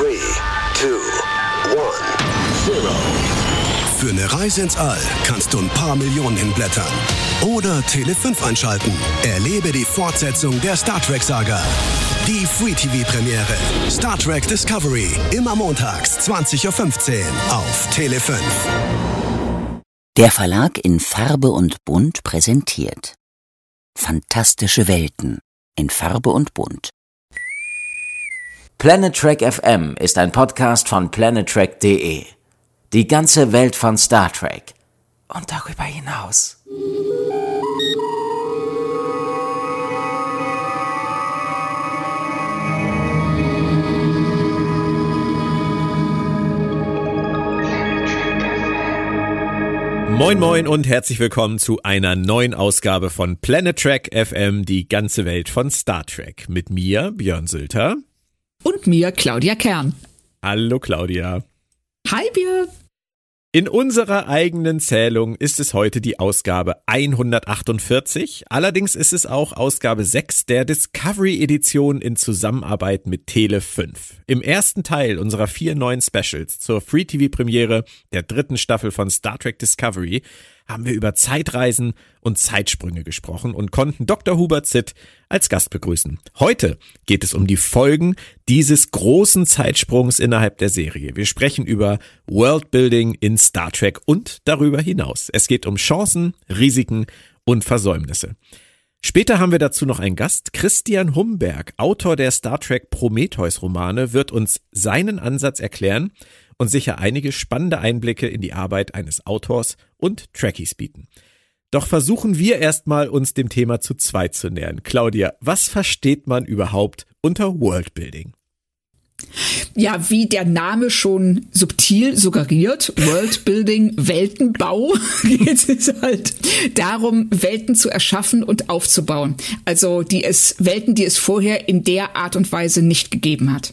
3, 2, 1, 0. Für eine Reise ins All kannst du ein paar Millionen hinblättern. Oder Tele 5 einschalten. Erlebe die Fortsetzung der Star Trek-Saga. Die Free TV-Premiere. Star Trek Discovery. Immer montags, 20.15 Uhr auf Tele 5. Der Verlag in Farbe und Bunt präsentiert Fantastische Welten in Farbe und Bunt. Planet Trek FM ist ein Podcast von planettrek.de. Die ganze Welt von Star Trek und darüber hinaus. Moin moin und herzlich willkommen zu einer neuen Ausgabe von Planet Trek FM, die ganze Welt von Star Trek. Mit mir, Björn Sülter. Und mir, Claudia Kern. Hallo Claudia. Hi Björn. In unserer eigenen Zählung ist es heute die Ausgabe 148. Allerdings ist es auch Ausgabe 6 der Discovery Edition in Zusammenarbeit mit Tele 5. Im ersten Teil unserer vier neuen Specials zur Free TV Premiere der dritten Staffel von Star Trek Discovery haben wir über Zeitreisen und Zeitsprünge gesprochen und konnten Dr. Hubert Zitt als Gast begrüßen. Heute geht es um die Folgen dieses großen Zeitsprungs innerhalb der Serie. Wir sprechen über Worldbuilding in Star Trek und darüber hinaus. Es geht um Chancen, Risiken und Versäumnisse. Später haben wir dazu noch einen Gast. Christian Humberg, Autor der Star Trek Prometheus Romane, wird uns seinen Ansatz erklären und sicher einige spannende Einblicke in die Arbeit eines Autors und Trekkies bieten. Doch versuchen wir erstmal uns dem Thema zu zweit zu nähern. Claudia, was versteht man überhaupt unter Worldbuilding? Ja, wie der Name schon subtil suggeriert, Worldbuilding, Weltenbau, geht es halt darum, Welten zu erschaffen und aufzubauen. Also die es, Welten, die es vorher in der Art und Weise nicht gegeben hat.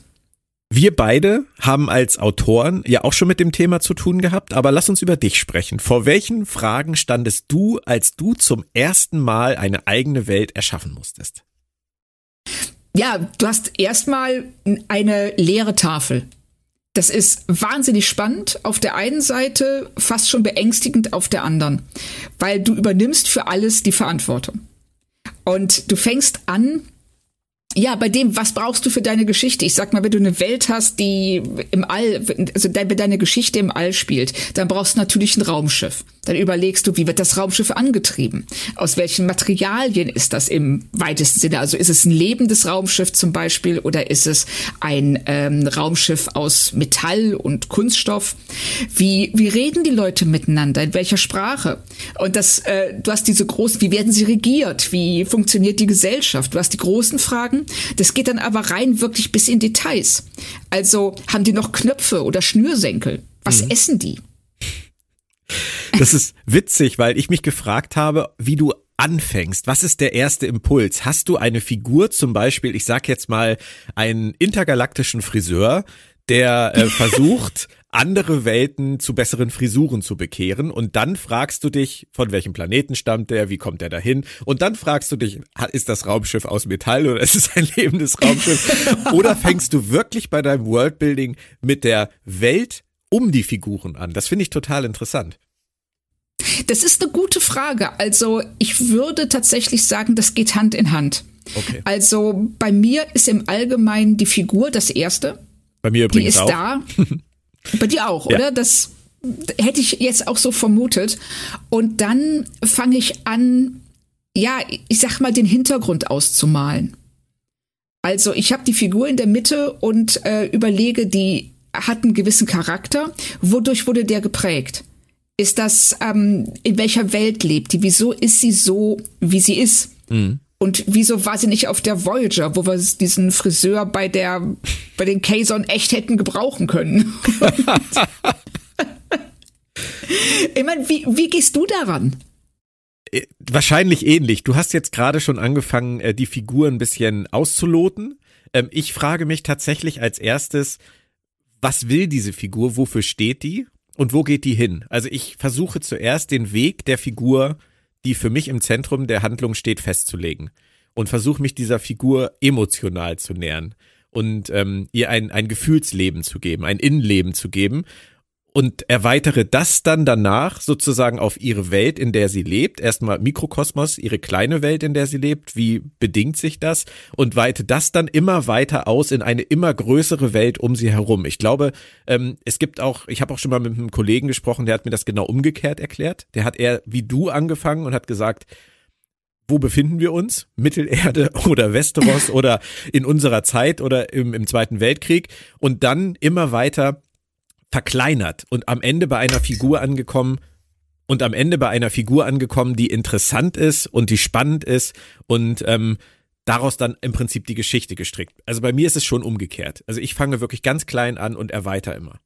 Wir beide haben als Autoren ja auch schon mit dem Thema zu tun gehabt, aber lass uns über dich sprechen. Vor welchen Fragen standest du, als du zum ersten Mal eine eigene Welt erschaffen musstest? Ja, du hast erstmal eine leere Tafel. Das ist wahnsinnig spannend auf der einen Seite, fast schon beängstigend auf der anderen, weil du übernimmst für alles die Verantwortung. Und du fängst an, ja, bei dem, was brauchst du für deine Geschichte? Ich sag mal, wenn du eine Welt hast, die im All, also wenn deine Geschichte im All spielt, dann brauchst du natürlich ein Raumschiff. Dann überlegst du, wie wird das Raumschiff angetrieben? Aus welchen Materialien ist das im weitesten Sinne? Also ist es ein lebendes Raumschiff zum Beispiel oder ist es ein ähm, Raumschiff aus Metall und Kunststoff? Wie, wie reden die Leute miteinander? In welcher Sprache? Und das, äh, du hast diese großen, wie werden sie regiert? Wie funktioniert die Gesellschaft? Du hast die großen Fragen das geht dann aber rein wirklich bis in Details. Also haben die noch Knöpfe oder Schnürsenkel? Was mhm. essen die? Das ist witzig, weil ich mich gefragt habe, wie du anfängst. Was ist der erste Impuls? Hast du eine Figur, zum Beispiel, ich sag jetzt mal, einen intergalaktischen Friseur, der äh, versucht, andere Welten zu besseren Frisuren zu bekehren. Und dann fragst du dich, von welchem Planeten stammt der, wie kommt der dahin? Und dann fragst du dich, ist das Raumschiff aus Metall oder ist es ein lebendes Raumschiff? oder fängst du wirklich bei deinem Worldbuilding mit der Welt um die Figuren an? Das finde ich total interessant. Das ist eine gute Frage. Also ich würde tatsächlich sagen, das geht Hand in Hand. Okay. Also bei mir ist im Allgemeinen die Figur das Erste. Bei mir übrigens die ist auch. da. Bei dir auch, ja. oder? Das hätte ich jetzt auch so vermutet. Und dann fange ich an, ja, ich sag mal, den Hintergrund auszumalen. Also ich habe die Figur in der Mitte und äh, überlege, die hat einen gewissen Charakter. Wodurch wurde der geprägt? Ist das, ähm, in welcher Welt lebt die? Wieso ist sie so, wie sie ist? Mhm. Und wieso war sie nicht auf der Voyager, wo wir diesen Friseur bei der, bei den Kazon echt hätten gebrauchen können? ich meine, wie, wie gehst du daran? Äh, wahrscheinlich ähnlich. Du hast jetzt gerade schon angefangen, äh, die Figur ein bisschen auszuloten. Ähm, ich frage mich tatsächlich als erstes, was will diese Figur? Wofür steht die? Und wo geht die hin? Also ich versuche zuerst den Weg der Figur die für mich im Zentrum der Handlung steht, festzulegen und versuche mich dieser Figur emotional zu nähern. und ähm, ihr ein, ein Gefühlsleben zu geben, ein Innenleben zu geben und erweitere das dann danach sozusagen auf ihre Welt, in der sie lebt. Erstmal Mikrokosmos, ihre kleine Welt, in der sie lebt. Wie bedingt sich das? Und weite das dann immer weiter aus in eine immer größere Welt um sie herum. Ich glaube, ähm, es gibt auch, ich habe auch schon mal mit einem Kollegen gesprochen, der hat mir das genau umgekehrt erklärt. Der hat eher wie du angefangen und hat gesagt, wo befinden wir uns? Mittelerde oder Westeros oder in unserer Zeit oder im, im Zweiten Weltkrieg und dann immer weiter verkleinert und am Ende bei einer Figur angekommen und am Ende bei einer Figur angekommen, die interessant ist und die spannend ist und ähm, daraus dann im Prinzip die Geschichte gestrickt. Also bei mir ist es schon umgekehrt. Also ich fange wirklich ganz klein an und erweitere immer.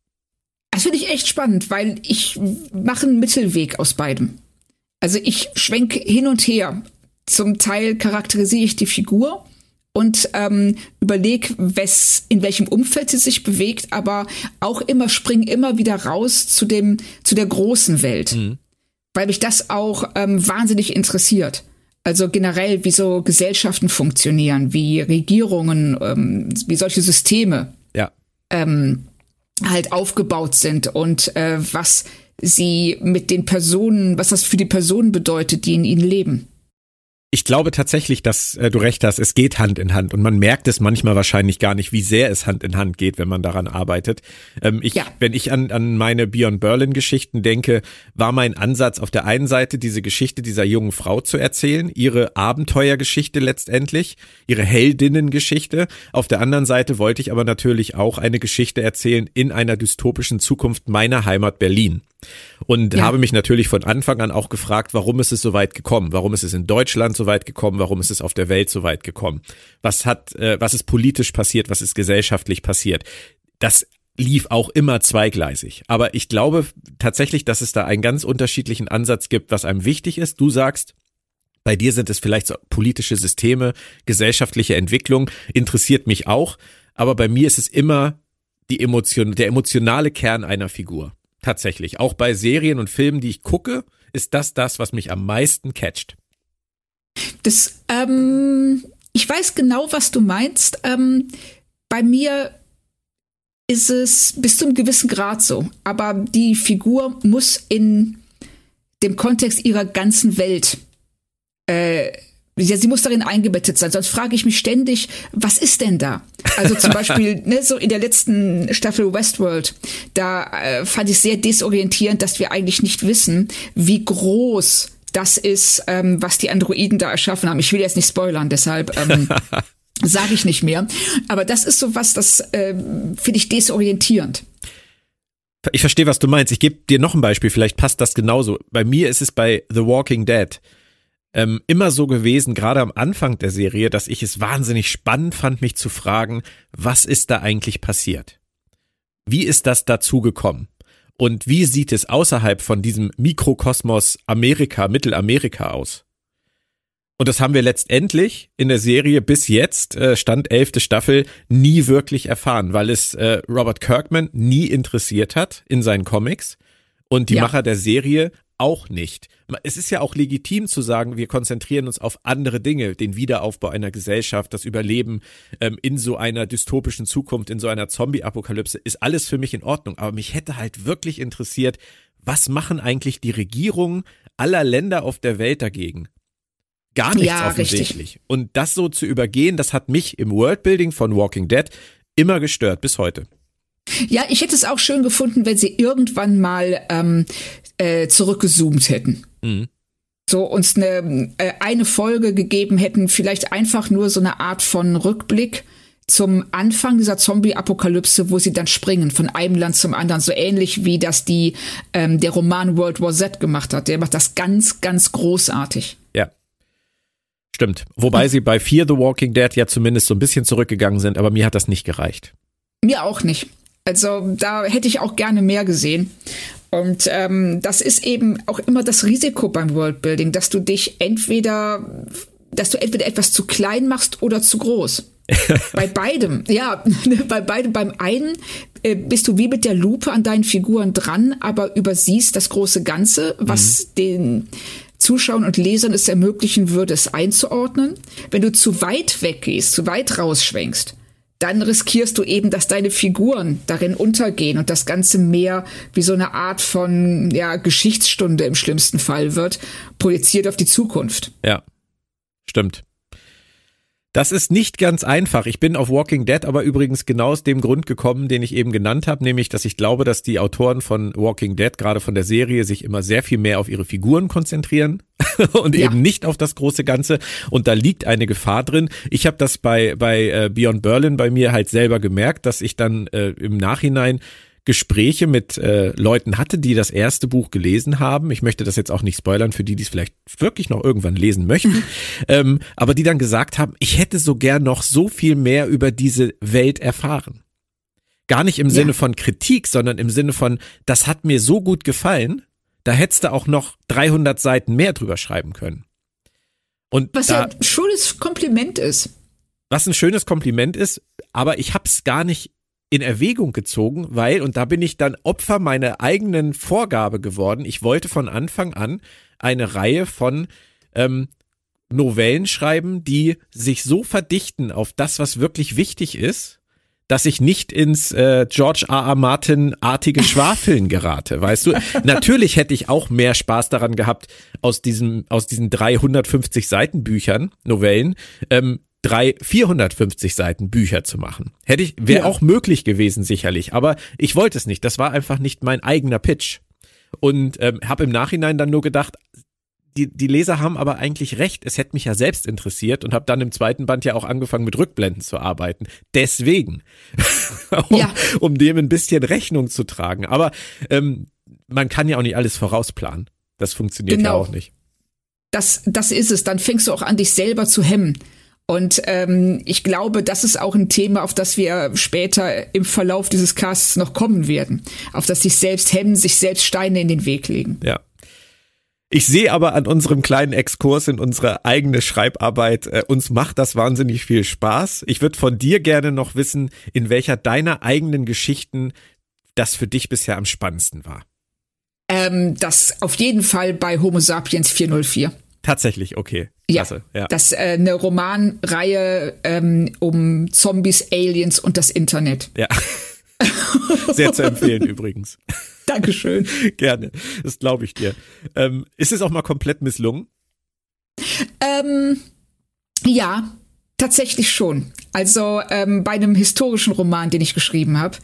Das finde ich echt spannend, weil ich mache einen Mittelweg aus beidem. Also ich schwenke hin und her. Zum Teil charakterisiere ich die Figur und ähm, überleg, wes, in welchem Umfeld sie sich bewegt, aber auch immer spring immer wieder raus zu dem zu der großen Welt, mhm. weil mich das auch ähm, wahnsinnig interessiert. Also generell, wie so Gesellschaften funktionieren, wie Regierungen, ähm, wie solche Systeme ja. ähm, halt aufgebaut sind und äh, was sie mit den Personen, was das für die Personen bedeutet, die in ihnen leben. Ich glaube tatsächlich, dass äh, du recht hast, es geht Hand in Hand und man merkt es manchmal wahrscheinlich gar nicht, wie sehr es Hand in Hand geht, wenn man daran arbeitet. Ähm, ich, ja. Wenn ich an, an meine Beyond Berlin Geschichten denke, war mein Ansatz auf der einen Seite diese Geschichte dieser jungen Frau zu erzählen, ihre Abenteuergeschichte letztendlich, ihre Heldinnengeschichte. Auf der anderen Seite wollte ich aber natürlich auch eine Geschichte erzählen in einer dystopischen Zukunft meiner Heimat Berlin. Und ja. habe mich natürlich von Anfang an auch gefragt, warum ist es so weit gekommen? Warum ist es in Deutschland so weit gekommen? Warum ist es auf der Welt so weit gekommen? Was hat, äh, was ist politisch passiert? Was ist gesellschaftlich passiert? Das lief auch immer zweigleisig. Aber ich glaube tatsächlich, dass es da einen ganz unterschiedlichen Ansatz gibt, was einem wichtig ist. Du sagst, bei dir sind es vielleicht so politische Systeme, gesellschaftliche Entwicklung, interessiert mich auch. Aber bei mir ist es immer die Emotion, der emotionale Kern einer Figur. Tatsächlich. Auch bei Serien und Filmen, die ich gucke, ist das das, was mich am meisten catcht. Das, ähm, ich weiß genau, was du meinst. Ähm, bei mir ist es bis zu einem gewissen Grad so. Aber die Figur muss in dem Kontext ihrer ganzen Welt äh, ja, sie muss darin eingebettet sein. Sonst frage ich mich ständig, was ist denn da? Also zum Beispiel, ne, so in der letzten Staffel Westworld, da äh, fand ich sehr desorientierend, dass wir eigentlich nicht wissen, wie groß das ist, ähm, was die Androiden da erschaffen haben. Ich will jetzt nicht spoilern, deshalb ähm, sage ich nicht mehr. Aber das ist so was, das äh, finde ich desorientierend. Ich verstehe, was du meinst. Ich gebe dir noch ein Beispiel, vielleicht passt das genauso. Bei mir ist es bei The Walking Dead ähm, immer so gewesen, gerade am Anfang der Serie, dass ich es wahnsinnig spannend fand, mich zu fragen, was ist da eigentlich passiert? Wie ist das dazu gekommen? Und wie sieht es außerhalb von diesem Mikrokosmos Amerika, Mittelamerika aus? Und das haben wir letztendlich in der Serie bis jetzt, äh, Stand elfte Staffel, nie wirklich erfahren, weil es äh, Robert Kirkman nie interessiert hat in seinen Comics und die ja. Macher der Serie auch nicht. Es ist ja auch legitim zu sagen, wir konzentrieren uns auf andere Dinge, den Wiederaufbau einer Gesellschaft, das Überleben ähm, in so einer dystopischen Zukunft, in so einer Zombie-Apokalypse, ist alles für mich in Ordnung. Aber mich hätte halt wirklich interessiert, was machen eigentlich die Regierungen aller Länder auf der Welt dagegen? Gar nichts ja, offensichtlich. Richtig. Und das so zu übergehen, das hat mich im Worldbuilding von Walking Dead immer gestört, bis heute. Ja, ich hätte es auch schön gefunden, wenn sie irgendwann mal ähm, äh, zurückgezoomt hätten. Mhm. So uns eine, äh, eine Folge gegeben hätten, vielleicht einfach nur so eine Art von Rückblick zum Anfang dieser Zombie-Apokalypse, wo sie dann springen von einem Land zum anderen, so ähnlich wie das die ähm, der Roman World War Z gemacht hat. Der macht das ganz, ganz großartig. Ja. Stimmt. Wobei sie bei Fear the Walking Dead ja zumindest so ein bisschen zurückgegangen sind, aber mir hat das nicht gereicht. Mir auch nicht. Also da hätte ich auch gerne mehr gesehen. Und ähm, das ist eben auch immer das Risiko beim Worldbuilding, dass du dich entweder, dass du entweder etwas zu klein machst oder zu groß. bei beidem, ja, bei beidem. Beim einen äh, bist du wie mit der Lupe an deinen Figuren dran, aber übersiehst das große Ganze, was mhm. den Zuschauern und Lesern es ermöglichen würde, es einzuordnen. Wenn du zu weit weggehst, zu weit rausschwenkst, dann riskierst du eben, dass deine Figuren darin untergehen und das Ganze mehr wie so eine Art von ja, Geschichtsstunde im schlimmsten Fall wird, projiziert auf die Zukunft. Ja, stimmt. Das ist nicht ganz einfach. Ich bin auf Walking Dead aber übrigens genau aus dem Grund gekommen, den ich eben genannt habe, nämlich, dass ich glaube, dass die Autoren von Walking Dead, gerade von der Serie, sich immer sehr viel mehr auf ihre Figuren konzentrieren und ja. eben nicht auf das große Ganze. Und da liegt eine Gefahr drin. Ich habe das bei, bei äh, Beyond Berlin bei mir halt selber gemerkt, dass ich dann äh, im Nachhinein Gespräche mit äh, Leuten hatte, die das erste Buch gelesen haben. Ich möchte das jetzt auch nicht spoilern für die, die es vielleicht wirklich noch irgendwann lesen möchten, ähm, aber die dann gesagt haben, ich hätte so gern noch so viel mehr über diese Welt erfahren. Gar nicht im ja. Sinne von Kritik, sondern im Sinne von, das hat mir so gut gefallen, da hättest du auch noch 300 Seiten mehr drüber schreiben können. Und was da, ja ein schönes Kompliment ist. Was ein schönes Kompliment ist, aber ich hab's gar nicht in Erwägung gezogen, weil, und da bin ich dann Opfer meiner eigenen Vorgabe geworden, ich wollte von Anfang an eine Reihe von ähm, Novellen schreiben, die sich so verdichten auf das, was wirklich wichtig ist, dass ich nicht ins äh, George R. R. Martin-artige Schwafeln gerate, weißt du? Natürlich hätte ich auch mehr Spaß daran gehabt, aus diesem, aus diesen 350 Seiten Büchern, Novellen, ähm, drei 450 Seiten Bücher zu machen. Hätte ich, wäre ja. auch möglich gewesen sicherlich, aber ich wollte es nicht. Das war einfach nicht mein eigener Pitch. Und ähm, habe im Nachhinein dann nur gedacht, die, die Leser haben aber eigentlich recht, es hätte mich ja selbst interessiert und habe dann im zweiten Band ja auch angefangen mit Rückblenden zu arbeiten. Deswegen, um, ja. um dem ein bisschen Rechnung zu tragen. Aber ähm, man kann ja auch nicht alles vorausplanen. Das funktioniert genau. ja auch nicht. Das, das ist es. Dann fängst du auch an, dich selber zu hemmen. Und ähm, ich glaube, das ist auch ein Thema, auf das wir später im Verlauf dieses Casts noch kommen werden. Auf das sich selbst hemmen, sich selbst Steine in den Weg legen. Ja. Ich sehe aber an unserem kleinen Exkurs in unsere eigene Schreibarbeit, äh, uns macht das wahnsinnig viel Spaß. Ich würde von dir gerne noch wissen, in welcher deiner eigenen Geschichten das für dich bisher am spannendsten war. Ähm, das auf jeden Fall bei Homo sapiens 404. Tatsächlich, okay. Klasse, ja, ja. Das äh, eine Romanreihe ähm, um Zombies, Aliens und das Internet. Ja. Sehr zu empfehlen übrigens. Dankeschön. Gerne. Das glaube ich dir. Ähm, ist es auch mal komplett misslungen? Ähm, ja, Tatsächlich schon. Also ähm, bei einem historischen Roman, den ich geschrieben habe,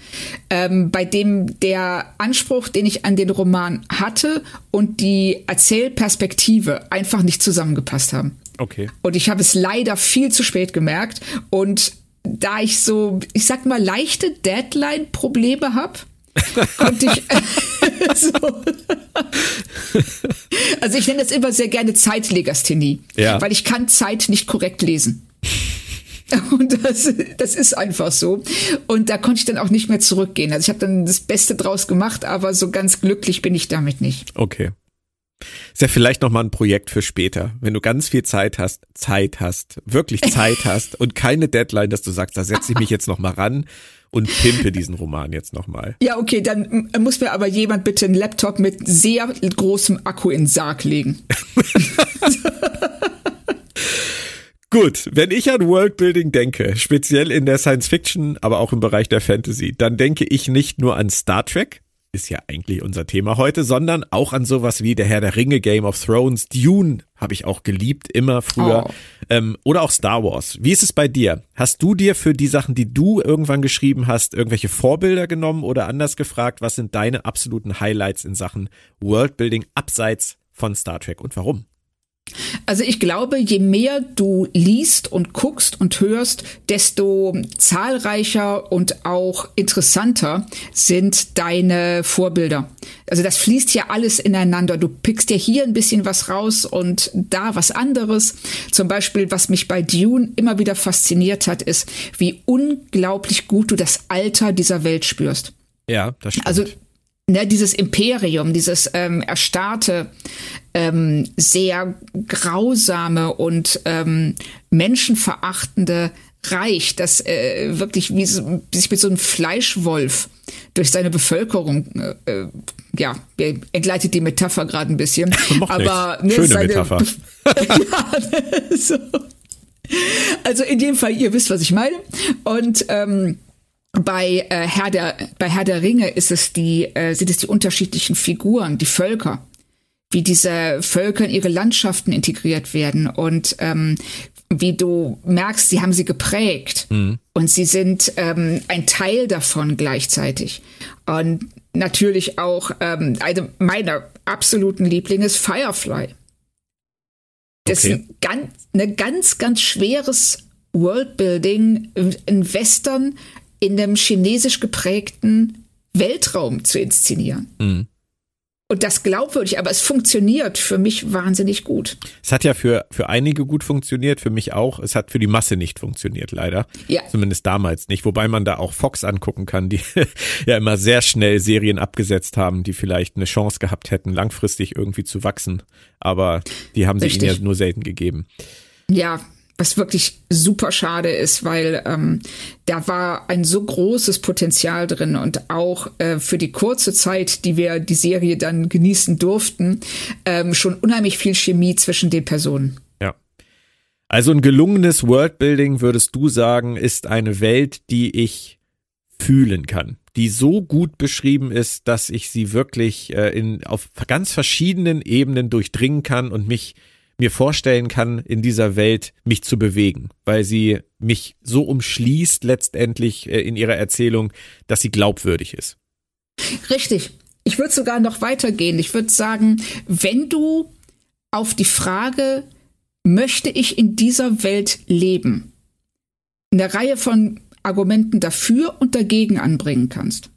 ähm, bei dem der Anspruch, den ich an den Roman hatte und die Erzählperspektive einfach nicht zusammengepasst haben. Okay. Und ich habe es leider viel zu spät gemerkt. Und da ich so, ich sag mal, leichte Deadline-Probleme habe, konnte ich so. Also ich nenne das immer sehr gerne Zeitlegasthenie, ja. weil ich kann Zeit nicht korrekt lesen. Und das, das ist einfach so. Und da konnte ich dann auch nicht mehr zurückgehen. Also ich habe dann das Beste draus gemacht, aber so ganz glücklich bin ich damit nicht. Okay. Ist ja vielleicht nochmal ein Projekt für später. Wenn du ganz viel Zeit hast, Zeit hast, wirklich Zeit hast und keine Deadline, dass du sagst, da setze ich mich jetzt nochmal ran und pimpe diesen Roman jetzt nochmal. Ja, okay, dann muss mir aber jemand bitte einen Laptop mit sehr großem Akku in den Sarg legen. Gut, wenn ich an Worldbuilding denke, speziell in der Science Fiction, aber auch im Bereich der Fantasy, dann denke ich nicht nur an Star Trek, ist ja eigentlich unser Thema heute, sondern auch an sowas wie der Herr der Ringe, Game of Thrones, Dune habe ich auch geliebt, immer früher, oh. ähm, oder auch Star Wars. Wie ist es bei dir? Hast du dir für die Sachen, die du irgendwann geschrieben hast, irgendwelche Vorbilder genommen oder anders gefragt, was sind deine absoluten Highlights in Sachen Worldbuilding abseits von Star Trek und warum? Also ich glaube, je mehr du liest und guckst und hörst, desto zahlreicher und auch interessanter sind deine Vorbilder. Also das fließt ja alles ineinander. Du pickst dir hier ein bisschen was raus und da was anderes. Zum Beispiel, was mich bei Dune immer wieder fasziniert hat, ist, wie unglaublich gut du das Alter dieser Welt spürst. Ja, das stimmt. Also ne, dieses Imperium, dieses ähm, erstarrte, ähm, sehr grausame und ähm, menschenverachtende Reich, das äh, wirklich wie so, sich mit so einem Fleischwolf durch seine Bevölkerung, äh, äh ja, entgleitet die Metapher gerade ein bisschen. aber ne, Schöne Metapher. ja, so. Also in dem Fall, ihr wisst, was ich meine. Und ähm, bei, äh, Herr der, bei Herr der Ringe ist es die, äh, sind es die unterschiedlichen Figuren, die Völker, wie diese Völker in ihre Landschaften integriert werden und ähm, wie du merkst, sie haben sie geprägt mhm. und sie sind ähm, ein Teil davon gleichzeitig. Und natürlich auch ähm, eine meiner absoluten Lieblinge ist Firefly. Das okay. ist ein ganz, eine ganz, ganz schweres Worldbuilding, ein Western in einem chinesisch geprägten Weltraum zu inszenieren. Mhm. Und das glaubwürdig, aber es funktioniert für mich wahnsinnig gut. Es hat ja für, für einige gut funktioniert, für mich auch. Es hat für die Masse nicht funktioniert, leider. Ja. Zumindest damals nicht. Wobei man da auch Fox angucken kann, die ja immer sehr schnell Serien abgesetzt haben, die vielleicht eine Chance gehabt hätten, langfristig irgendwie zu wachsen. Aber die haben sie ihnen ja nur selten gegeben. Ja, was wirklich super schade ist, weil ähm, da war ein so großes Potenzial drin und auch äh, für die kurze Zeit, die wir die Serie dann genießen durften, ähm, schon unheimlich viel Chemie zwischen den Personen. Ja. Also ein gelungenes Worldbuilding, würdest du sagen, ist eine Welt, die ich fühlen kann, die so gut beschrieben ist, dass ich sie wirklich äh, in, auf ganz verschiedenen Ebenen durchdringen kann und mich mir vorstellen kann, in dieser Welt mich zu bewegen, weil sie mich so umschließt letztendlich äh, in ihrer Erzählung, dass sie glaubwürdig ist. Richtig. Ich würde sogar noch weitergehen. Ich würde sagen, wenn du auf die Frage, möchte ich in dieser Welt leben, eine Reihe von Argumenten dafür und dagegen anbringen kannst.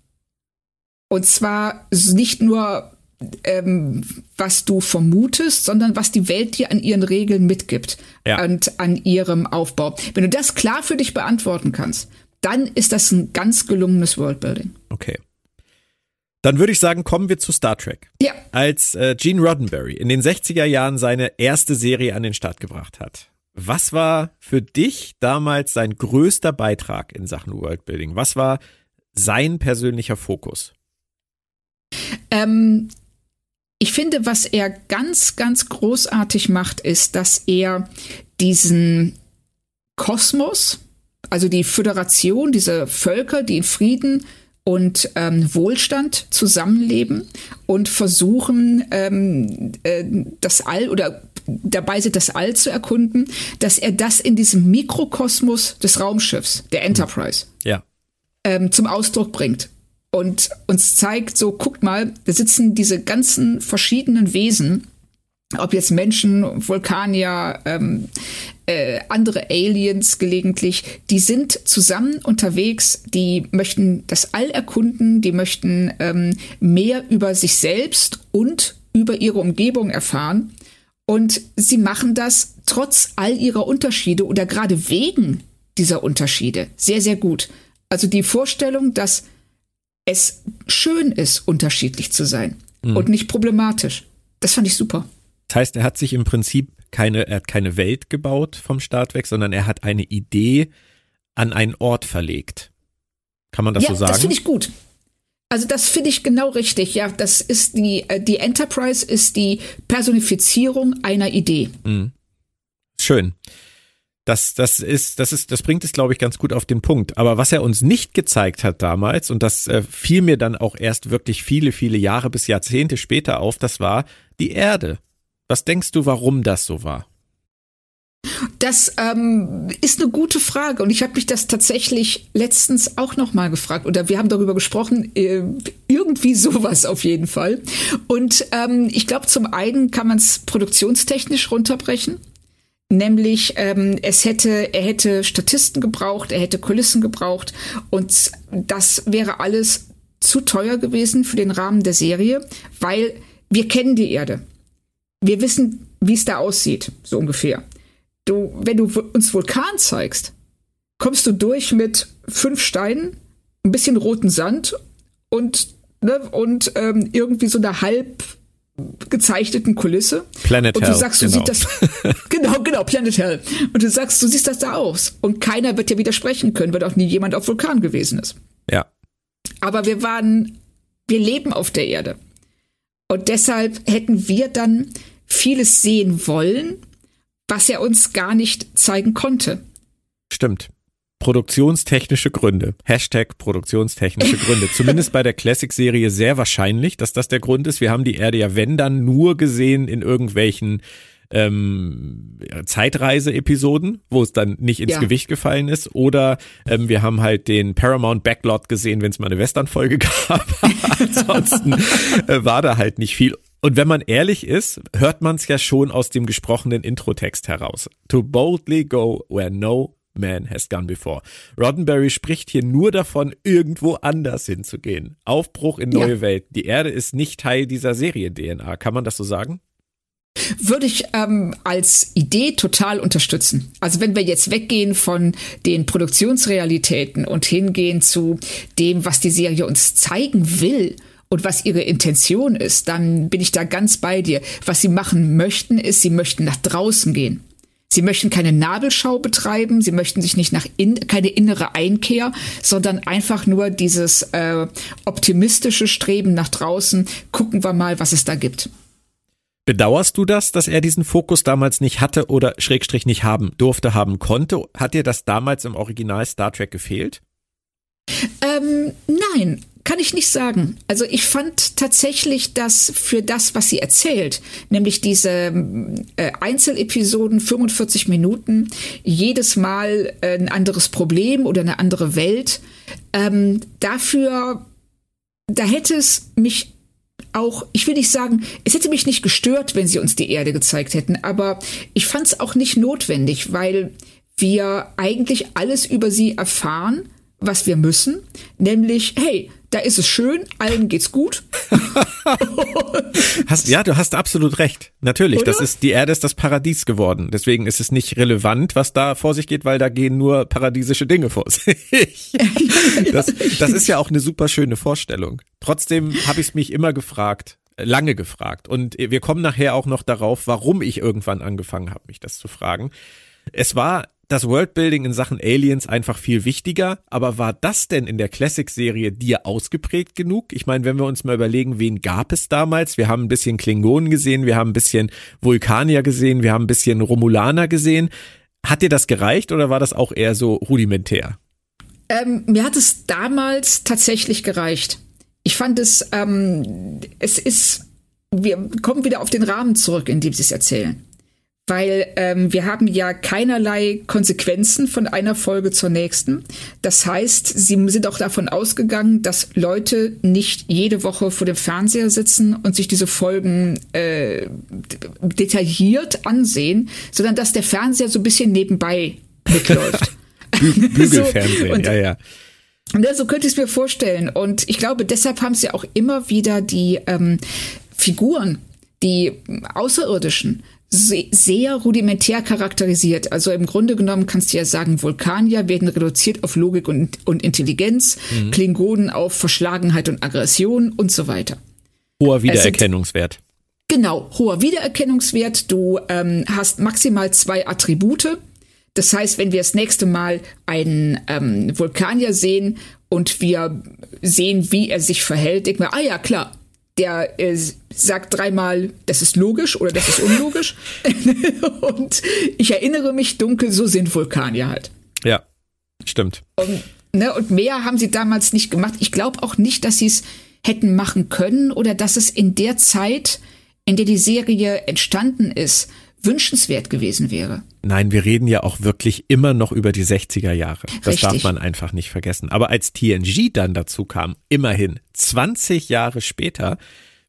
Und zwar nicht nur ähm, was du vermutest, sondern was die Welt dir an ihren Regeln mitgibt ja. und an ihrem Aufbau. Wenn du das klar für dich beantworten kannst, dann ist das ein ganz gelungenes Worldbuilding. Okay. Dann würde ich sagen, kommen wir zu Star Trek. Ja. Als äh, Gene Roddenberry in den 60er Jahren seine erste Serie an den Start gebracht hat, was war für dich damals sein größter Beitrag in Sachen Worldbuilding? Was war sein persönlicher Fokus? Ähm, ich finde, was er ganz, ganz großartig macht, ist, dass er diesen Kosmos, also die Föderation, diese Völker, die in Frieden und ähm, Wohlstand zusammenleben und versuchen, ähm, äh, das All oder dabei sind, das All zu erkunden, dass er das in diesem Mikrokosmos des Raumschiffs, der Enterprise, ja. ähm, zum Ausdruck bringt und uns zeigt, so guckt mal, da sitzen diese ganzen verschiedenen Wesen, ob jetzt Menschen, Vulkanier, ähm, äh, andere Aliens gelegentlich, die sind zusammen unterwegs, die möchten das All erkunden, die möchten ähm, mehr über sich selbst und über ihre Umgebung erfahren. Und sie machen das trotz all ihrer Unterschiede oder gerade wegen dieser Unterschiede sehr, sehr gut. Also die Vorstellung, dass es schön ist, unterschiedlich zu sein mhm. und nicht problematisch. Das fand ich super. Das heißt, er hat sich im Prinzip keine, er hat keine Welt gebaut vom Start weg, sondern er hat eine Idee an einen Ort verlegt. Kann man das ja, so sagen? Das finde ich gut. Also das finde ich genau richtig. Ja, das ist die, äh, die Enterprise ist die Personifizierung einer Idee. Mhm. Schön. Das, das ist, das ist, das bringt es, glaube ich, ganz gut auf den Punkt. Aber was er uns nicht gezeigt hat damals, und das äh, fiel mir dann auch erst wirklich viele, viele Jahre bis Jahrzehnte später auf, das war die Erde. Was denkst du, warum das so war? Das ähm, ist eine gute Frage und ich habe mich das tatsächlich letztens auch noch mal gefragt oder wir haben darüber gesprochen, äh, irgendwie sowas auf jeden Fall. Und ähm, ich glaube, zum einen kann man es produktionstechnisch runterbrechen. Nämlich, ähm, es hätte, er hätte Statisten gebraucht, er hätte Kulissen gebraucht und das wäre alles zu teuer gewesen für den Rahmen der Serie, weil wir kennen die Erde. Wir wissen, wie es da aussieht, so ungefähr. Du, wenn du uns Vulkan zeigst, kommst du durch mit fünf Steinen, ein bisschen roten Sand und, ne, und ähm, irgendwie so eine halb gezeichneten Kulisse. Planet und du Hell, sagst, du genau. siehst das. genau, genau, Planet Hell. Und du sagst, du siehst das da aus. Und keiner wird dir widersprechen können, weil auch nie jemand auf Vulkan gewesen ist. Ja. Aber wir waren, wir leben auf der Erde. Und deshalb hätten wir dann vieles sehen wollen, was er uns gar nicht zeigen konnte. Stimmt. Produktionstechnische Gründe. Hashtag produktionstechnische Gründe. Zumindest bei der Classic-Serie sehr wahrscheinlich, dass das der Grund ist. Wir haben die Erde ja, wenn dann, nur gesehen in irgendwelchen ähm, Zeitreise-Episoden, wo es dann nicht ins ja. Gewicht gefallen ist. Oder ähm, wir haben halt den Paramount Backlot gesehen, wenn es mal eine Western-Folge gab. Ansonsten äh, war da halt nicht viel. Und wenn man ehrlich ist, hört man es ja schon aus dem gesprochenen Introtext heraus. To boldly go where no man has gone before. Roddenberry spricht hier nur davon, irgendwo anders hinzugehen. Aufbruch in neue ja. Welt. Die Erde ist nicht Teil dieser Serie-DNA. Kann man das so sagen? Würde ich ähm, als Idee total unterstützen. Also wenn wir jetzt weggehen von den Produktionsrealitäten und hingehen zu dem, was die Serie uns zeigen will und was ihre Intention ist, dann bin ich da ganz bei dir. Was sie machen möchten, ist, sie möchten nach draußen gehen. Sie möchten keine Nabelschau betreiben, sie möchten sich nicht nach in, keine innere Einkehr, sondern einfach nur dieses äh, optimistische Streben nach draußen. Gucken wir mal, was es da gibt. Bedauerst du das, dass er diesen Fokus damals nicht hatte oder Schrägstrich nicht haben durfte, haben konnte? Hat dir das damals im Original Star Trek gefehlt? Ähm, nein, kann ich nicht sagen. Also ich fand tatsächlich, dass für das, was sie erzählt, nämlich diese äh, Einzelepisoden, 45 Minuten, jedes Mal ein anderes Problem oder eine andere Welt, ähm, dafür, da hätte es mich auch, ich will nicht sagen, es hätte mich nicht gestört, wenn sie uns die Erde gezeigt hätten, aber ich fand es auch nicht notwendig, weil wir eigentlich alles über sie erfahren, was wir müssen, nämlich, hey, da ist es schön, allen geht's gut. hast, ja, du hast absolut recht. Natürlich, Oder? das ist die Erde ist das Paradies geworden. Deswegen ist es nicht relevant, was da vor sich geht, weil da gehen nur paradiesische Dinge vor sich. das, das ist ja auch eine super schöne Vorstellung. Trotzdem habe ich mich immer gefragt, lange gefragt. Und wir kommen nachher auch noch darauf, warum ich irgendwann angefangen habe, mich das zu fragen. Es war das Worldbuilding in Sachen Aliens einfach viel wichtiger. Aber war das denn in der Classic-Serie dir ausgeprägt genug? Ich meine, wenn wir uns mal überlegen, wen gab es damals? Wir haben ein bisschen Klingonen gesehen, wir haben ein bisschen Vulkanier gesehen, wir haben ein bisschen Romulaner gesehen. Hat dir das gereicht oder war das auch eher so rudimentär? Ähm, mir hat es damals tatsächlich gereicht. Ich fand es, ähm, es ist, wir kommen wieder auf den Rahmen zurück, in dem sie es erzählen weil ähm, wir haben ja keinerlei Konsequenzen von einer Folge zur nächsten. Das heißt, sie sind auch davon ausgegangen, dass Leute nicht jede Woche vor dem Fernseher sitzen und sich diese Folgen äh, detailliert ansehen, sondern dass der Fernseher so ein bisschen nebenbei mitläuft. Bü Bügelfernsehen, so, und, ja, ja. Und so könnte ich es mir vorstellen. Und ich glaube, deshalb haben sie auch immer wieder die ähm, Figuren, die Außerirdischen, sehr rudimentär charakterisiert. Also im Grunde genommen kannst du ja sagen, Vulkanier werden reduziert auf Logik und, und Intelligenz, mhm. Klingonen auf Verschlagenheit und Aggression und so weiter. Hoher Wiedererkennungswert. Genau, hoher Wiedererkennungswert. Du ähm, hast maximal zwei Attribute. Das heißt, wenn wir das nächste Mal einen ähm, Vulkanier sehen und wir sehen, wie er sich verhält, denken wir, ah ja, klar, der äh, sagt dreimal, das ist logisch oder das ist unlogisch. und ich erinnere mich dunkel, so sind Vulkanier halt. Ja, stimmt. Und, ne, und mehr haben sie damals nicht gemacht. Ich glaube auch nicht, dass sie es hätten machen können oder dass es in der Zeit, in der die Serie entstanden ist, wünschenswert gewesen wäre. Nein, wir reden ja auch wirklich immer noch über die 60er Jahre. Das Richtig. darf man einfach nicht vergessen. Aber als TNG dann dazu kam, immerhin 20 Jahre später,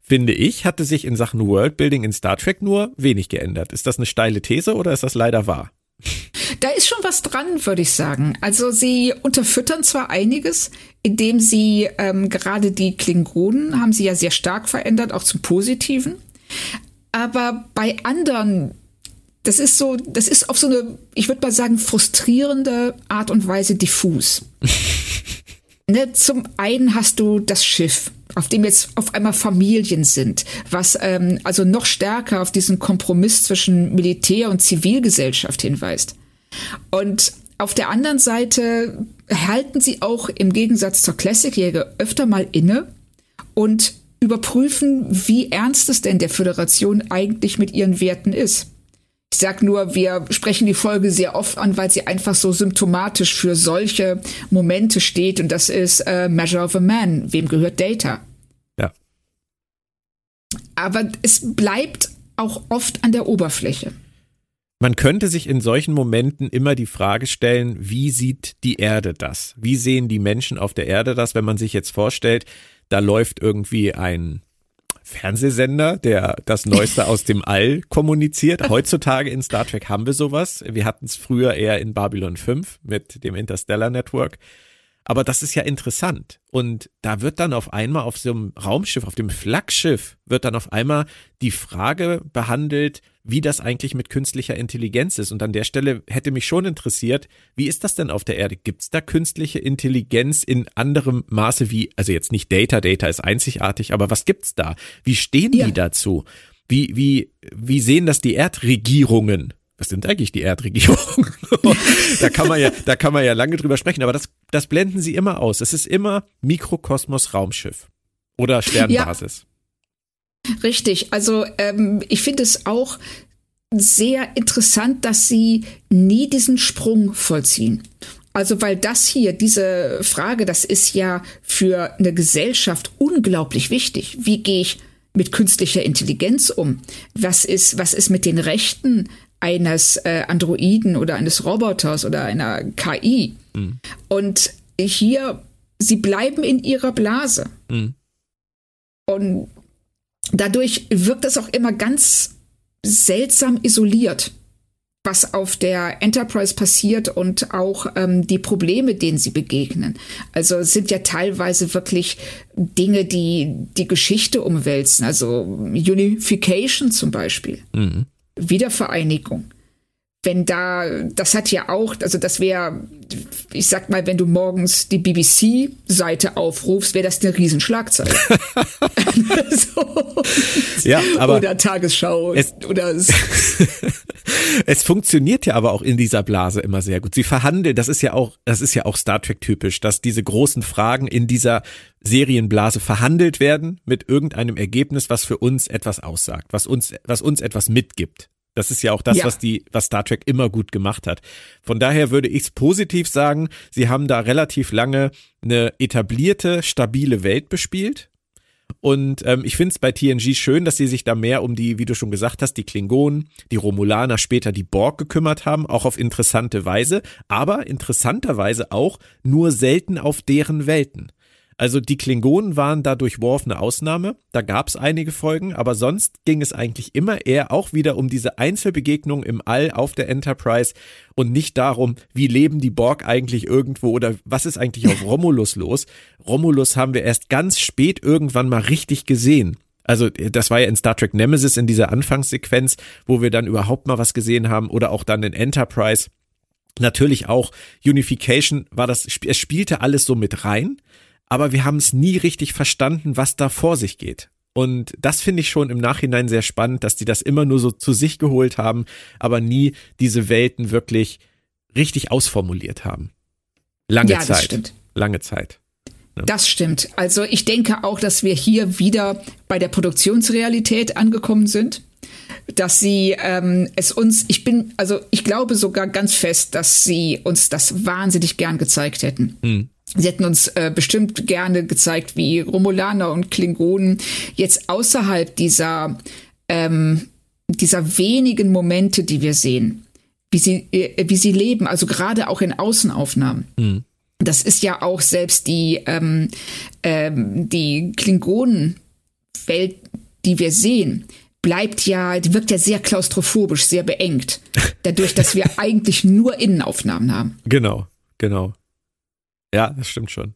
finde ich, hatte sich in Sachen Worldbuilding in Star Trek nur wenig geändert. Ist das eine steile These oder ist das leider wahr? Da ist schon was dran, würde ich sagen. Also sie unterfüttern zwar einiges, indem sie ähm, gerade die Klingonen haben sie ja sehr stark verändert, auch zum Positiven. Aber bei anderen das ist so, das ist auf so eine, ich würde mal sagen, frustrierende Art und Weise diffus. ne, zum einen hast du das Schiff, auf dem jetzt auf einmal Familien sind, was ähm, also noch stärker auf diesen Kompromiss zwischen Militär und Zivilgesellschaft hinweist. Und auf der anderen Seite halten sie auch im Gegensatz zur Classic-Jäger öfter mal inne und überprüfen, wie ernst es denn der Föderation eigentlich mit ihren Werten ist. Ich sag nur, wir sprechen die Folge sehr oft an, weil sie einfach so symptomatisch für solche Momente steht. Und das ist äh, Measure of a Man. Wem gehört Data? Ja. Aber es bleibt auch oft an der Oberfläche. Man könnte sich in solchen Momenten immer die Frage stellen, wie sieht die Erde das? Wie sehen die Menschen auf der Erde das, wenn man sich jetzt vorstellt, da läuft irgendwie ein Fernsehsender, der das Neueste aus dem All kommuniziert. Heutzutage in Star Trek haben wir sowas. Wir hatten es früher eher in Babylon 5 mit dem Interstellar Network. Aber das ist ja interessant. Und da wird dann auf einmal auf so einem Raumschiff, auf dem Flaggschiff, wird dann auf einmal die Frage behandelt, wie das eigentlich mit künstlicher Intelligenz ist. Und an der Stelle hätte mich schon interessiert, wie ist das denn auf der Erde? Gibt es da künstliche Intelligenz in anderem Maße wie, also jetzt nicht Data, Data ist einzigartig, aber was gibt's da? Wie stehen ja. die dazu? Wie, wie, wie sehen das die Erdregierungen? Was sind eigentlich die Erdregierungen? da kann man ja, da kann man ja lange drüber sprechen, aber das, das blenden sie immer aus. Es ist immer Mikrokosmos Raumschiff oder Sternbasis. Ja. Richtig, also ähm, ich finde es auch sehr interessant, dass sie nie diesen Sprung vollziehen. Also weil das hier, diese Frage, das ist ja für eine Gesellschaft unglaublich wichtig. Wie gehe ich mit künstlicher Intelligenz um? Was ist, was ist mit den Rechten eines äh, Androiden oder eines Roboters oder einer KI? Mhm. Und hier, sie bleiben in ihrer Blase. Mhm. Und dadurch wirkt es auch immer ganz seltsam isoliert, was auf der Enterprise passiert und auch ähm, die Probleme, denen sie begegnen. Also es sind ja teilweise wirklich Dinge, die die Geschichte umwälzen. Also Unification zum Beispiel. Mhm. Wiedervereinigung wenn da, das hat ja auch, also das wäre, ich sag mal, wenn du morgens die BBC-Seite aufrufst, wäre das eine Riesenschlagzeile. so. Ja, aber oder Tagesschau es, oder es, es funktioniert ja aber auch in dieser Blase immer sehr gut. Sie verhandeln, das ist ja auch, das ist ja auch Star Trek typisch, dass diese großen Fragen in dieser Serienblase verhandelt werden mit irgendeinem Ergebnis, was für uns etwas aussagt, was uns, was uns etwas mitgibt. Das ist ja auch das, ja. was die, was Star Trek immer gut gemacht hat. Von daher würde ich es positiv sagen, sie haben da relativ lange eine etablierte, stabile Welt bespielt. Und ähm, ich finde es bei TNG schön, dass sie sich da mehr um die, wie du schon gesagt hast, die Klingonen, die Romulaner, später die Borg gekümmert haben, auch auf interessante Weise, aber interessanterweise auch nur selten auf deren Welten. Also die Klingonen waren da durchworfene Ausnahme, da gab es einige Folgen, aber sonst ging es eigentlich immer eher auch wieder um diese Einzelbegegnung im All auf der Enterprise und nicht darum, wie leben die Borg eigentlich irgendwo oder was ist eigentlich auf Romulus los. Romulus haben wir erst ganz spät irgendwann mal richtig gesehen. Also das war ja in Star Trek Nemesis in dieser Anfangssequenz, wo wir dann überhaupt mal was gesehen haben oder auch dann in Enterprise. Natürlich auch Unification war das, es spielte alles so mit rein aber wir haben es nie richtig verstanden, was da vor sich geht. Und das finde ich schon im Nachhinein sehr spannend, dass die das immer nur so zu sich geholt haben, aber nie diese Welten wirklich richtig ausformuliert haben. Lange ja, Zeit. Stimmt. Lange Zeit. Ja. Das stimmt. Also ich denke auch, dass wir hier wieder bei der Produktionsrealität angekommen sind. Dass sie ähm, es uns, ich bin, also ich glaube sogar ganz fest, dass sie uns das wahnsinnig gern gezeigt hätten. Hm. Sie hätten uns äh, bestimmt gerne gezeigt, wie Romulaner und Klingonen jetzt außerhalb dieser, ähm, dieser wenigen Momente, die wir sehen, wie sie, äh, wie sie leben, also gerade auch in Außenaufnahmen. Mhm. Das ist ja auch selbst die, ähm, ähm, die Klingonenwelt, die wir sehen, bleibt ja, die wirkt ja sehr klaustrophobisch, sehr beengt. Dadurch, dass wir eigentlich nur Innenaufnahmen haben. Genau, genau. Ja, das stimmt schon.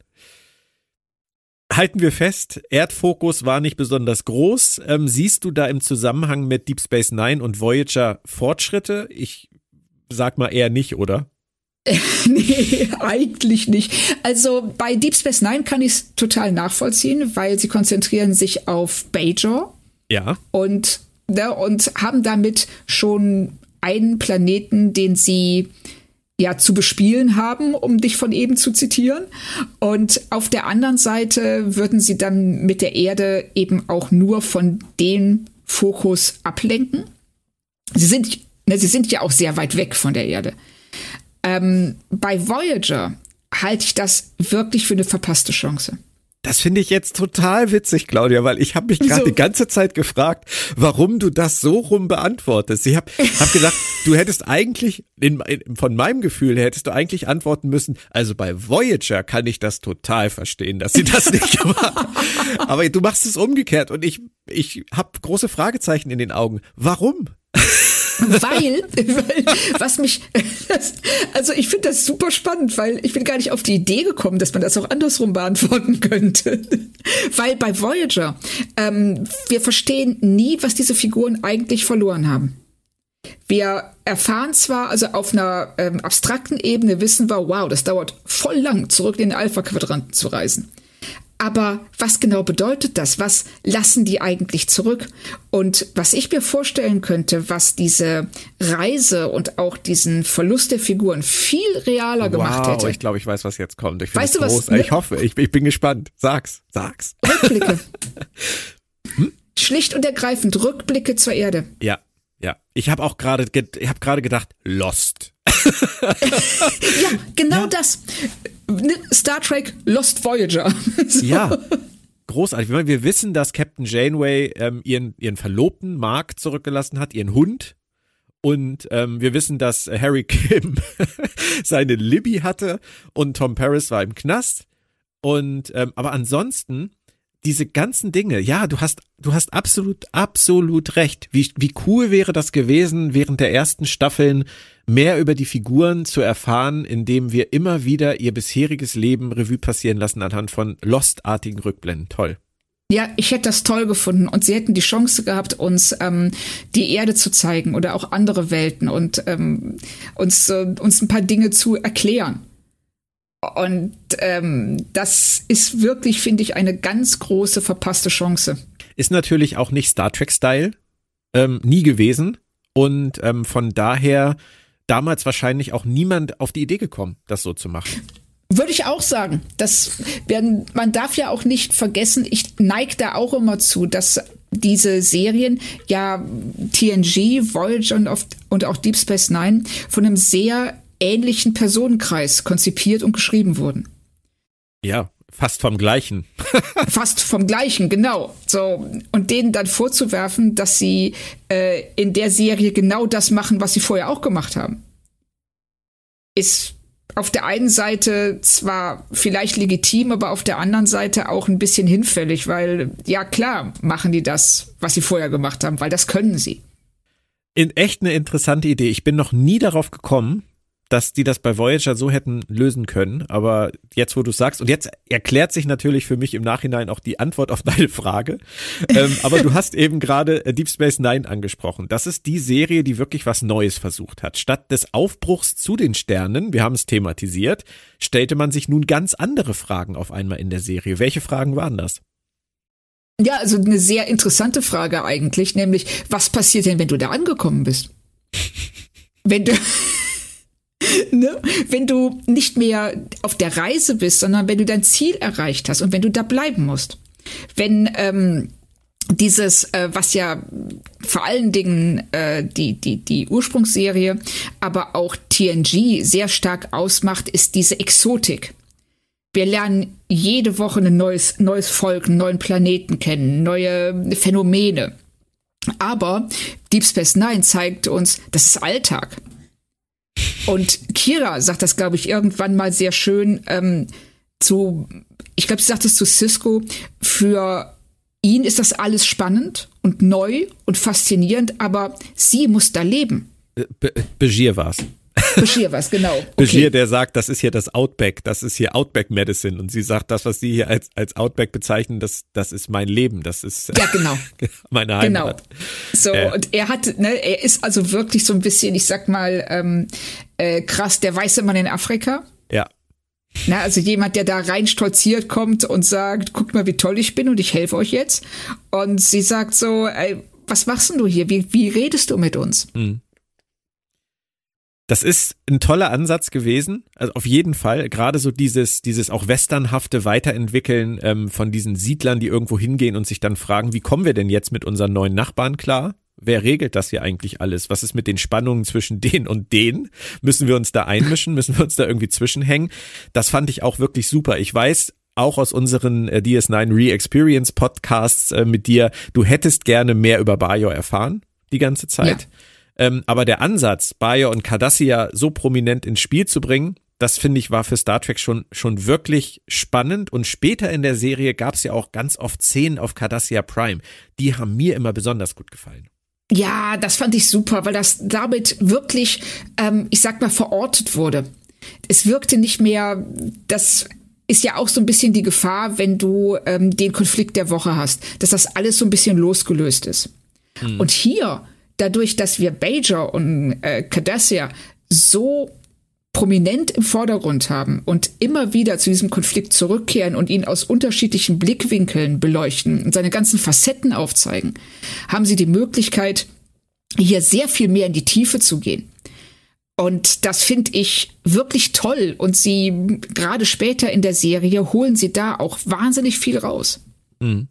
Halten wir fest, Erdfokus war nicht besonders groß. Ähm, siehst du da im Zusammenhang mit Deep Space Nine und Voyager Fortschritte? Ich sag mal eher nicht, oder? nee, eigentlich nicht. Also bei Deep Space Nine kann ich es total nachvollziehen, weil sie konzentrieren sich auf Bajor. Ja. Und, ne, und haben damit schon einen Planeten, den sie ja zu bespielen haben, um dich von eben zu zitieren. Und auf der anderen Seite würden sie dann mit der Erde eben auch nur von dem Fokus ablenken. Sie sind Ne, sie sind ja auch sehr weit weg von der Erde. Ähm, bei Voyager halte ich das wirklich für eine verpasste Chance. Das finde ich jetzt total witzig, Claudia, weil ich habe mich gerade so. die ganze Zeit gefragt, warum du das so rum beantwortest. Ich habe hab gedacht, du hättest eigentlich, in, in, von meinem Gefühl her, hättest du eigentlich antworten müssen, also bei Voyager kann ich das total verstehen, dass sie das nicht gemacht. Aber du machst es umgekehrt und ich, ich habe große Fragezeichen in den Augen. Warum? weil, weil was mich, also ich finde das super spannend, weil ich bin gar nicht auf die Idee gekommen, dass man das auch andersrum beantworten könnte. weil bei Voyager, ähm, wir verstehen nie, was diese Figuren eigentlich verloren haben. Wir erfahren zwar, also auf einer ähm, abstrakten Ebene wissen wir, wow, das dauert voll lang, zurück in den Alpha-Quadranten zu reisen. Aber was genau bedeutet das? Was lassen die eigentlich zurück? Und was ich mir vorstellen könnte, was diese Reise und auch diesen Verlust der Figuren viel realer wow, gemacht hätte. Ich glaube, ich weiß, was jetzt kommt. Ich weißt du was? Ich hoffe, ich, ich, bin gespannt. Sag's, sag's. Rückblicke. hm? Schlicht und ergreifend Rückblicke zur Erde. Ja, ja. Ich habe auch gerade, ich habe gerade gedacht, Lost. ja, genau ja. das. Star Trek Lost Voyager. so. Ja. Großartig. Wir wissen, dass Captain Janeway ähm, ihren, ihren Verlobten Mark zurückgelassen hat, ihren Hund. Und ähm, wir wissen, dass Harry Kim seine Libby hatte und Tom Paris war im Knast. Und ähm, aber ansonsten diese ganzen Dinge, ja, du hast, du hast absolut, absolut recht. Wie, wie cool wäre das gewesen, während der ersten Staffeln mehr über die Figuren zu erfahren, indem wir immer wieder ihr bisheriges Leben Revue passieren lassen anhand von Lost-artigen Rückblenden. Toll. Ja, ich hätte das toll gefunden und sie hätten die Chance gehabt, uns ähm, die Erde zu zeigen oder auch andere Welten und ähm, uns, äh, uns ein paar Dinge zu erklären. Und ähm, das ist wirklich, finde ich, eine ganz große verpasste Chance. Ist natürlich auch nicht Star Trek-Style, ähm, nie gewesen. Und ähm, von daher damals wahrscheinlich auch niemand auf die Idee gekommen, das so zu machen. Würde ich auch sagen. Das werden, man darf ja auch nicht vergessen, ich neige da auch immer zu, dass diese Serien ja TNG, Voyager und, und auch Deep Space Nine von einem sehr ähnlichen Personenkreis konzipiert und geschrieben wurden. Ja, fast vom gleichen. fast vom gleichen, genau. So und denen dann vorzuwerfen, dass sie äh, in der Serie genau das machen, was sie vorher auch gemacht haben, ist auf der einen Seite zwar vielleicht legitim, aber auf der anderen Seite auch ein bisschen hinfällig, weil ja klar machen die das, was sie vorher gemacht haben, weil das können sie. In echt eine interessante Idee. Ich bin noch nie darauf gekommen, dass die das bei Voyager so hätten lösen können. Aber jetzt, wo du sagst, und jetzt erklärt sich natürlich für mich im Nachhinein auch die Antwort auf deine Frage. ähm, aber du hast eben gerade äh, Deep Space Nine angesprochen. Das ist die Serie, die wirklich was Neues versucht hat. Statt des Aufbruchs zu den Sternen, wir haben es thematisiert, stellte man sich nun ganz andere Fragen auf einmal in der Serie. Welche Fragen waren das? Ja, also eine sehr interessante Frage eigentlich, nämlich, was passiert denn, wenn du da angekommen bist? wenn du, ne? Wenn du nicht mehr auf der Reise bist, sondern wenn du dein Ziel erreicht hast und wenn du da bleiben musst. Wenn ähm, dieses, äh, was ja vor allen Dingen äh, die, die, die Ursprungsserie, aber auch TNG sehr stark ausmacht, ist diese Exotik. Wir lernen jede Woche ein neues, neues Volk, einen neuen Planeten kennen, neue Phänomene. Aber Deep Space Nine zeigt uns, das ist Alltag. Und Kira sagt das, glaube ich, irgendwann mal sehr schön ähm, zu, ich glaube, sie sagt es zu Cisco, für ihn ist das alles spannend und neu und faszinierend, aber sie muss da leben. Be Begier war's. Bashir was, genau. Okay. Bashir, der sagt, das ist hier das Outback, das ist hier Outback Medicine. Und sie sagt, das, was sie hier als, als Outback bezeichnen, das, das ist mein Leben, das ist ja, genau. meine Heimat. Genau. So, äh. und er hat, ne, er ist also wirklich so ein bisschen, ich sag mal, ähm, äh, krass, der weiße Mann in Afrika. Ja. Na, also jemand, der da rein stolziert kommt und sagt, guckt mal, wie toll ich bin und ich helfe euch jetzt. Und sie sagt so, ey, was machst denn du hier? Wie, wie redest du mit uns? Mhm. Das ist ein toller Ansatz gewesen, also auf jeden Fall. Gerade so dieses, dieses auch westernhafte Weiterentwickeln ähm, von diesen Siedlern, die irgendwo hingehen und sich dann fragen, wie kommen wir denn jetzt mit unseren neuen Nachbarn klar? Wer regelt das hier eigentlich alles? Was ist mit den Spannungen zwischen den und den? Müssen wir uns da einmischen? Müssen wir uns da irgendwie zwischenhängen? Das fand ich auch wirklich super. Ich weiß, auch aus unseren äh, DS9 Re-Experience Podcasts äh, mit dir, du hättest gerne mehr über Bayo erfahren, die ganze Zeit. Ja. Ähm, aber der Ansatz, Bayo und Cardassia so prominent ins Spiel zu bringen, das finde ich war für Star Trek schon, schon wirklich spannend. Und später in der Serie gab es ja auch ganz oft Szenen auf Cardassia Prime. Die haben mir immer besonders gut gefallen. Ja, das fand ich super, weil das damit wirklich, ähm, ich sag mal, verortet wurde. Es wirkte nicht mehr, das ist ja auch so ein bisschen die Gefahr, wenn du ähm, den Konflikt der Woche hast, dass das alles so ein bisschen losgelöst ist. Hm. Und hier, dadurch, dass wir Bajor und äh, Cardassia so prominent im Vordergrund haben und immer wieder zu diesem Konflikt zurückkehren und ihn aus unterschiedlichen Blickwinkeln beleuchten und seine ganzen Facetten aufzeigen, haben sie die Möglichkeit, hier sehr viel mehr in die Tiefe zu gehen. Und das finde ich wirklich toll. Und sie, gerade später in der Serie, holen sie da auch wahnsinnig viel raus. Mhm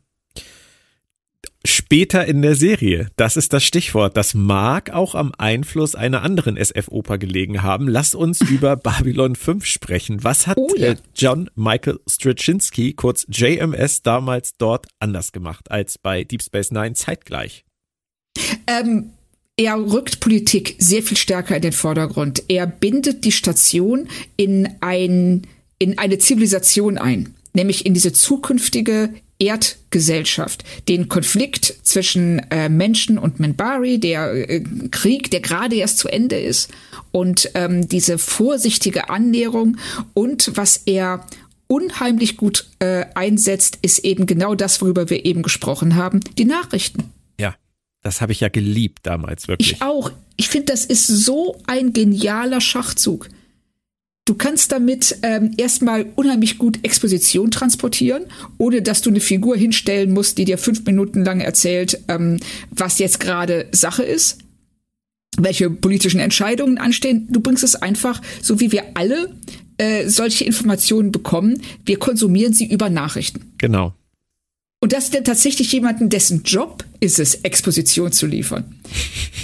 später in der Serie. Das ist das Stichwort. Das mag auch am Einfluss einer anderen SF-Oper gelegen haben. Lass uns über Babylon 5 sprechen. Was hat oh, ja. Äh, John Michael Straczynski, kurz JMS, damals dort anders gemacht als bei Deep Space Nine zeitgleich? Ähm, er rückt Politik sehr viel stärker in den Vordergrund. Er bindet die Station in ein, in eine Zivilisation ein nämlich in diese zukünftige Erdgesellschaft. Den Konflikt zwischen äh, Menschen und Minbari, der äh, Krieg, der gerade erst zu Ende ist, und ähm, diese vorsichtige Annäherung und was er unheimlich gut äh, einsetzt, ist eben genau das, worüber wir eben gesprochen haben, die Nachrichten. Ja, das habe ich ja geliebt damals wirklich. Ich auch. Ich finde, das ist so ein genialer Schachzug. Du kannst damit ähm, erstmal unheimlich gut Exposition transportieren, ohne dass du eine Figur hinstellen musst, die dir fünf Minuten lang erzählt, ähm, was jetzt gerade Sache ist, welche politischen Entscheidungen anstehen. Du bringst es einfach, so wie wir alle äh, solche Informationen bekommen, wir konsumieren sie über Nachrichten. Genau. Und das ist dann tatsächlich jemanden, dessen Job ist es, Exposition zu liefern.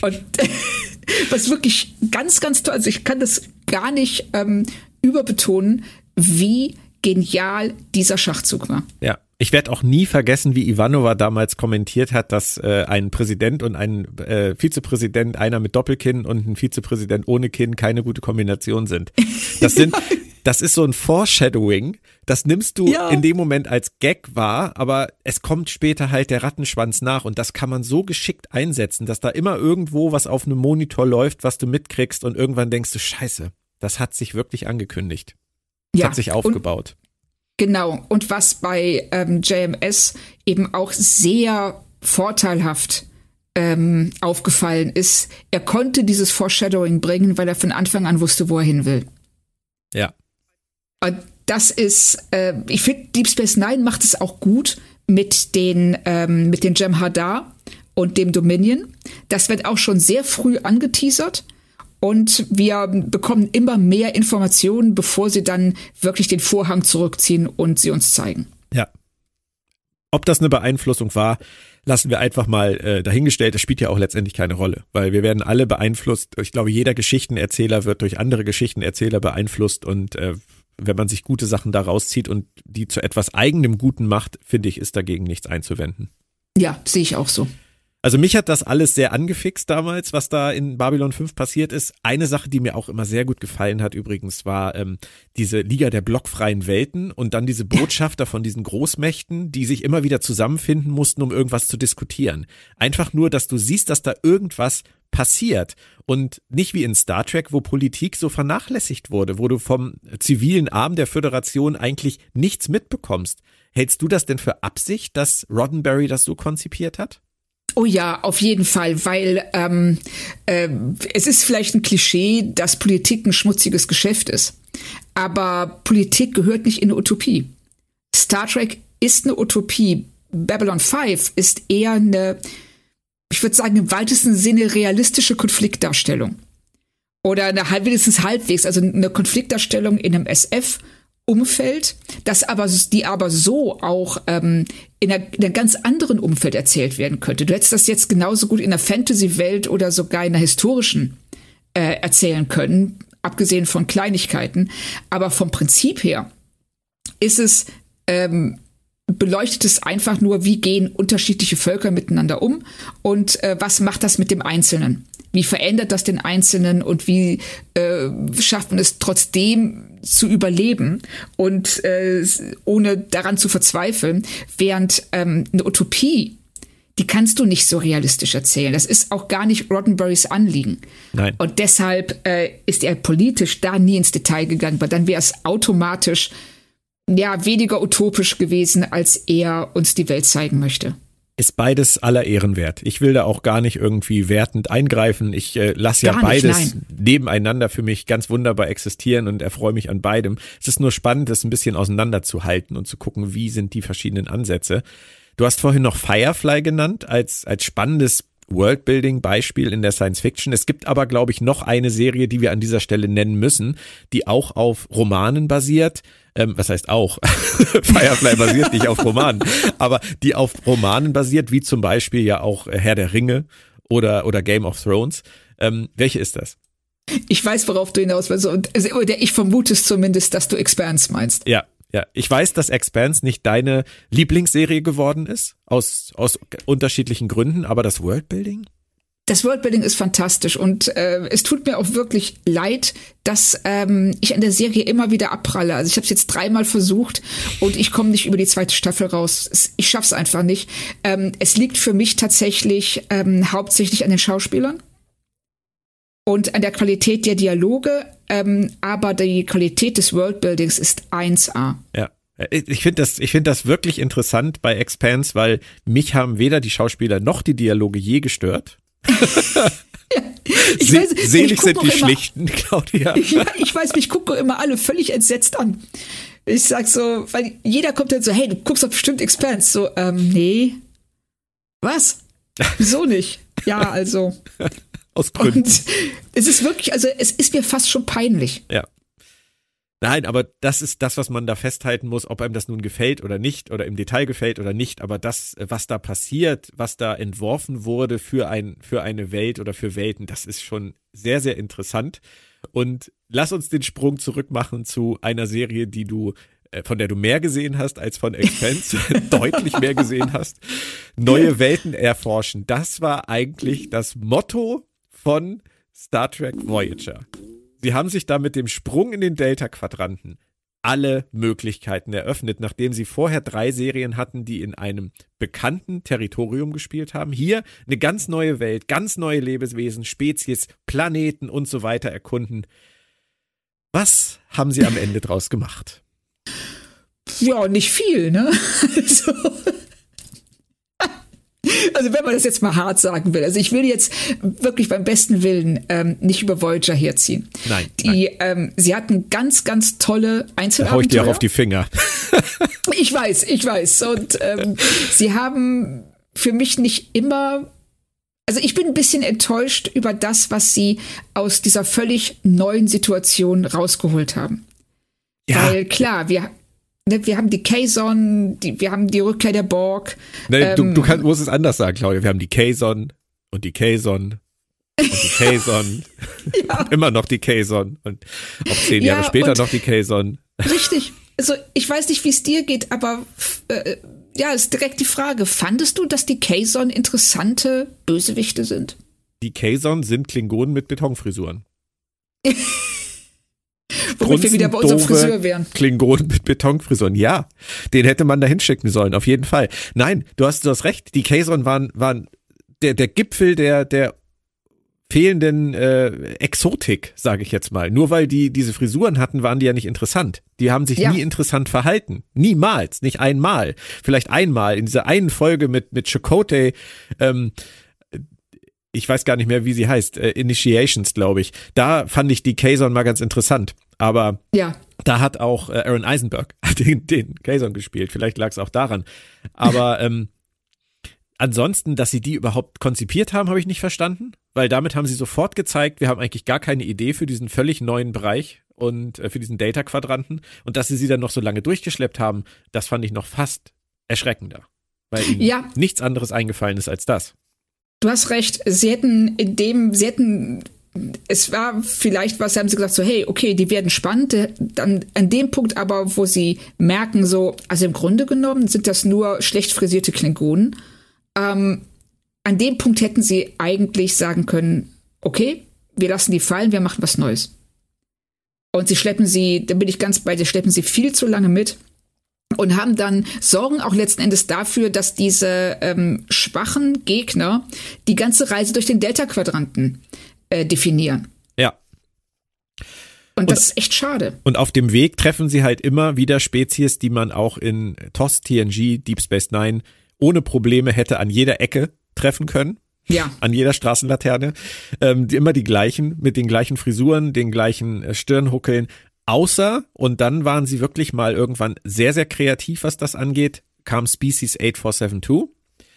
Und was wirklich ganz, ganz toll ist. Also ich kann das gar nicht ähm, überbetonen, wie genial dieser Schachzug war. Ja. Ich werde auch nie vergessen, wie Ivanova damals kommentiert hat, dass äh, ein Präsident und ein äh, Vizepräsident, einer mit Doppelkinn und ein Vizepräsident ohne Kinn keine gute Kombination sind. Das sind, das ist so ein Foreshadowing. Das nimmst du ja. in dem Moment als Gag wahr, aber es kommt später halt der Rattenschwanz nach und das kann man so geschickt einsetzen, dass da immer irgendwo was auf einem Monitor läuft, was du mitkriegst und irgendwann denkst du, scheiße, das hat sich wirklich angekündigt. Das ja, hat sich aufgebaut. Und, genau. Und was bei ähm, JMS eben auch sehr vorteilhaft ähm, aufgefallen ist, er konnte dieses Foreshadowing bringen, weil er von Anfang an wusste, wo er hin will. Ja. Und das ist, äh, ich finde, Deep Space Nine macht es auch gut mit den, ähm, mit den Jem'Hadar und dem Dominion. Das wird auch schon sehr früh angeteasert. Und wir bekommen immer mehr Informationen, bevor sie dann wirklich den Vorhang zurückziehen und sie uns zeigen. Ja. Ob das eine Beeinflussung war, lassen wir einfach mal äh, dahingestellt. Das spielt ja auch letztendlich keine Rolle, weil wir werden alle beeinflusst. Ich glaube, jeder Geschichtenerzähler wird durch andere Geschichtenerzähler beeinflusst und äh, wenn man sich gute Sachen da rauszieht und die zu etwas eigenem Guten macht, finde ich, ist dagegen nichts einzuwenden. Ja, sehe ich auch so. Also mich hat das alles sehr angefixt damals, was da in Babylon 5 passiert ist. Eine Sache, die mir auch immer sehr gut gefallen hat übrigens, war ähm, diese Liga der blockfreien Welten und dann diese Botschafter von diesen Großmächten, die sich immer wieder zusammenfinden mussten, um irgendwas zu diskutieren. Einfach nur, dass du siehst, dass da irgendwas passiert und nicht wie in Star Trek, wo Politik so vernachlässigt wurde, wo du vom zivilen Arm der Föderation eigentlich nichts mitbekommst. Hältst du das denn für Absicht, dass Roddenberry das so konzipiert hat? Oh ja, auf jeden Fall, weil ähm, äh, es ist vielleicht ein Klischee, dass Politik ein schmutziges Geschäft ist. Aber Politik gehört nicht in eine Utopie. Star Trek ist eine Utopie. Babylon 5 ist eher eine, ich würde sagen, im weitesten Sinne realistische Konfliktdarstellung. Oder eine wenigstens halbwegs, also eine Konfliktdarstellung in einem SF Umfeld, das aber, die aber so auch ähm, in, einer, in einem ganz anderen Umfeld erzählt werden könnte. Du hättest das jetzt genauso gut in einer Fantasy-Welt oder sogar in einer historischen äh, erzählen können, abgesehen von Kleinigkeiten. Aber vom Prinzip her ist es ähm, beleuchtet es einfach nur, wie gehen unterschiedliche Völker miteinander um und äh, was macht das mit dem Einzelnen? Wie verändert das den Einzelnen und wie äh, schafft man es trotzdem zu überleben und äh, ohne daran zu verzweifeln, während ähm, eine Utopie die kannst du nicht so realistisch erzählen. Das ist auch gar nicht Roddenberrys Anliegen. Nein. Und deshalb äh, ist er politisch da nie ins Detail gegangen, weil dann wäre es automatisch ja weniger utopisch gewesen, als er uns die Welt zeigen möchte. Ist beides aller Ehren wert. Ich will da auch gar nicht irgendwie wertend eingreifen. Ich äh, lasse ja nicht, beides nein. nebeneinander für mich ganz wunderbar existieren und erfreue mich an beidem. Es ist nur spannend, das ein bisschen auseinanderzuhalten und zu gucken, wie sind die verschiedenen Ansätze. Du hast vorhin noch Firefly genannt als, als spannendes Worldbuilding-Beispiel in der Science Fiction. Es gibt aber, glaube ich, noch eine Serie, die wir an dieser Stelle nennen müssen, die auch auf Romanen basiert. Ähm, was heißt auch? Firefly basiert nicht auf Romanen, aber die auf Romanen basiert, wie zum Beispiel ja auch Herr der Ringe oder, oder Game of Thrones. Ähm, welche ist das? Ich weiß, worauf du hinaus willst. Oder ich vermute es zumindest, dass du Expanse meinst. Ja, ja, ich weiß, dass Expanse nicht deine Lieblingsserie geworden ist, aus, aus unterschiedlichen Gründen, aber das Worldbuilding? Das Worldbuilding ist fantastisch und äh, es tut mir auch wirklich leid, dass ähm, ich an der Serie immer wieder abpralle. Also ich habe es jetzt dreimal versucht und ich komme nicht über die zweite Staffel raus. Ich schaff's einfach nicht. Ähm, es liegt für mich tatsächlich ähm, hauptsächlich an den Schauspielern und an der Qualität der Dialoge, ähm, aber die Qualität des Worldbuildings ist 1A. Ja. Ich finde das, ich finde das wirklich interessant bei Expanse, weil mich haben weder die Schauspieler noch die Dialoge je gestört. ich weiß, Selig ich sind die Schlichten, Claudia. Ja, ich weiß, mich gucke immer alle völlig entsetzt an. Ich sag so, weil jeder kommt dann so, hey, du guckst doch bestimmt Expanse. So, ähm, nee. Was? Wieso nicht? Ja, also. Aus Gründen. Und es ist wirklich, also es ist mir fast schon peinlich. Ja. Nein, aber das ist das, was man da festhalten muss, ob einem das nun gefällt oder nicht oder im Detail gefällt oder nicht. Aber das, was da passiert, was da entworfen wurde für ein, für eine Welt oder für Welten, das ist schon sehr, sehr interessant. Und lass uns den Sprung zurück machen zu einer Serie, die du äh, von der du mehr gesehen hast als von Expense, deutlich mehr gesehen hast. Neue Welten erforschen. Das war eigentlich das Motto von Star Trek Voyager. Sie haben sich da mit dem Sprung in den Delta-Quadranten alle Möglichkeiten eröffnet, nachdem sie vorher drei Serien hatten, die in einem bekannten Territorium gespielt haben. Hier eine ganz neue Welt, ganz neue Lebewesen, Spezies, Planeten und so weiter erkunden. Was haben sie am Ende draus gemacht? Ja, nicht viel, ne? Also, also wenn man das jetzt mal hart sagen will. Also ich will jetzt wirklich beim besten Willen ähm, nicht über Voyager herziehen. Nein. Die, nein. Ähm, sie hatten ganz, ganz tolle Einzelabenteuer. Da hau ich dir auch auf die Finger. ich weiß, ich weiß. Und ähm, sie haben für mich nicht immer also ich bin ein bisschen enttäuscht über das, was sie aus dieser völlig neuen Situation rausgeholt haben. Ja. Weil klar, wir, wir haben die Kazon, die, wir haben die Rückkehr der Borg. Nee, ähm, du, du kannst, musst es anders sagen, Claudia. Wir haben die Kazon und die Kazon und die Kazon. ja. Immer noch die Kazon und auch zehn Jahre ja, später noch die Kazon. Richtig. Also ich weiß nicht, wie es dir geht, aber äh, ja, ist direkt die Frage. Fandest du, dass die Kazon interessante Bösewichte sind? Die Kazon sind Klingonen mit Betonfrisuren. Womit wir wieder bei unserem Friseur wären. Klingonen mit Betonfrisuren. Ja, den hätte man da hinschicken sollen, auf jeden Fall. Nein, du hast, du hast recht. Die Kazon waren, waren der, der Gipfel der, der fehlenden äh, Exotik, sage ich jetzt mal. Nur weil die diese Frisuren hatten, waren die ja nicht interessant. Die haben sich ja. nie interessant verhalten. Niemals, nicht einmal. Vielleicht einmal in dieser einen Folge mit mit Chakotay, ähm, ich weiß gar nicht mehr, wie sie heißt, äh, Initiations, glaube ich. Da fand ich die Kazon mal ganz interessant. Aber ja. da hat auch äh, Aaron Eisenberg den, den Kazon gespielt. Vielleicht lag es auch daran. Aber ähm, ansonsten, dass sie die überhaupt konzipiert haben, habe ich nicht verstanden. Weil damit haben sie sofort gezeigt, wir haben eigentlich gar keine Idee für diesen völlig neuen Bereich und äh, für diesen Data-Quadranten und dass sie sie dann noch so lange durchgeschleppt haben, das fand ich noch fast erschreckender, weil ihnen ja. nichts anderes eingefallen ist als das. Du hast recht, sie hätten in dem, sie hätten es war vielleicht was, haben sie gesagt, so, hey, okay, die werden spannend. Dann an dem Punkt aber, wo sie merken, so, also im Grunde genommen sind das nur schlecht frisierte Klingonen. Ähm, an dem Punkt hätten sie eigentlich sagen können, okay, wir lassen die fallen, wir machen was Neues. Und sie schleppen sie, da bin ich ganz bei dir, schleppen sie viel zu lange mit und haben dann sorgen auch letzten Endes dafür, dass diese ähm, schwachen Gegner die ganze Reise durch den Delta-Quadranten äh, definieren. Ja. Und, und das ist echt schade. Und auf dem Weg treffen sie halt immer wieder Spezies, die man auch in TOS, TNG, Deep Space Nine ohne Probleme hätte an jeder Ecke treffen können. Ja. An jeder Straßenlaterne. Ähm, die, immer die gleichen, mit den gleichen Frisuren, den gleichen äh, Stirnhuckeln. Außer, und dann waren sie wirklich mal irgendwann sehr, sehr kreativ, was das angeht, kam Species 8472.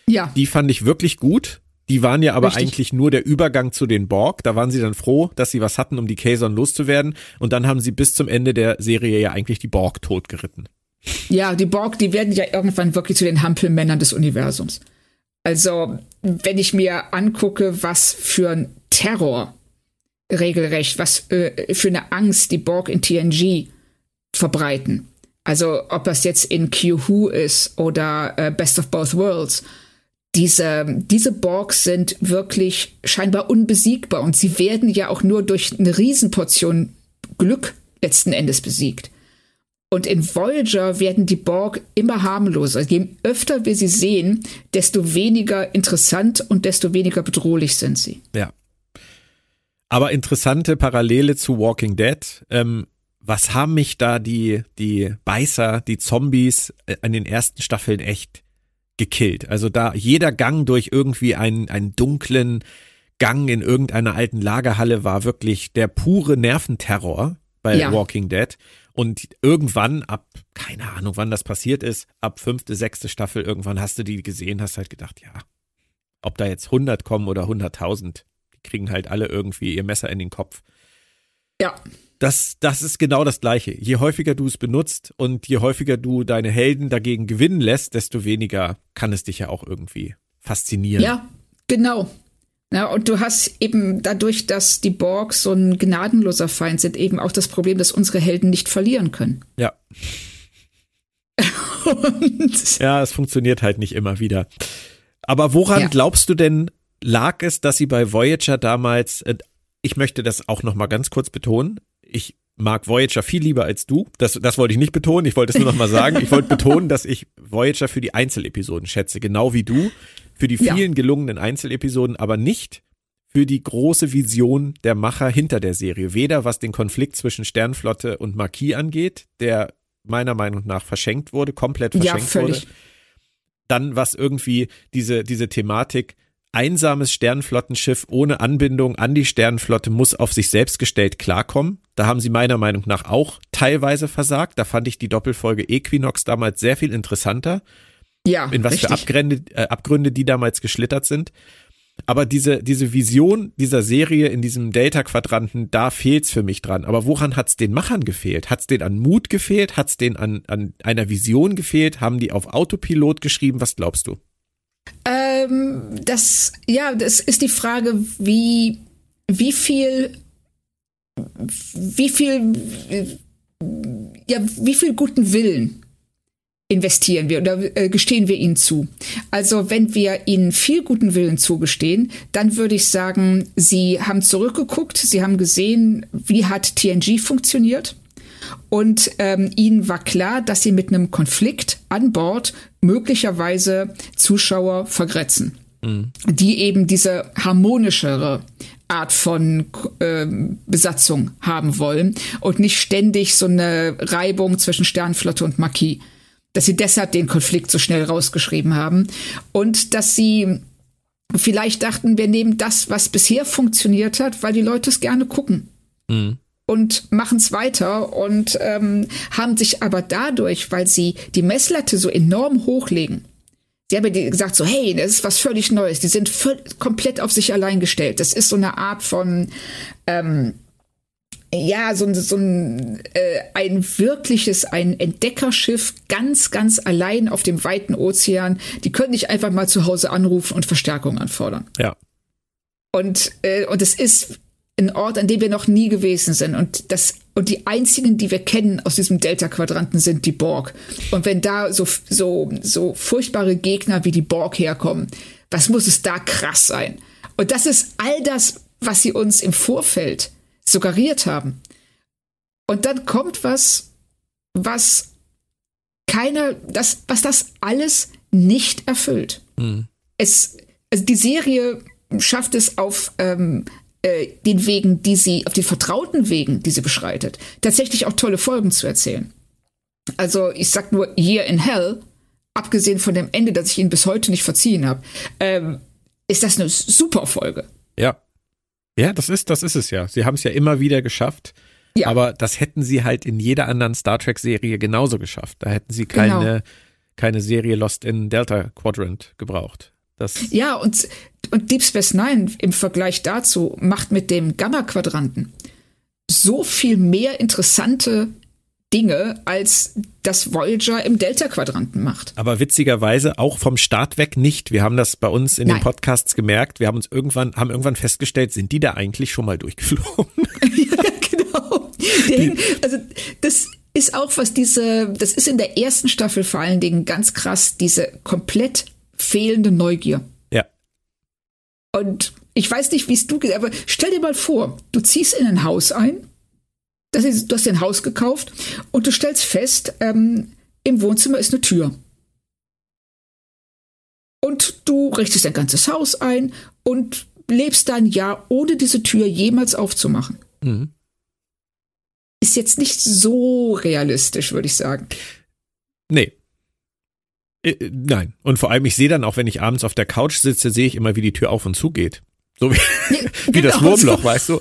Ja. Die fand ich wirklich gut. Die waren ja aber Richtig. eigentlich nur der Übergang zu den Borg. Da waren sie dann froh, dass sie was hatten, um die Kazon loszuwerden. Und dann haben sie bis zum Ende der Serie ja eigentlich die Borg totgeritten. Ja, die Borg, die werden ja irgendwann wirklich zu den Hampelmännern des Universums. Also, wenn ich mir angucke, was für ein Terror regelrecht, was äh, für eine Angst die Borg in TNG verbreiten. Also, ob das jetzt in Q-Who ist oder äh, Best of Both Worlds. Diese, diese Borgs sind wirklich scheinbar unbesiegbar und sie werden ja auch nur durch eine Riesenportion Glück letzten Endes besiegt. Und in Voyager werden die Borg immer harmloser. Je öfter wir sie sehen, desto weniger interessant und desto weniger bedrohlich sind sie. Ja. Aber interessante Parallele zu Walking Dead. Ähm, was haben mich da die, die Beißer, die Zombies äh, an den ersten Staffeln echt gekillt? Also da jeder Gang durch irgendwie einen, einen dunklen Gang in irgendeiner alten Lagerhalle war wirklich der pure Nerventerror bei ja. Walking Dead. Und irgendwann, ab, keine Ahnung, wann das passiert ist, ab fünfte, sechste Staffel, irgendwann hast du die gesehen, hast halt gedacht, ja, ob da jetzt 100 kommen oder 100.000, die kriegen halt alle irgendwie ihr Messer in den Kopf. Ja. Das, das ist genau das Gleiche. Je häufiger du es benutzt und je häufiger du deine Helden dagegen gewinnen lässt, desto weniger kann es dich ja auch irgendwie faszinieren. Ja, genau. Ja, und du hast eben dadurch, dass die Borg so ein gnadenloser Feind sind, eben auch das Problem, dass unsere Helden nicht verlieren können. Ja. und ja, es funktioniert halt nicht immer wieder. Aber woran ja. glaubst du denn, lag es, dass sie bei Voyager damals, äh, ich möchte das auch noch mal ganz kurz betonen, ich mag Voyager viel lieber als du. Das, das wollte ich nicht betonen. Ich wollte es nur noch mal sagen. Ich wollte betonen, dass ich Voyager für die Einzelepisoden schätze, genau wie du für die vielen ja. gelungenen Einzelepisoden, aber nicht für die große Vision der Macher hinter der Serie. Weder was den Konflikt zwischen Sternflotte und Marquis angeht, der meiner Meinung nach verschenkt wurde, komplett verschenkt ja, wurde. Dann was irgendwie diese, diese Thematik, einsames Sternflottenschiff ohne Anbindung an die Sternflotte muss auf sich selbst gestellt klarkommen. Da haben sie meiner Meinung nach auch teilweise versagt. Da fand ich die Doppelfolge Equinox damals sehr viel interessanter. Ja, in was richtig. für Abgründe, äh, Abgründe die damals geschlittert sind. Aber diese, diese Vision dieser Serie in diesem Delta-Quadranten, da fehlt's für mich dran. Aber woran hat's den Machern gefehlt? Hat's den an Mut gefehlt? Hat's den an, an einer Vision gefehlt? Haben die auf Autopilot geschrieben? Was glaubst du? Ähm, das, ja, das ist die Frage, wie, wie viel, wie viel, ja, wie viel guten Willen investieren wir oder äh, gestehen wir ihnen zu. Also wenn wir ihnen viel guten Willen zugestehen, dann würde ich sagen, sie haben zurückgeguckt, sie haben gesehen, wie hat TNG funktioniert. Und ähm, ihnen war klar, dass sie mit einem Konflikt an Bord möglicherweise Zuschauer vergrätzen, mhm. die eben diese harmonischere Art von äh, Besatzung haben wollen und nicht ständig so eine Reibung zwischen Sternflotte und Marquis dass sie deshalb den Konflikt so schnell rausgeschrieben haben und dass sie vielleicht dachten, wir nehmen das, was bisher funktioniert hat, weil die Leute es gerne gucken. Mhm. Und machen es weiter und ähm, haben sich aber dadurch, weil sie die Messlatte so enorm hochlegen, Sie haben ja gesagt so, hey, das ist was völlig Neues. Die sind komplett auf sich allein gestellt. Das ist so eine Art von, ähm, ja, so, so ein, äh, ein wirkliches, ein Entdeckerschiff ganz, ganz allein auf dem weiten Ozean. Die können nicht einfach mal zu Hause anrufen und Verstärkung anfordern. Ja. Und, äh, und es ist ein Ort, an dem wir noch nie gewesen sind. Und das, und die einzigen, die wir kennen aus diesem Delta-Quadranten, sind die Borg. Und wenn da so, so, so furchtbare Gegner wie die Borg herkommen, was muss es da krass sein? Und das ist all das, was sie uns im Vorfeld suggeriert haben. Und dann kommt was, was keiner, das, was das alles nicht erfüllt. Mhm. Es, also die Serie schafft es auf ähm, äh, den Wegen, die sie, auf den vertrauten Wegen, die sie beschreitet, tatsächlich auch tolle Folgen zu erzählen. Also ich sag nur Year in Hell, abgesehen von dem Ende, das ich ihnen bis heute nicht verziehen habe, ähm, ist das eine super Folge. Ja. Ja, das ist, das ist es ja. Sie haben es ja immer wieder geschafft. Ja. Aber das hätten sie halt in jeder anderen Star Trek-Serie genauso geschafft. Da hätten sie keine, genau. keine Serie Lost in Delta Quadrant gebraucht. Das ja, und, und Deep Space Nine im Vergleich dazu macht mit dem Gamma-Quadranten so viel mehr interessante Dinge, als das Voyager im Delta-Quadranten macht. Aber witzigerweise auch vom Start weg nicht. Wir haben das bei uns in Nein. den Podcasts gemerkt. Wir haben uns irgendwann, haben irgendwann festgestellt, sind die da eigentlich schon mal durchgeflogen? ja, genau. Die, also das ist auch was diese, das ist in der ersten Staffel vor allen Dingen ganz krass, diese komplett fehlende Neugier. Ja. Und ich weiß nicht, wie es du geht, aber stell dir mal vor, du ziehst in ein Haus ein das ist, du hast dir ein Haus gekauft und du stellst fest, ähm, im Wohnzimmer ist eine Tür. Und du richtest dein ganzes Haus ein und lebst dann Jahr, ohne diese Tür jemals aufzumachen. Mhm. Ist jetzt nicht so realistisch, würde ich sagen. Nee. Äh, nein. Und vor allem, ich sehe dann auch, wenn ich abends auf der Couch sitze, sehe ich immer, wie die Tür auf und zu geht. So wie, ja, wie genau das Wurmloch, so. weißt du?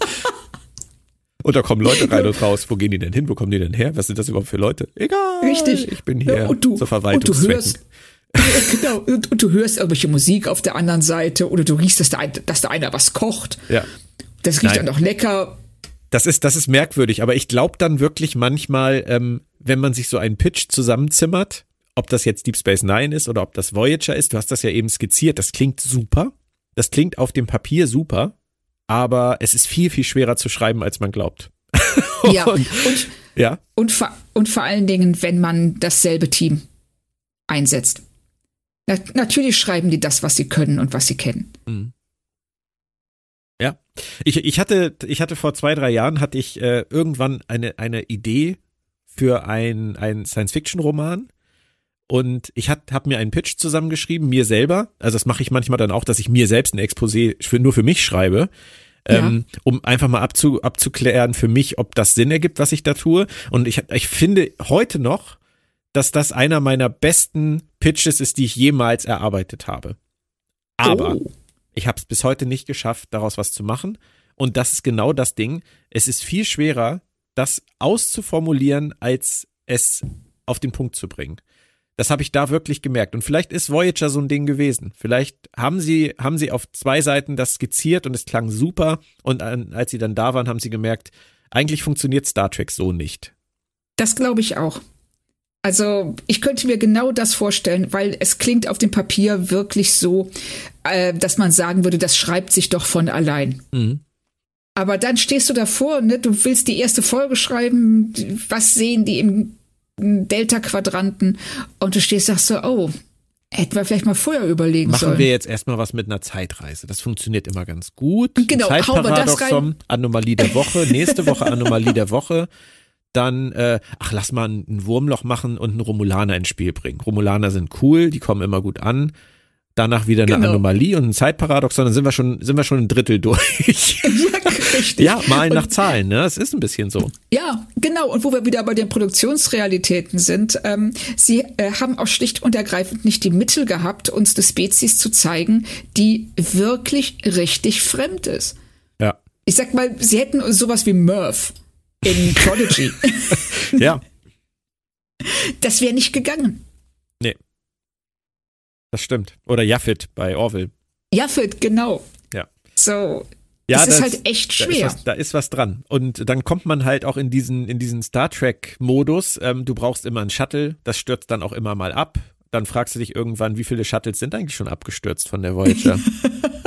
Und da kommen Leute rein und raus. Wo gehen die denn hin? Wo kommen die denn her? Was sind das überhaupt für Leute? Egal. Richtig. Ich bin hier und du, zur Verwaltung. Und du hörst, genau. Und, und, du hörst irgendwelche Musik auf der anderen Seite oder du riechst, dass da, dass da einer was kocht. Ja. Das riecht Nein. dann doch lecker. Das ist, das ist merkwürdig, aber ich glaube dann wirklich manchmal, ähm, wenn man sich so einen Pitch zusammenzimmert, ob das jetzt Deep Space Nine ist oder ob das Voyager ist, du hast das ja eben skizziert, das klingt super. Das klingt auf dem Papier super aber es ist viel, viel schwerer zu schreiben, als man glaubt. ja, und, ja. Und, vor, und vor allen Dingen, wenn man dasselbe Team einsetzt. Na, natürlich schreiben die das, was sie können und was sie kennen. Mhm. Ja, ich, ich hatte, ich hatte vor zwei, drei Jahren hatte ich äh, irgendwann eine, eine Idee für ein, ein Science-Fiction-Roman und ich habe hab mir einen Pitch zusammengeschrieben, mir selber. Also das mache ich manchmal dann auch, dass ich mir selbst ein Exposé für, nur für mich schreibe. Ja. Ähm, um einfach mal abzu, abzuklären für mich, ob das Sinn ergibt, was ich da tue. Und ich, ich finde heute noch, dass das einer meiner besten Pitches ist, die ich jemals erarbeitet habe. Aber oh. ich habe es bis heute nicht geschafft, daraus was zu machen. Und das ist genau das Ding. Es ist viel schwerer, das auszuformulieren, als es auf den Punkt zu bringen. Das habe ich da wirklich gemerkt. Und vielleicht ist Voyager so ein Ding gewesen. Vielleicht haben sie, haben sie auf zwei Seiten das skizziert und es klang super. Und als sie dann da waren, haben sie gemerkt, eigentlich funktioniert Star Trek so nicht. Das glaube ich auch. Also ich könnte mir genau das vorstellen, weil es klingt auf dem Papier wirklich so, äh, dass man sagen würde, das schreibt sich doch von allein. Mhm. Aber dann stehst du davor, ne? du willst die erste Folge schreiben, was sehen die im Delta-Quadranten und du stehst sagst so, oh, Hätten wir vielleicht mal vorher überlegen Machen sollen. Machen wir jetzt erstmal was mit einer Zeitreise. Das funktioniert immer ganz gut. Genau, Zeitparadoxon, Anomalie der Woche, nächste Woche Anomalie der Woche. Dann, äh, ach, lass mal ein Wurmloch machen und einen Romulaner ins Spiel bringen. Romulaner sind cool, die kommen immer gut an danach wieder eine genau. Anomalie und ein Zeitparadoxon, dann sind wir schon, sind wir schon ein Drittel durch. ja, richtig. ja, malen nach Zahlen, ne? Es ist ein bisschen so. Ja, genau. Und wo wir wieder bei den Produktionsrealitäten sind, ähm, sie äh, haben auch schlicht und ergreifend nicht die Mittel gehabt, uns die Spezies zu zeigen, die wirklich richtig fremd ist. Ja. Ich sag mal, sie hätten sowas wie Murph in Prodigy. ja. Das wäre nicht gegangen. Nee. Das stimmt. Oder Jaffet bei Orville. Jaffet, genau. Ja. So, Ja, das, das ist halt echt schwer. Da ist, was, da ist was dran. Und dann kommt man halt auch in diesen, in diesen Star Trek-Modus. Ähm, du brauchst immer einen Shuttle, das stürzt dann auch immer mal ab. Dann fragst du dich irgendwann, wie viele Shuttles sind eigentlich schon abgestürzt von der Voyager?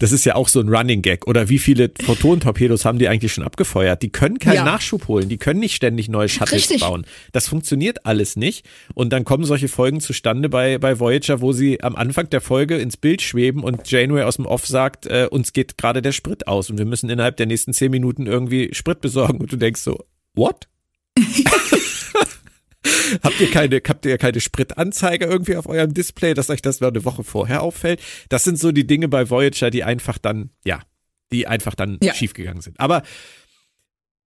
Das ist ja auch so ein Running Gag. Oder wie viele Photonentorpedos haben die eigentlich schon abgefeuert? Die können keinen ja. Nachschub holen. Die können nicht ständig neue Shuttles Richtig. bauen. Das funktioniert alles nicht. Und dann kommen solche Folgen zustande bei, bei Voyager, wo sie am Anfang der Folge ins Bild schweben und Janeway aus dem Off sagt, äh, uns geht gerade der Sprit aus und wir müssen innerhalb der nächsten zehn Minuten irgendwie Sprit besorgen. Und du denkst so, what? habt ihr keine, habt ihr keine Spritanzeige irgendwie auf eurem Display, dass euch das mal eine Woche vorher auffällt? Das sind so die Dinge bei Voyager, die einfach dann, ja, die einfach dann ja. schiefgegangen sind. Aber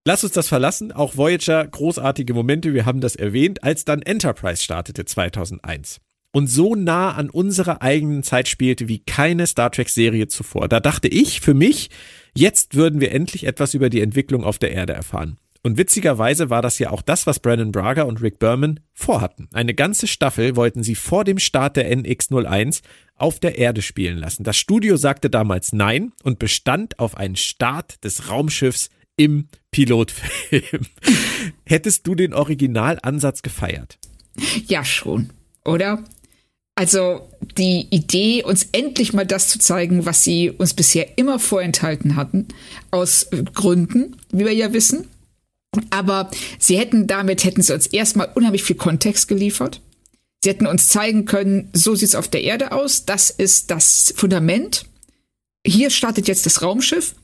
Lass uns das verlassen. Auch Voyager, großartige Momente, wir haben das erwähnt, als dann Enterprise startete 2001 und so nah an unserer eigenen Zeit spielte wie keine Star Trek-Serie zuvor. Da dachte ich für mich, jetzt würden wir endlich etwas über die Entwicklung auf der Erde erfahren. Und witzigerweise war das ja auch das, was Brandon Braga und Rick Berman vorhatten. Eine ganze Staffel wollten sie vor dem Start der NX01 auf der Erde spielen lassen. Das Studio sagte damals nein und bestand auf einen Start des Raumschiffs im Pilotfilm. Hättest du den Originalansatz gefeiert? Ja, schon, oder? Also die Idee, uns endlich mal das zu zeigen, was sie uns bisher immer vorenthalten hatten, aus Gründen, wie wir ja wissen, aber sie hätten damit, hätten sie uns erstmal unheimlich viel Kontext geliefert. Sie hätten uns zeigen können, so sieht's auf der Erde aus, das ist das Fundament. Hier startet jetzt das Raumschiff.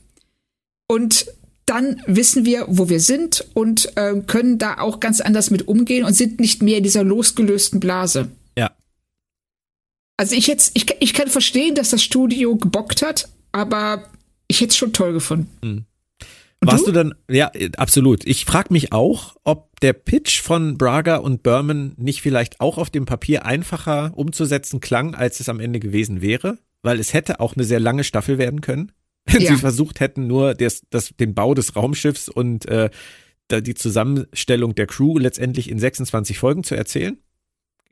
Und dann wissen wir, wo wir sind und äh, können da auch ganz anders mit umgehen und sind nicht mehr in dieser losgelösten Blase. Ja. Also ich jetzt, ich, ich kann verstehen, dass das Studio gebockt hat, aber ich hätte es schon toll gefunden. Mhm. Warst du? du? dann, ja, absolut. Ich frage mich auch, ob der Pitch von Braga und Berman nicht vielleicht auch auf dem Papier einfacher umzusetzen klang, als es am Ende gewesen wäre, weil es hätte auch eine sehr lange Staffel werden können, wenn ja. sie versucht hätten, nur das, das, den Bau des Raumschiffs und äh, die Zusammenstellung der Crew letztendlich in 26 Folgen zu erzählen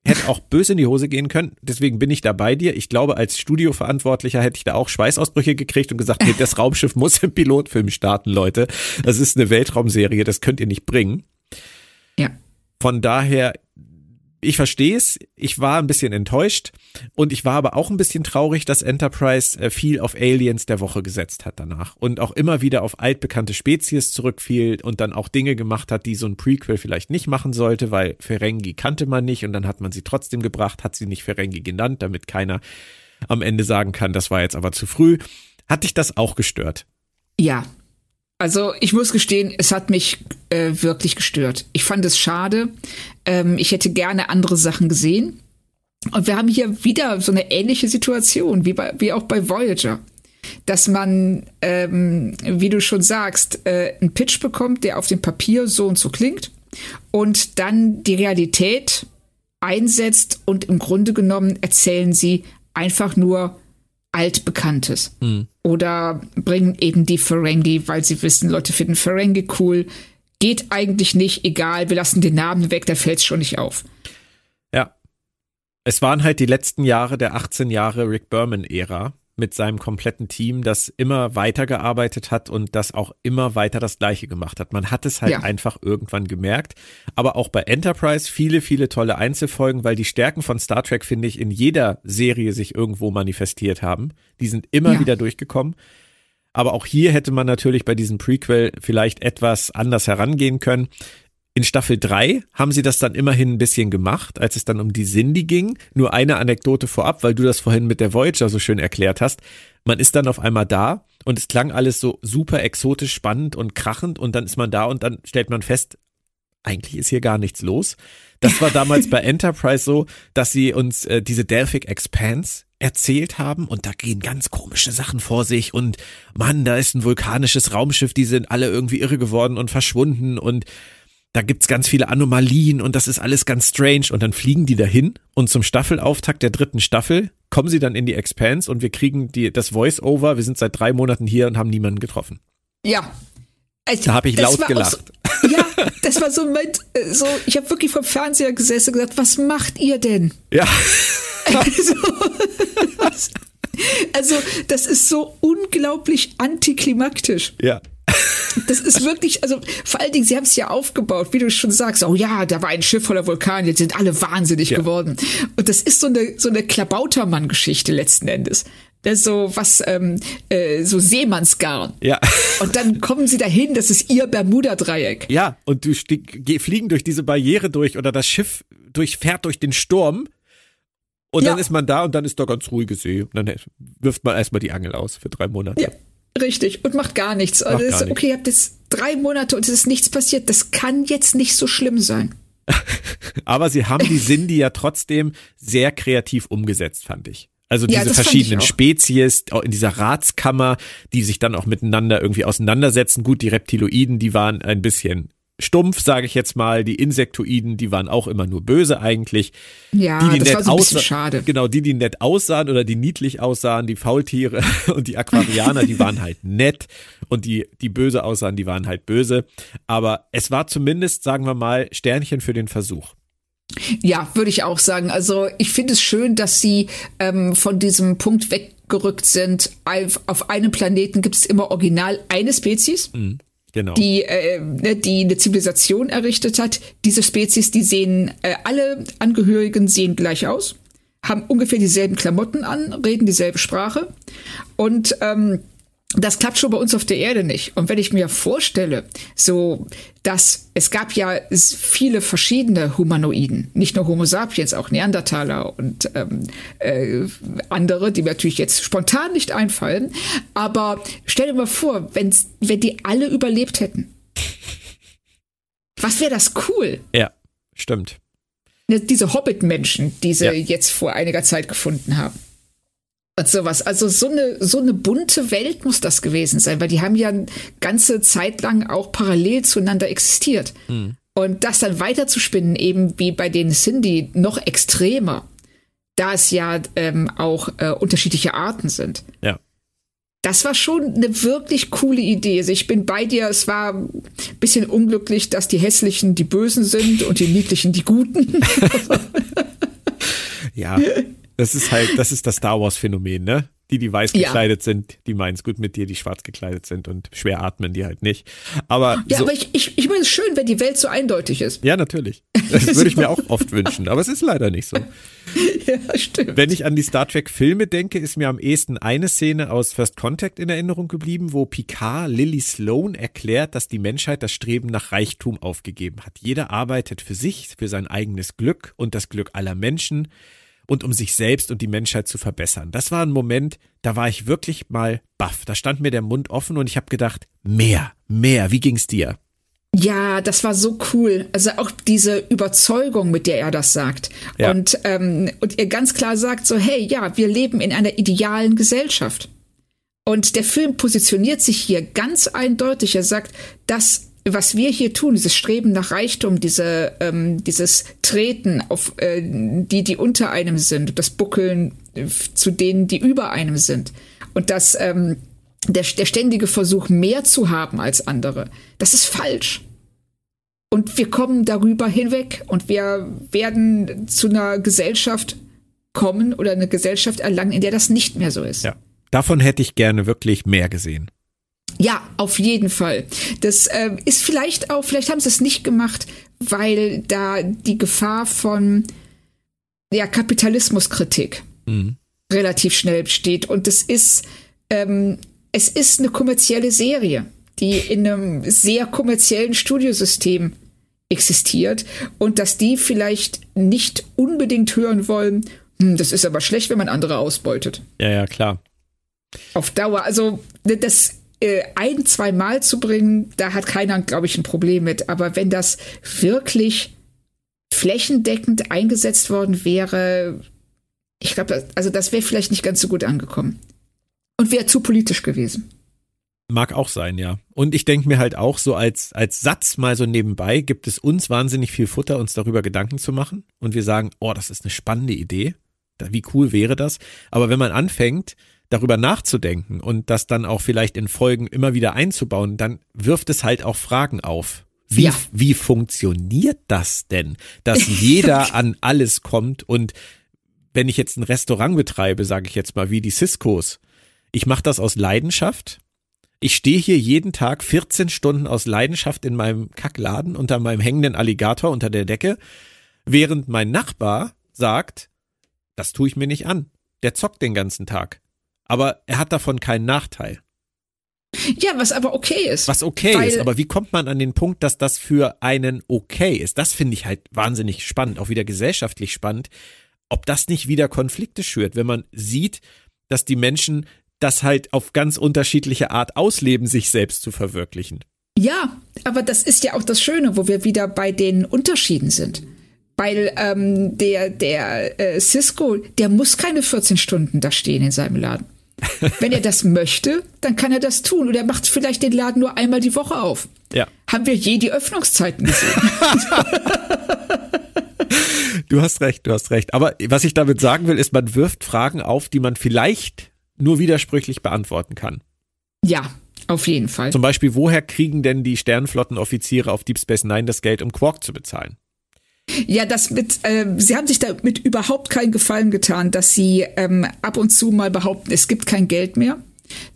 hätte auch böse in die Hose gehen können. Deswegen bin ich da bei dir. Ich glaube, als Studioverantwortlicher hätte ich da auch Schweißausbrüche gekriegt und gesagt, nee, das Raumschiff muss im Pilotfilm starten, Leute. Das ist eine Weltraumserie, das könnt ihr nicht bringen. Ja. Von daher ich verstehe es, ich war ein bisschen enttäuscht und ich war aber auch ein bisschen traurig, dass Enterprise äh, viel auf Aliens der Woche gesetzt hat danach und auch immer wieder auf altbekannte Spezies zurückfiel und dann auch Dinge gemacht hat, die so ein Prequel vielleicht nicht machen sollte, weil Ferengi kannte man nicht und dann hat man sie trotzdem gebracht, hat sie nicht Ferengi genannt, damit keiner am Ende sagen kann, das war jetzt aber zu früh. Hat dich das auch gestört? Ja, also ich muss gestehen, es hat mich äh, wirklich gestört. Ich fand es schade. Ähm, ich hätte gerne andere Sachen gesehen. Und wir haben hier wieder so eine ähnliche Situation wie, bei, wie auch bei Voyager. Dass man, ähm, wie du schon sagst, äh, einen Pitch bekommt, der auf dem Papier so und so klingt und dann die Realität einsetzt und im Grunde genommen erzählen sie einfach nur Altbekanntes. Mhm. Oder bringen eben die Ferengi, weil sie wissen, Leute finden Ferengi cool. Geht eigentlich nicht, egal, wir lassen den Namen weg, da fällt es schon nicht auf. Ja. Es waren halt die letzten Jahre der 18 Jahre Rick Berman-Ära mit seinem kompletten Team, das immer weitergearbeitet hat und das auch immer weiter das Gleiche gemacht hat. Man hat es halt ja. einfach irgendwann gemerkt. Aber auch bei Enterprise viele, viele tolle Einzelfolgen, weil die Stärken von Star Trek, finde ich, in jeder Serie sich irgendwo manifestiert haben. Die sind immer ja. wieder durchgekommen. Aber auch hier hätte man natürlich bei diesem Prequel vielleicht etwas anders herangehen können. In Staffel 3 haben sie das dann immerhin ein bisschen gemacht, als es dann um die Cindy ging. Nur eine Anekdote vorab, weil du das vorhin mit der Voyager so schön erklärt hast. Man ist dann auf einmal da und es klang alles so super exotisch, spannend und krachend und dann ist man da und dann stellt man fest, eigentlich ist hier gar nichts los. Das war damals bei Enterprise so, dass sie uns äh, diese Delphic Expanse erzählt haben und da gehen ganz komische Sachen vor sich und Mann, da ist ein vulkanisches Raumschiff, die sind alle irgendwie irre geworden und verschwunden und da gibt's ganz viele Anomalien und das ist alles ganz strange. Und dann fliegen die dahin und zum Staffelauftakt der dritten Staffel kommen sie dann in die Expanse und wir kriegen die, das Voice-Over. Wir sind seit drei Monaten hier und haben niemanden getroffen. Ja. Also, da habe ich laut gelacht. So, ja, das war so mein, äh, so, ich habe wirklich vom Fernseher gesessen und gesagt, was macht ihr denn? Ja. also, Also, das ist so unglaublich antiklimaktisch. Ja. Das ist wirklich, also vor allen Dingen, sie haben es ja aufgebaut, wie du schon sagst, oh ja, da war ein Schiff voller Vulkane, jetzt sind alle wahnsinnig ja. geworden. Und das ist so eine, so eine Klabautermann-Geschichte letzten Endes. Das ist so was, ähm, äh, so Seemannsgarn. Ja. Und dann kommen sie dahin, das ist ihr Bermuda-Dreieck. Ja, und du fliegen durch diese Barriere durch oder das Schiff durchfährt durch den Sturm. Und ja. dann ist man da und dann ist da ganz ruhige See. Und dann wirft man erstmal die Angel aus für drei Monate. Ja. Richtig, und macht gar nichts. Macht also gar okay, ihr habt jetzt drei Monate und es ist nichts passiert. Das kann jetzt nicht so schlimm sein. Aber sie haben die Cindy ja trotzdem sehr kreativ umgesetzt, fand ich. Also diese ja, verschiedenen Spezies in dieser Ratskammer, die sich dann auch miteinander irgendwie auseinandersetzen. Gut, die Reptiloiden, die waren ein bisschen stumpf, sage ich jetzt mal. Die Insektoiden, die waren auch immer nur böse eigentlich. Ja, die, die das war so ein bisschen schade. Genau, die, die nett aussahen oder die niedlich aussahen, die Faultiere und die Aquarianer, die waren halt nett und die, die böse aussahen, die waren halt böse. Aber es war zumindest, sagen wir mal, Sternchen für den Versuch. Ja, würde ich auch sagen. Also ich finde es schön, dass sie ähm, von diesem Punkt weggerückt sind. Auf einem Planeten gibt es immer original eine Spezies. Mhm genau. die, äh, die eine Zivilisation errichtet hat. Diese Spezies, die sehen, äh, alle Angehörigen sehen gleich aus, haben ungefähr dieselben Klamotten an, reden dieselbe Sprache und ähm, das klappt schon bei uns auf der Erde nicht. Und wenn ich mir vorstelle, so, dass es gab ja viele verschiedene Humanoiden, nicht nur Homo sapiens, auch Neandertaler und ähm, äh, andere, die mir natürlich jetzt spontan nicht einfallen. Aber stell dir mal vor, wenn, wenn die alle überlebt hätten. Was wäre das cool? Ja, stimmt. Ne, diese Hobbit-Menschen, die sie ja. jetzt vor einiger Zeit gefunden haben und sowas. Also so eine, so eine bunte Welt muss das gewesen sein, weil die haben ja eine ganze Zeit lang auch parallel zueinander existiert. Mhm. Und das dann weiterzuspinnen, eben wie bei den Cindy, noch extremer, da es ja ähm, auch äh, unterschiedliche Arten sind. Ja. Das war schon eine wirklich coole Idee. Also ich bin bei dir, es war ein bisschen unglücklich, dass die Hässlichen die Bösen sind und die Niedlichen die Guten. ja, das ist halt, das ist das Star Wars Phänomen, ne? Die, die weiß gekleidet ja. sind, die meinen es gut mit dir, die schwarz gekleidet sind und schwer atmen die halt nicht. Aber ja, so, aber ich, ich, ich meine es schön, wenn die Welt so eindeutig ist. Ja, natürlich. Das würde ich mir auch oft wünschen, aber es ist leider nicht so. Ja, stimmt. Wenn ich an die Star Trek Filme denke, ist mir am ehesten eine Szene aus First Contact in Erinnerung geblieben, wo Picard Lily Sloan erklärt, dass die Menschheit das Streben nach Reichtum aufgegeben hat. Jeder arbeitet für sich, für sein eigenes Glück und das Glück aller Menschen und um sich selbst und die Menschheit zu verbessern. Das war ein Moment, da war ich wirklich mal baff. Da stand mir der Mund offen und ich habe gedacht, mehr, mehr. Wie ging's dir? Ja, das war so cool. Also auch diese Überzeugung, mit der er das sagt. Ja. Und, ähm, und er ganz klar sagt so, hey, ja, wir leben in einer idealen Gesellschaft. Und der Film positioniert sich hier ganz eindeutig. Er sagt, das was wir hier tun, dieses Streben nach Reichtum, diese, ähm, dieses Treten auf äh, die, die unter einem sind, das Buckeln äh, zu denen, die über einem sind. Und das, ähm, der, der ständige Versuch, mehr zu haben als andere, das ist falsch. Und wir kommen darüber hinweg und wir werden zu einer Gesellschaft kommen oder eine Gesellschaft erlangen, in der das nicht mehr so ist. Ja. Davon hätte ich gerne wirklich mehr gesehen. Ja, auf jeden Fall. Das äh, ist vielleicht auch, vielleicht haben sie es nicht gemacht, weil da die Gefahr von ja, Kapitalismuskritik mhm. relativ schnell besteht. Und es ist, ähm, es ist eine kommerzielle Serie, die in einem sehr kommerziellen Studiosystem existiert und dass die vielleicht nicht unbedingt hören wollen, hm, das ist aber schlecht, wenn man andere ausbeutet. Ja, ja, klar. Auf Dauer. Also das äh, ein, zwei Mal zu bringen, da hat keiner, glaube ich, ein Problem mit. Aber wenn das wirklich flächendeckend eingesetzt worden wäre, ich glaube, also das wäre vielleicht nicht ganz so gut angekommen. Und wäre zu politisch gewesen. Mag auch sein, ja. Und ich denke mir halt auch so als, als Satz mal so nebenbei, gibt es uns wahnsinnig viel Futter, uns darüber Gedanken zu machen. Und wir sagen, oh, das ist eine spannende Idee. Wie cool wäre das? Aber wenn man anfängt, darüber nachzudenken und das dann auch vielleicht in Folgen immer wieder einzubauen, dann wirft es halt auch Fragen auf. Wie, ja. wie funktioniert das denn, dass jeder an alles kommt und wenn ich jetzt ein Restaurant betreibe, sage ich jetzt mal, wie die Ciscos, Ich mache das aus Leidenschaft. Ich stehe hier jeden Tag 14 Stunden aus Leidenschaft in meinem Kackladen unter meinem hängenden Alligator unter der Decke, während mein Nachbar sagt, das tue ich mir nicht an. Der zockt den ganzen Tag. Aber er hat davon keinen Nachteil. Ja, was aber okay ist. Was okay ist, aber wie kommt man an den Punkt, dass das für einen okay ist? Das finde ich halt wahnsinnig spannend, auch wieder gesellschaftlich spannend, ob das nicht wieder Konflikte schürt, wenn man sieht, dass die Menschen das halt auf ganz unterschiedliche Art ausleben, sich selbst zu verwirklichen. Ja, aber das ist ja auch das Schöne, wo wir wieder bei den Unterschieden sind. Weil ähm, der, der äh, Cisco, der muss keine 14 Stunden da stehen in seinem Laden. Wenn er das möchte, dann kann er das tun. Und er macht vielleicht den Laden nur einmal die Woche auf. Ja. Haben wir je die Öffnungszeiten gesehen? du hast recht, du hast recht. Aber was ich damit sagen will, ist, man wirft Fragen auf, die man vielleicht nur widersprüchlich beantworten kann. Ja, auf jeden Fall. Zum Beispiel, woher kriegen denn die Sternflottenoffiziere auf Deep Space Nine das Geld, um Quark zu bezahlen? Ja, das mit, äh, sie haben sich damit überhaupt keinen Gefallen getan, dass sie ähm, ab und zu mal behaupten, es gibt kein Geld mehr.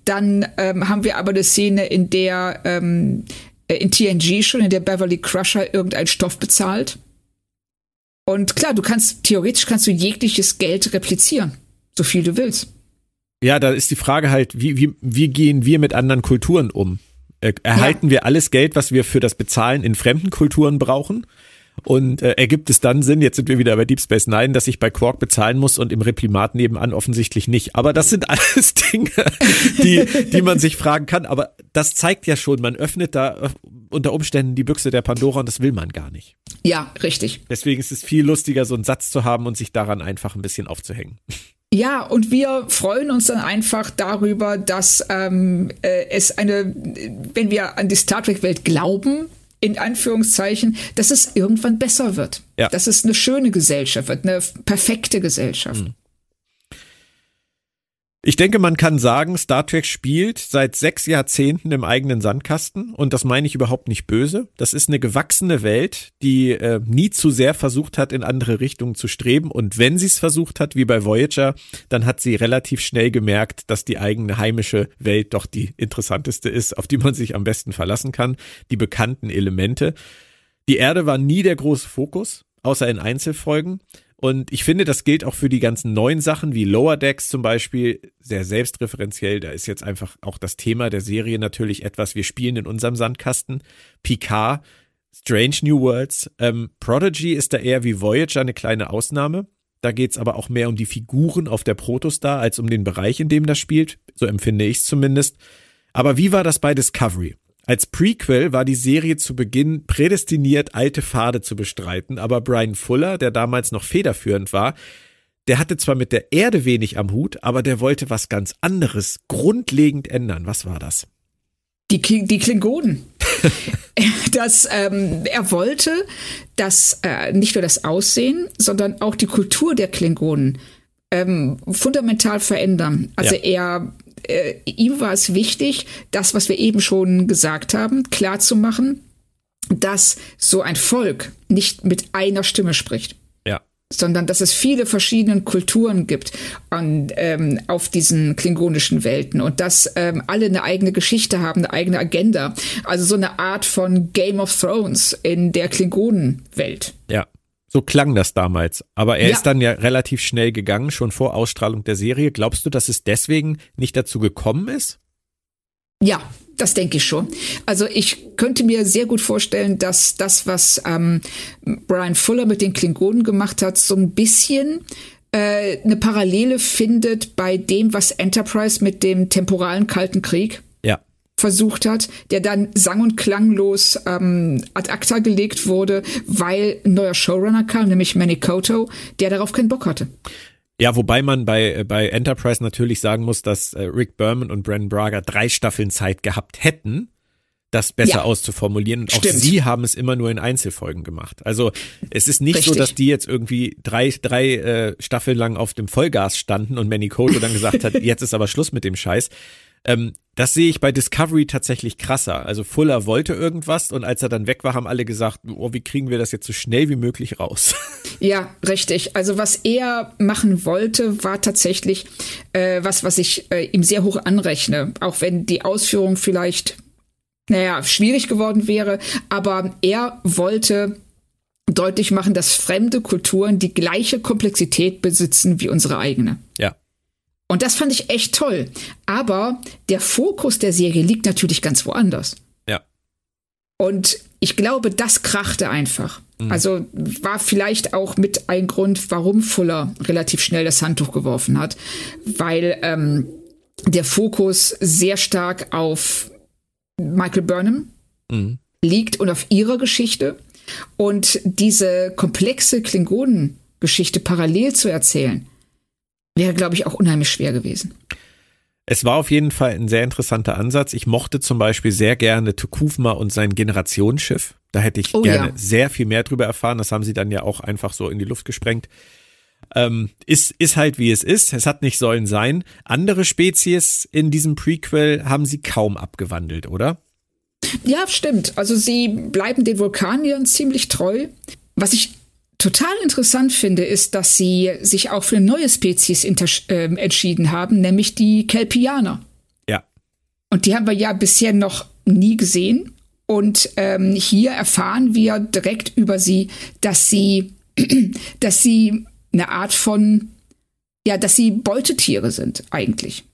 Dann ähm, haben wir aber eine Szene, in der ähm, äh, in TNG schon, in der Beverly Crusher irgendein Stoff bezahlt. Und klar, du kannst, theoretisch kannst du jegliches Geld replizieren, so viel du willst. Ja, da ist die Frage halt, wie, wie, wie gehen wir mit anderen Kulturen um? Äh, erhalten ja. wir alles Geld, was wir für das Bezahlen in fremden Kulturen brauchen? Und äh, ergibt es dann Sinn, jetzt sind wir wieder bei Deep Space Nine, dass ich bei Quark bezahlen muss und im Reprimat nebenan offensichtlich nicht. Aber das sind alles Dinge, die, die man sich fragen kann. Aber das zeigt ja schon, man öffnet da äh, unter Umständen die Büchse der Pandora und das will man gar nicht. Ja, richtig. Deswegen ist es viel lustiger, so einen Satz zu haben und sich daran einfach ein bisschen aufzuhängen. Ja, und wir freuen uns dann einfach darüber, dass ähm, äh, es eine, wenn wir an die Star Trek-Welt glauben, in Anführungszeichen, dass es irgendwann besser wird. Ja. Dass es eine schöne Gesellschaft wird, eine perfekte Gesellschaft. Mhm. Ich denke, man kann sagen, Star Trek spielt seit sechs Jahrzehnten im eigenen Sandkasten und das meine ich überhaupt nicht böse. Das ist eine gewachsene Welt, die äh, nie zu sehr versucht hat, in andere Richtungen zu streben und wenn sie es versucht hat, wie bei Voyager, dann hat sie relativ schnell gemerkt, dass die eigene heimische Welt doch die interessanteste ist, auf die man sich am besten verlassen kann, die bekannten Elemente. Die Erde war nie der große Fokus, außer in Einzelfolgen. Und ich finde, das gilt auch für die ganzen neuen Sachen wie Lower Decks zum Beispiel, sehr selbstreferenziell. Da ist jetzt einfach auch das Thema der Serie natürlich etwas, wir spielen in unserem Sandkasten. Picard, Strange New Worlds, ähm, Prodigy ist da eher wie Voyager eine kleine Ausnahme. Da geht's aber auch mehr um die Figuren auf der Protostar als um den Bereich, in dem das spielt. So empfinde ich es zumindest. Aber wie war das bei Discovery? Als Prequel war die Serie zu Beginn prädestiniert, alte Pfade zu bestreiten, aber Brian Fuller, der damals noch federführend war, der hatte zwar mit der Erde wenig am Hut, aber der wollte was ganz anderes grundlegend ändern. Was war das? Die, die Klingonen. das, ähm, er wollte, dass äh, nicht nur das Aussehen, sondern auch die Kultur der Klingonen ähm, fundamental verändern. Also ja. er äh, ihm war es wichtig, das, was wir eben schon gesagt haben, klar zu machen, dass so ein Volk nicht mit einer Stimme spricht. Ja. Sondern dass es viele verschiedene Kulturen gibt an, ähm, auf diesen klingonischen Welten und dass ähm, alle eine eigene Geschichte haben, eine eigene Agenda. Also so eine Art von Game of Thrones in der Klingonenwelt. Ja. So klang das damals. Aber er ja. ist dann ja relativ schnell gegangen, schon vor Ausstrahlung der Serie. Glaubst du, dass es deswegen nicht dazu gekommen ist? Ja, das denke ich schon. Also ich könnte mir sehr gut vorstellen, dass das, was ähm, Brian Fuller mit den Klingonen gemacht hat, so ein bisschen äh, eine Parallele findet bei dem, was Enterprise mit dem temporalen Kalten Krieg versucht hat, der dann sang- und klanglos ähm, ad acta gelegt wurde, weil ein neuer Showrunner kam, nämlich Manny Koto, der darauf keinen Bock hatte. Ja, wobei man bei, äh, bei Enterprise natürlich sagen muss, dass äh, Rick Berman und Brandon Braga drei Staffeln Zeit gehabt hätten, das besser ja. auszuformulieren. Und auch Stimmt. sie haben es immer nur in Einzelfolgen gemacht. Also es ist nicht Richtig. so, dass die jetzt irgendwie drei, drei äh, Staffeln lang auf dem Vollgas standen und Manny Koto dann gesagt hat, jetzt ist aber Schluss mit dem Scheiß. Ähm, das sehe ich bei Discovery tatsächlich krasser. Also Fuller wollte irgendwas und als er dann weg war, haben alle gesagt, oh, wie kriegen wir das jetzt so schnell wie möglich raus? Ja, richtig. Also was er machen wollte, war tatsächlich äh, was, was ich äh, ihm sehr hoch anrechne. Auch wenn die Ausführung vielleicht, naja, schwierig geworden wäre. Aber er wollte deutlich machen, dass fremde Kulturen die gleiche Komplexität besitzen wie unsere eigene. Ja. Und das fand ich echt toll. Aber der Fokus der Serie liegt natürlich ganz woanders. Ja. Und ich glaube, das krachte einfach. Mhm. Also war vielleicht auch mit ein Grund, warum Fuller relativ schnell das Handtuch geworfen hat, weil ähm, der Fokus sehr stark auf Michael Burnham mhm. liegt und auf ihrer Geschichte. Und diese komplexe Klingonengeschichte parallel zu erzählen, wäre, glaube ich, auch unheimlich schwer gewesen. Es war auf jeden Fall ein sehr interessanter Ansatz. Ich mochte zum Beispiel sehr gerne Tukufma und sein Generationsschiff. Da hätte ich oh, gerne ja. sehr viel mehr drüber erfahren. Das haben sie dann ja auch einfach so in die Luft gesprengt. Ähm, ist, ist halt wie es ist. Es hat nicht sollen sein. Andere Spezies in diesem Prequel haben sie kaum abgewandelt, oder? Ja, stimmt. Also sie bleiben den Vulkaniern ziemlich treu. Was ich total interessant finde, ist, dass sie sich auch für eine neue Spezies äh, entschieden haben, nämlich die Kelpianer. Ja. Und die haben wir ja bisher noch nie gesehen. Und ähm, hier erfahren wir direkt über sie, dass sie, dass sie eine Art von, ja, dass sie Beutetiere sind eigentlich.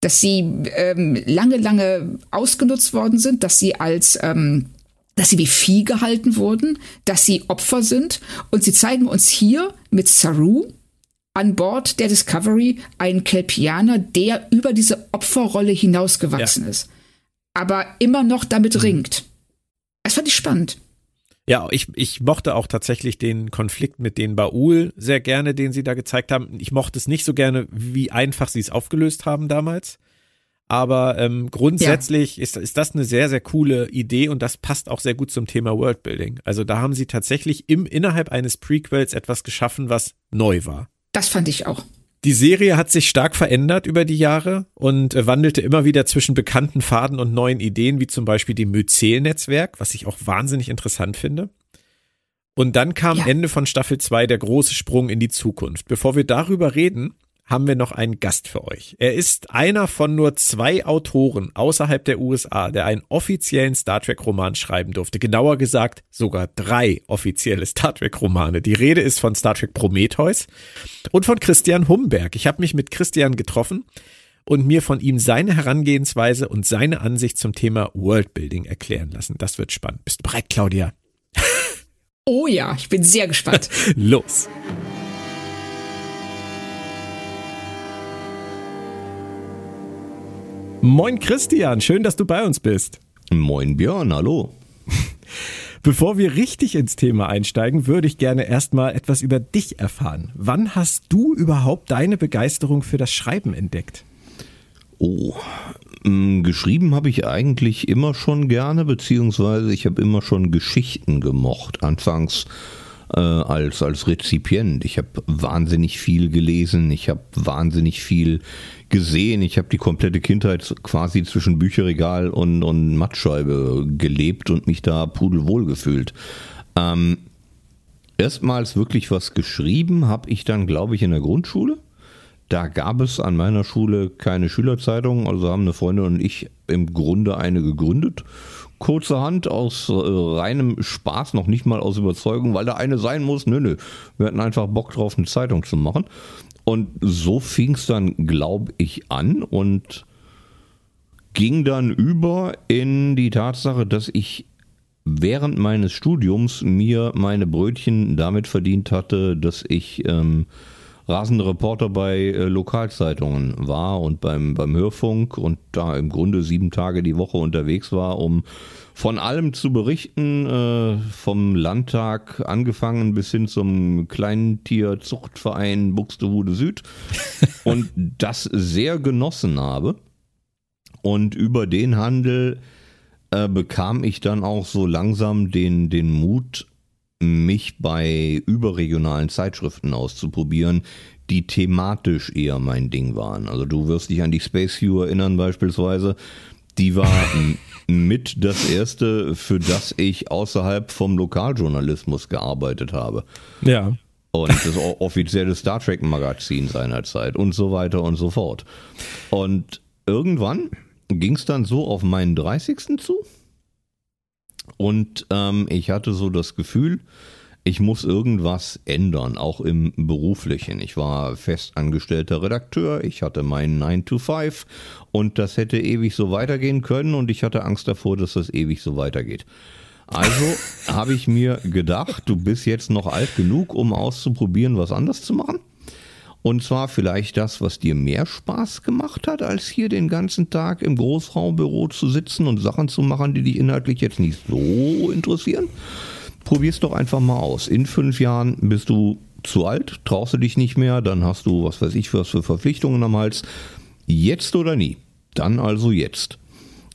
Dass sie ähm, lange, lange ausgenutzt worden sind, dass sie als ähm, dass sie wie Vieh gehalten wurden, dass sie Opfer sind. Und sie zeigen uns hier mit Saru an Bord der Discovery einen Kelpianer, der über diese Opferrolle hinausgewachsen ja. ist. Aber immer noch damit mhm. ringt. Das fand ich spannend. Ja, ich, ich mochte auch tatsächlich den Konflikt mit den Baul sehr gerne, den sie da gezeigt haben. Ich mochte es nicht so gerne, wie einfach sie es aufgelöst haben damals. Aber ähm, grundsätzlich ja. ist, ist das eine sehr, sehr coole Idee und das passt auch sehr gut zum Thema Worldbuilding. Also da haben sie tatsächlich im, innerhalb eines Prequels etwas geschaffen, was neu war. Das fand ich auch. Die Serie hat sich stark verändert über die Jahre und äh, wandelte immer wieder zwischen bekannten Faden und neuen Ideen, wie zum Beispiel dem Myzel-Netzwerk, was ich auch wahnsinnig interessant finde. Und dann kam ja. Ende von Staffel 2 der große Sprung in die Zukunft. Bevor wir darüber reden, haben wir noch einen Gast für euch. Er ist einer von nur zwei Autoren außerhalb der USA, der einen offiziellen Star Trek Roman schreiben durfte. Genauer gesagt sogar drei offizielle Star Trek Romane. Die Rede ist von Star Trek Prometheus und von Christian Humberg. Ich habe mich mit Christian getroffen und mir von ihm seine Herangehensweise und seine Ansicht zum Thema Worldbuilding erklären lassen. Das wird spannend. Bist du bereit, Claudia? Oh ja, ich bin sehr gespannt. Los. Moin Christian, schön, dass du bei uns bist. Moin Björn, hallo. Bevor wir richtig ins Thema einsteigen, würde ich gerne erstmal etwas über dich erfahren. Wann hast du überhaupt deine Begeisterung für das Schreiben entdeckt? Oh, mm, geschrieben habe ich eigentlich immer schon gerne, beziehungsweise ich habe immer schon Geschichten gemocht. Anfangs äh, als, als Rezipient. Ich habe wahnsinnig viel gelesen, ich habe wahnsinnig viel gesehen. Ich habe die komplette Kindheit quasi zwischen Bücherregal und, und Mattscheibe gelebt und mich da pudelwohl gefühlt. Ähm, erstmals wirklich was geschrieben habe ich dann, glaube ich, in der Grundschule. Da gab es an meiner Schule keine Schülerzeitung, also haben eine Freundin und ich im Grunde eine gegründet. Kurzerhand aus äh, reinem Spaß, noch nicht mal aus Überzeugung, weil da eine sein muss. Nö, nö. Wir hatten einfach Bock drauf, eine Zeitung zu machen. Und so fing es dann, glaube ich, an und ging dann über in die Tatsache, dass ich während meines Studiums mir meine Brötchen damit verdient hatte, dass ich ähm, rasender Reporter bei äh, Lokalzeitungen war und beim, beim Hörfunk und da im Grunde sieben Tage die Woche unterwegs war, um von allem zu berichten, äh, vom Landtag angefangen bis hin zum Kleintierzuchtverein Buxtehude Süd und das sehr genossen habe. Und über den Handel äh, bekam ich dann auch so langsam den, den Mut, mich bei überregionalen Zeitschriften auszuprobieren, die thematisch eher mein Ding waren. Also du wirst dich an die Space View erinnern beispielsweise. Die war mit das erste, für das ich außerhalb vom Lokaljournalismus gearbeitet habe. Ja. Und das offizielle Star Trek Magazin seinerzeit und so weiter und so fort. Und irgendwann ging es dann so auf meinen 30. zu. Und ähm, ich hatte so das Gefühl, ich muss irgendwas ändern, auch im beruflichen. Ich war festangestellter Redakteur, ich hatte meinen 9 to 5 und das hätte ewig so weitergehen können und ich hatte Angst davor, dass das ewig so weitergeht. Also habe ich mir gedacht, du bist jetzt noch alt genug, um auszuprobieren, was anders zu machen. Und zwar vielleicht das, was dir mehr Spaß gemacht hat, als hier den ganzen Tag im Großraumbüro zu sitzen und Sachen zu machen, die dich inhaltlich jetzt nicht so interessieren. Probier's doch einfach mal aus. In fünf Jahren bist du zu alt, traust du dich nicht mehr, dann hast du, was weiß ich, was für Verpflichtungen am Hals. Jetzt oder nie. Dann also jetzt.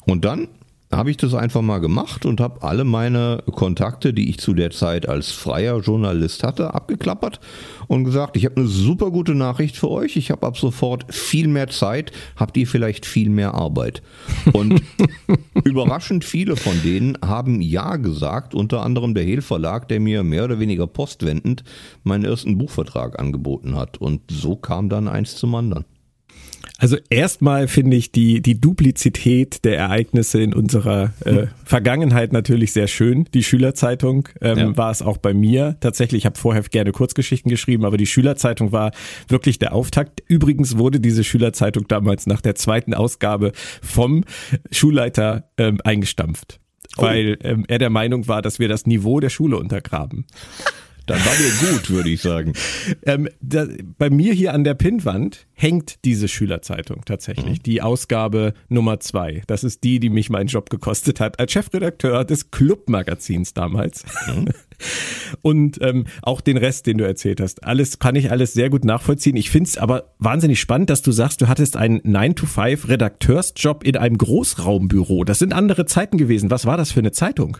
Und dann habe ich das einfach mal gemacht und habe alle meine Kontakte, die ich zu der Zeit als freier Journalist hatte, abgeklappert und gesagt, ich habe eine super gute Nachricht für euch. Ich habe ab sofort viel mehr Zeit, habt ihr vielleicht viel mehr Arbeit. Und überraschend viele von denen haben Ja gesagt, unter anderem der Hehl Verlag, der mir mehr oder weniger postwendend meinen ersten Buchvertrag angeboten hat. Und so kam dann eins zum anderen. Also erstmal finde ich die, die Duplizität der Ereignisse in unserer äh, Vergangenheit natürlich sehr schön. Die Schülerzeitung ähm, ja. war es auch bei mir. Tatsächlich, ich habe vorher gerne Kurzgeschichten geschrieben, aber die Schülerzeitung war wirklich der Auftakt. Übrigens wurde diese Schülerzeitung damals nach der zweiten Ausgabe vom Schulleiter ähm, eingestampft. Oh. Weil ähm, er der Meinung war, dass wir das Niveau der Schule untergraben. Dann war dir gut, würde ich sagen. ähm, da, bei mir hier an der Pinnwand hängt diese Schülerzeitung tatsächlich, mhm. die Ausgabe Nummer zwei. Das ist die, die mich meinen Job gekostet hat, als Chefredakteur des Clubmagazins damals. Mhm. Und ähm, auch den Rest, den du erzählt hast. Alles kann ich alles sehr gut nachvollziehen. Ich finde es aber wahnsinnig spannend, dass du sagst, du hattest einen 9-to-5-Redakteursjob in einem Großraumbüro. Das sind andere Zeiten gewesen. Was war das für eine Zeitung?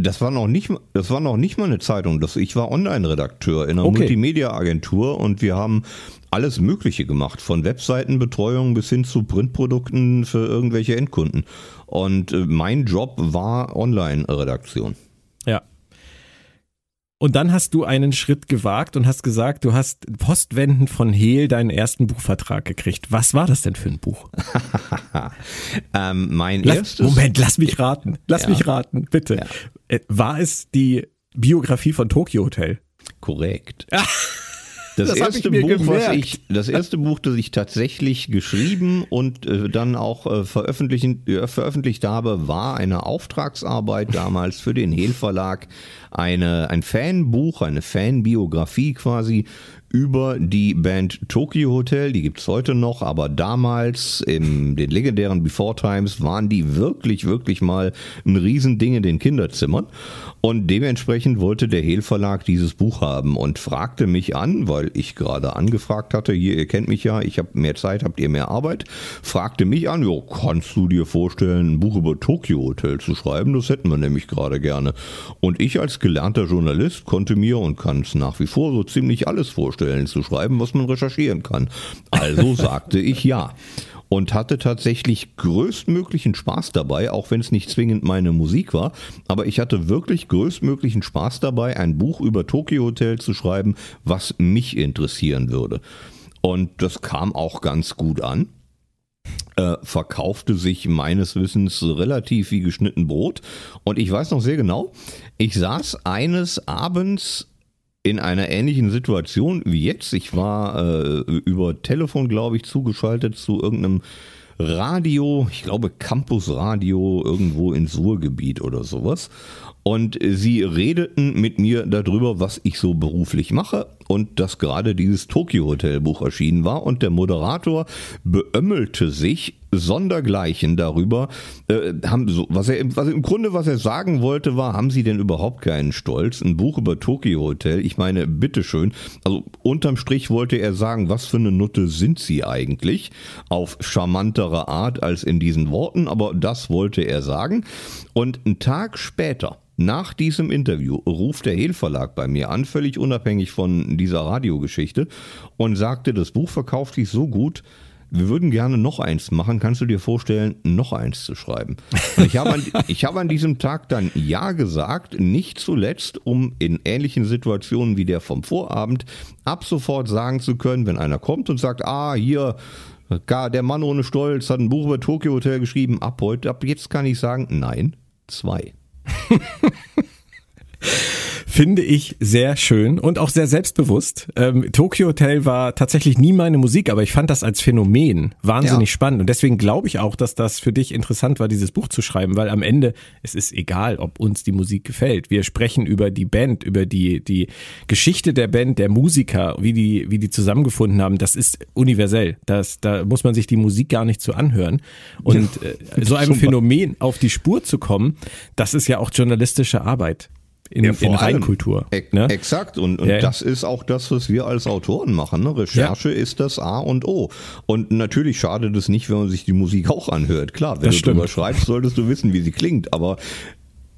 Das war noch nicht, das war noch nicht mal eine Zeitung. Das, ich war Online-Redakteur in einer okay. Multimedia-Agentur und wir haben alles Mögliche gemacht, von Webseitenbetreuung bis hin zu Printprodukten für irgendwelche Endkunden. Und äh, mein Job war Online-Redaktion. Und dann hast du einen Schritt gewagt und hast gesagt, du hast postwendend von Hehl deinen ersten Buchvertrag gekriegt. Was war das denn für ein Buch? ähm, mein lass, erstes. Moment, lass mich raten. Lass ja. mich raten, bitte. Ja. Äh, war es die Biografie von Tokyo Hotel? Korrekt. Das, das erste Buch, gemerkt. was ich, das erste Buch, das ich tatsächlich geschrieben und äh, dann auch äh, veröffentlichen, äh, veröffentlicht habe, war eine Auftragsarbeit damals für den Hehl Verlag, eine, ein Fanbuch, eine Fanbiografie quasi über die Band Tokyo Hotel, die gibt's heute noch, aber damals in den legendären Before Times waren die wirklich, wirklich mal ein Riesending in den Kinderzimmern. Und dementsprechend wollte der Hehl Verlag dieses Buch haben und fragte mich an, weil ich gerade angefragt hatte, hier, ihr kennt mich ja, ich habe mehr Zeit, habt ihr mehr Arbeit, fragte mich an, jo, kannst du dir vorstellen, ein Buch über Tokyo Hotel zu schreiben? Das hätten wir nämlich gerade gerne. Und ich als gelernter Journalist konnte mir und kann es nach wie vor so ziemlich alles vorstellen zu schreiben, was man recherchieren kann. Also sagte ich ja und hatte tatsächlich größtmöglichen Spaß dabei, auch wenn es nicht zwingend meine Musik war. Aber ich hatte wirklich größtmöglichen Spaß dabei, ein Buch über Tokyo Hotel zu schreiben, was mich interessieren würde. Und das kam auch ganz gut an. Äh, verkaufte sich meines Wissens relativ wie geschnitten Brot. Und ich weiß noch sehr genau, ich saß eines Abends in einer ähnlichen Situation wie jetzt. Ich war äh, über Telefon, glaube ich, zugeschaltet zu irgendeinem Radio, ich glaube Campus Radio irgendwo ins Ruhrgebiet oder sowas. Und sie redeten mit mir darüber, was ich so beruflich mache und dass gerade dieses Tokyo Hotel Buch erschienen war und der Moderator beömmelte sich sondergleichen darüber, äh, haben so, was er, was im Grunde, was er sagen wollte, war, haben Sie denn überhaupt keinen Stolz? Ein Buch über Tokyo Hotel, ich meine, bitteschön. Also unterm Strich wollte er sagen, was für eine Nutte sind Sie eigentlich? Auf charmantere Art als in diesen Worten, aber das wollte er sagen. Und einen Tag später Nach diesem Interview ruft der Hehl Verlag bei mir an, völlig unabhängig von dieser Radiogeschichte, und sagte, das Buch verkauft sich so gut, wir würden gerne noch eins machen. Kannst du dir vorstellen, noch eins zu schreiben? Und ich habe an, ich habe an diesem Tag dann Ja gesagt, nicht zuletzt, um in ähnlichen Situationen wie der vom Vorabend ab sofort sagen zu können, wenn einer kommt und sagt, ah, hier, der Mann ohne Stolz hat ein Buch über Tokyo Hotel geschrieben, ab heute, ab jetzt kann ich sagen, nein, zwei. Finde ich sehr schön und auch sehr selbstbewusst. Ähm, Tokyo Hotel war tatsächlich nie meine Musik, aber ich fand das als Phänomen wahnsinnig ja. spannend. Und deswegen glaube ich auch, dass das für dich interessant war, dieses Buch zu schreiben, weil am Ende es ist egal, ob uns die Musik gefällt. Wir sprechen über die Band, über die, die Geschichte der Band, der Musiker, wie die, wie die zusammengefunden haben. Das ist universell. Das, da muss man sich die Musik gar nicht zu anhören. Und äh, so einem Phänomen auf die Spur zu kommen, das ist ja auch journalistische Arbeit in, ja, in Reinkultur. Ne? Exakt. Und, und ja. das ist auch das, was wir als Autoren machen. Ne? Recherche ist das A und O. Und natürlich schadet es nicht, wenn man sich die Musik auch anhört. Klar, wenn das du stimmt. drüber schreibst, solltest du wissen, wie sie klingt. Aber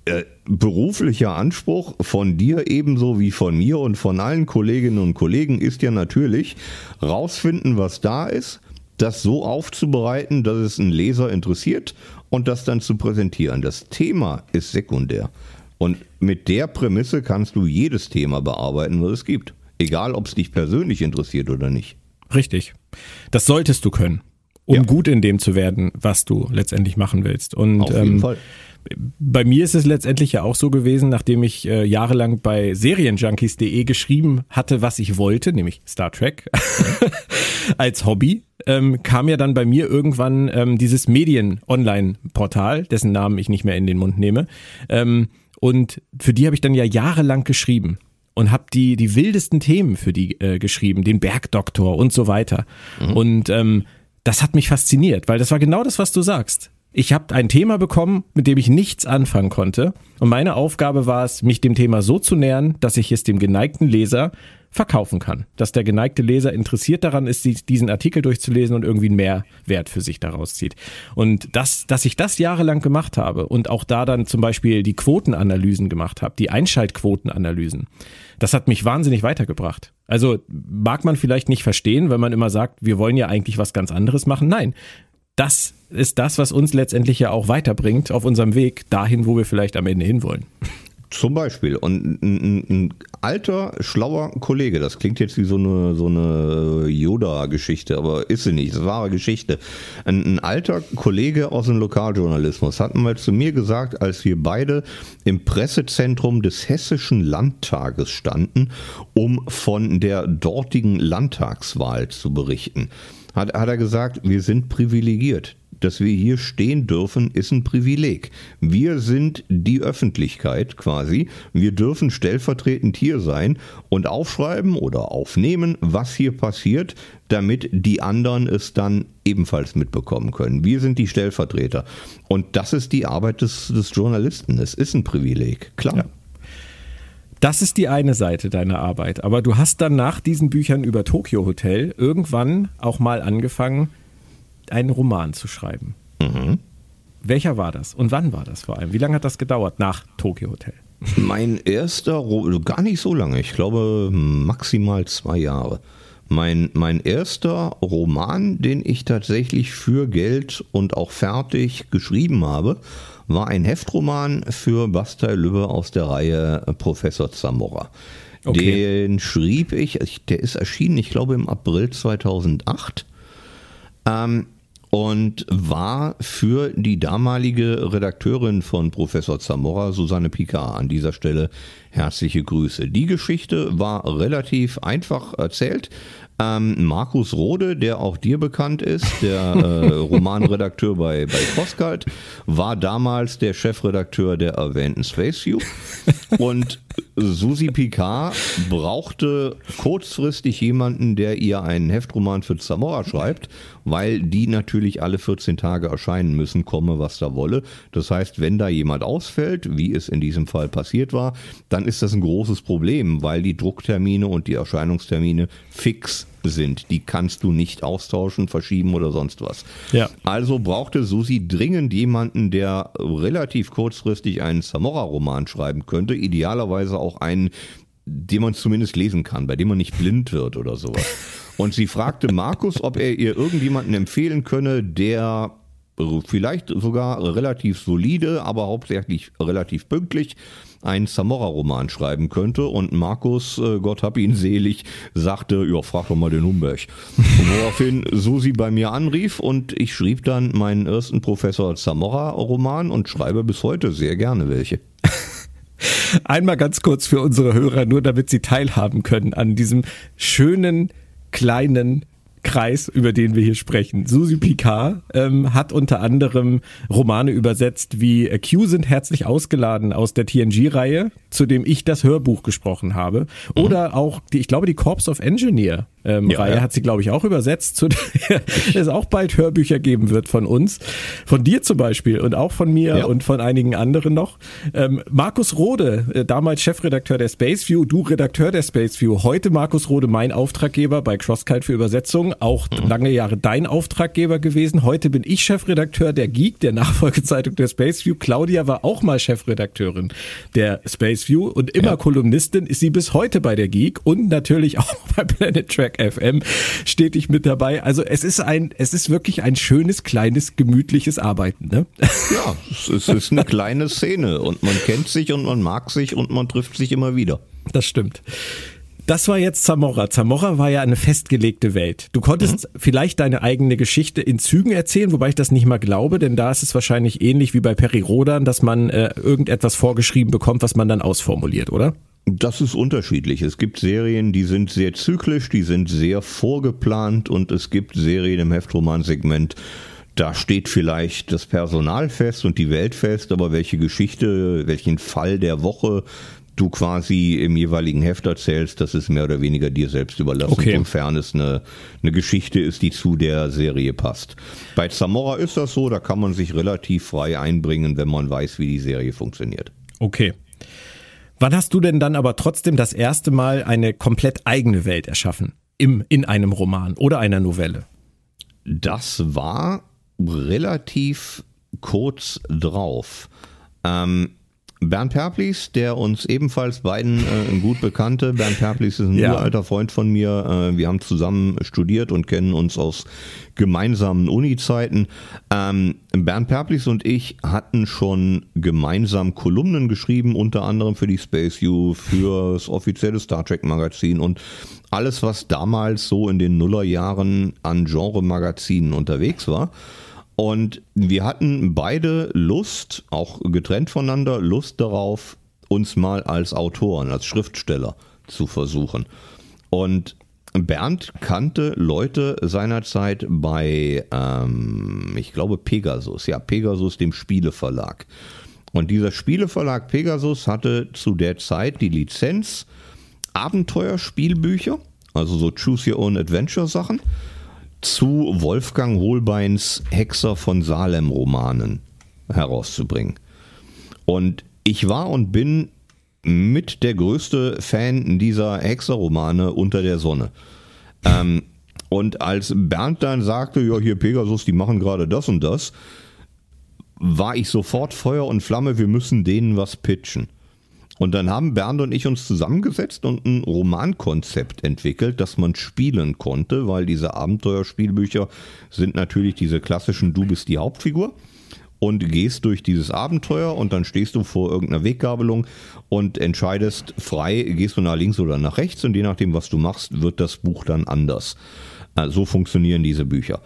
äh, beruflicher Anspruch von dir ebenso wie von mir und von allen Kolleginnen und Kollegen ist ja natürlich rausfinden, was da ist, das so aufzubereiten, dass es einen Leser interessiert und das dann zu präsentieren. Das Thema ist sekundär. Und mit der Prämisse kannst du jedes Thema bearbeiten, was es gibt. Egal, ob es dich persönlich interessiert oder nicht. Richtig. Das solltest du können, um ja. gut in dem zu werden, was du letztendlich machen willst. Und Auf jeden ähm, Fall. Bei mir ist es letztendlich ja auch so gewesen, nachdem ich äh, jahrelang bei Serienjunkies.de geschrieben hatte, was ich wollte, nämlich Star Trek als Hobby, ähm, kam ja dann bei mir irgendwann ähm, dieses Medien-Online-Portal, dessen Namen ich nicht mehr in den Mund nehme, ähm, und für die habe ich dann ja jahrelang geschrieben und habe die die wildesten Themen für die äh, geschrieben, den Bergdoktor und so weiter. Mhm. Und ähm, das hat mich fasziniert, weil das war genau das, was du sagst. Ich habe ein Thema bekommen, mit dem ich nichts anfangen konnte. Und meine Aufgabe war es, mich dem Thema so zu nähern, dass ich es dem geneigten Leser verkaufen kann. Dass der geneigte Leser interessiert daran ist, diesen Artikel durchzulesen und irgendwie einen Mehrwert für sich daraus zieht. Und das, dass ich das jahrelang gemacht habe und auch da dann zum Beispiel die Quotenanalysen gemacht habe, die Einschaltquotenanalysen, das hat mich wahnsinnig weitergebracht. Also mag man vielleicht nicht verstehen, wenn man immer sagt, wir wollen ja eigentlich was ganz anderes machen. Nein, das ist das, was uns letztendlich ja auch weiterbringt auf unserem Weg dahin, wo wir vielleicht am Ende hinwollen. Zum Beispiel. Und ein, ein, alter, schlauer Kollege, das klingt jetzt wie so eine, so eine Yoda-Geschichte, aber ist sie nicht, das ist wahre Geschichte. Ein, ein, alter Kollege aus dem Lokaljournalismus hat mal zu mir gesagt, als wir beide im Pressezentrum des Hessischen Landtages standen, um von der dortigen Landtagswahl zu berichten, hat, hat er gesagt, wir sind privilegiert dass wir hier stehen dürfen, ist ein Privileg. Wir sind die Öffentlichkeit quasi. Wir dürfen stellvertretend hier sein und aufschreiben oder aufnehmen, was hier passiert, damit die anderen es dann ebenfalls mitbekommen können. Wir sind die Stellvertreter. Und das ist die Arbeit des, des Journalisten. Es ist ein Privileg, klar. Ja. Das ist die eine Seite deiner Arbeit. Aber du hast dann nach diesen Büchern über Tokyo Hotel irgendwann auch mal angefangen, einen Roman zu schreiben. Mhm. Welcher war das und wann war das vor allem? Wie lange hat das gedauert nach Tokyo Hotel? Mein erster, gar nicht so lange, ich glaube maximal zwei Jahre. Mein, mein erster Roman, den ich tatsächlich für Geld und auch fertig geschrieben habe, war ein Heftroman für Bastei Lübbe aus der Reihe Professor Zamora. Okay. Den schrieb ich, der ist erschienen, ich glaube im April 2008. Ähm, und war für die damalige Redakteurin von Professor Zamora, Susanne Picard, an dieser Stelle herzliche Grüße. Die Geschichte war relativ einfach erzählt. Ähm, Markus Rode, der auch dir bekannt ist, der äh, Romanredakteur bei, bei Postcard, war damals der Chefredakteur der erwähnten Space View. Und Susi Picard brauchte kurzfristig jemanden, der ihr einen Heftroman für Zamora schreibt, weil die natürlich alle 14 Tage erscheinen müssen, komme was da wolle. Das heißt, wenn da jemand ausfällt, wie es in diesem Fall passiert war, dann ist das ein großes Problem, weil die Drucktermine und die Erscheinungstermine fix sind. Die kannst du nicht austauschen, verschieben oder sonst was. Ja. Also brauchte Susi dringend jemanden, der relativ kurzfristig einen Zamora-Roman schreiben könnte, idealerweise auch einen, den man zumindest lesen kann, bei dem man nicht blind wird oder sowas. Und sie fragte Markus, ob er ihr irgendjemanden empfehlen könne, der vielleicht sogar relativ solide, aber hauptsächlich relativ pünktlich einen Zamora-Roman schreiben könnte. Und Markus, äh, Gott hab ihn selig, sagte, ja, frag doch mal den Humberg. Woraufhin Susi bei mir anrief und ich schrieb dann meinen ersten Professor Zamora-Roman und schreibe bis heute sehr gerne welche. Einmal ganz kurz für unsere Hörer, nur damit sie teilhaben können an diesem schönen kleinen Kreis, über den wir hier sprechen. Susi Picard ähm, hat unter anderem Romane übersetzt wie Q sind herzlich ausgeladen aus der TNG-Reihe, zu dem ich das Hörbuch gesprochen habe. Mhm. Oder auch, die, ich glaube, die Corps of Engineer ähm, ja, Reihe ja. hat sie, glaube ich, auch übersetzt, zu der es auch bald Hörbücher geben wird von uns. Von dir zum Beispiel und auch von mir ja. und von einigen anderen noch. Ähm, Markus Rode, äh, damals Chefredakteur der Space View, du Redakteur der Space View. Heute Markus Rode, mein Auftraggeber bei CrossKite für Übersetzung, auch mhm. lange Jahre dein Auftraggeber gewesen. Heute bin ich Chefredakteur der Geek, der Nachfolgezeitung der Space View. Claudia war auch mal Chefredakteurin der Space View und immer Kolumnistin ist sie bis heute bei der Geek und natürlich auch bei Planet Track Track FM stetig mit dabei. Also es ist ein, es ist wirklich ein schönes, kleines, gemütliches Arbeiten. Ne? Ja, es ist eine kleine Szene und man kennt sich und man mag sich und man trifft sich immer wieder. Das stimmt. Das war jetzt Zamora. Zamora war ja eine festgelegte Welt. Du konntest mhm. vielleicht deine eigene Geschichte in Zügen erzählen, wobei ich das nicht mal glaube, denn da ist es wahrscheinlich ähnlich wie bei Peri Rodan, dass man äh, irgendetwas vorgeschrieben bekommt, was man dann ausformuliert, oder? Das ist unterschiedlich. Es gibt Serien, die sind sehr zyklisch, die sind sehr vorgeplant und es gibt Serien im Heftromansegment, da steht vielleicht das Personal fest und die Welt fest, aber welche Geschichte, welchen Fall der Woche du quasi im jeweiligen Heft erzählst, das ist mehr oder weniger dir selbst überlassen, okay. sofern es eine, eine Geschichte ist, die zu der Serie passt. Bei Zamora ist das so, da kann man sich relativ frei einbringen, wenn man weiß, wie die Serie funktioniert. Okay. Wann hast du denn dann aber trotzdem das erste Mal eine komplett eigene Welt erschaffen? Im, in einem Roman oder einer Novelle? Das war relativ kurz drauf. Ähm, Bernd Perplis, der uns ebenfalls beiden äh, gut bekannte. Bernd Perplis ist ein ja. alter Freund von mir. Äh, wir haben zusammen studiert und kennen uns aus gemeinsamen Uni-Zeiten. Ähm, Bernd Perplis und ich hatten schon gemeinsam Kolumnen geschrieben, unter anderem für die Space U, für das offizielle Star Trek Magazin und alles, was damals so in den Nullerjahren an Genre-Magazinen unterwegs war. Und wir hatten beide Lust, auch getrennt voneinander, Lust darauf, uns mal als Autoren, als Schriftsteller zu versuchen. Und Bernd kannte Leute seinerzeit bei, ähm, ich glaube, Pegasus, ja, Pegasus, dem Spieleverlag. Und dieser Spieleverlag Pegasus hatte zu der Zeit die Lizenz Abenteuerspielbücher, also so Choose Your Own Adventure Sachen zu Wolfgang Holbeins Hexer von Salem Romanen herauszubringen. Und ich war und bin mit der größte Fan dieser Hexerromane unter der Sonne. Ähm, und als Bernd dann sagte, ja, hier Pegasus, die machen gerade das und das, war ich sofort Feuer und Flamme, wir müssen denen was pitchen. Und dann haben Bernd und ich uns zusammengesetzt und ein Romankonzept entwickelt, das man spielen konnte, weil diese Abenteuerspielbücher sind natürlich diese klassischen Du bist die Hauptfigur und gehst durch dieses Abenteuer und dann stehst du vor irgendeiner Weggabelung und entscheidest frei, gehst du nach links oder nach rechts und je nachdem, was du machst, wird das Buch dann anders. Äh, so funktionieren diese Bücher.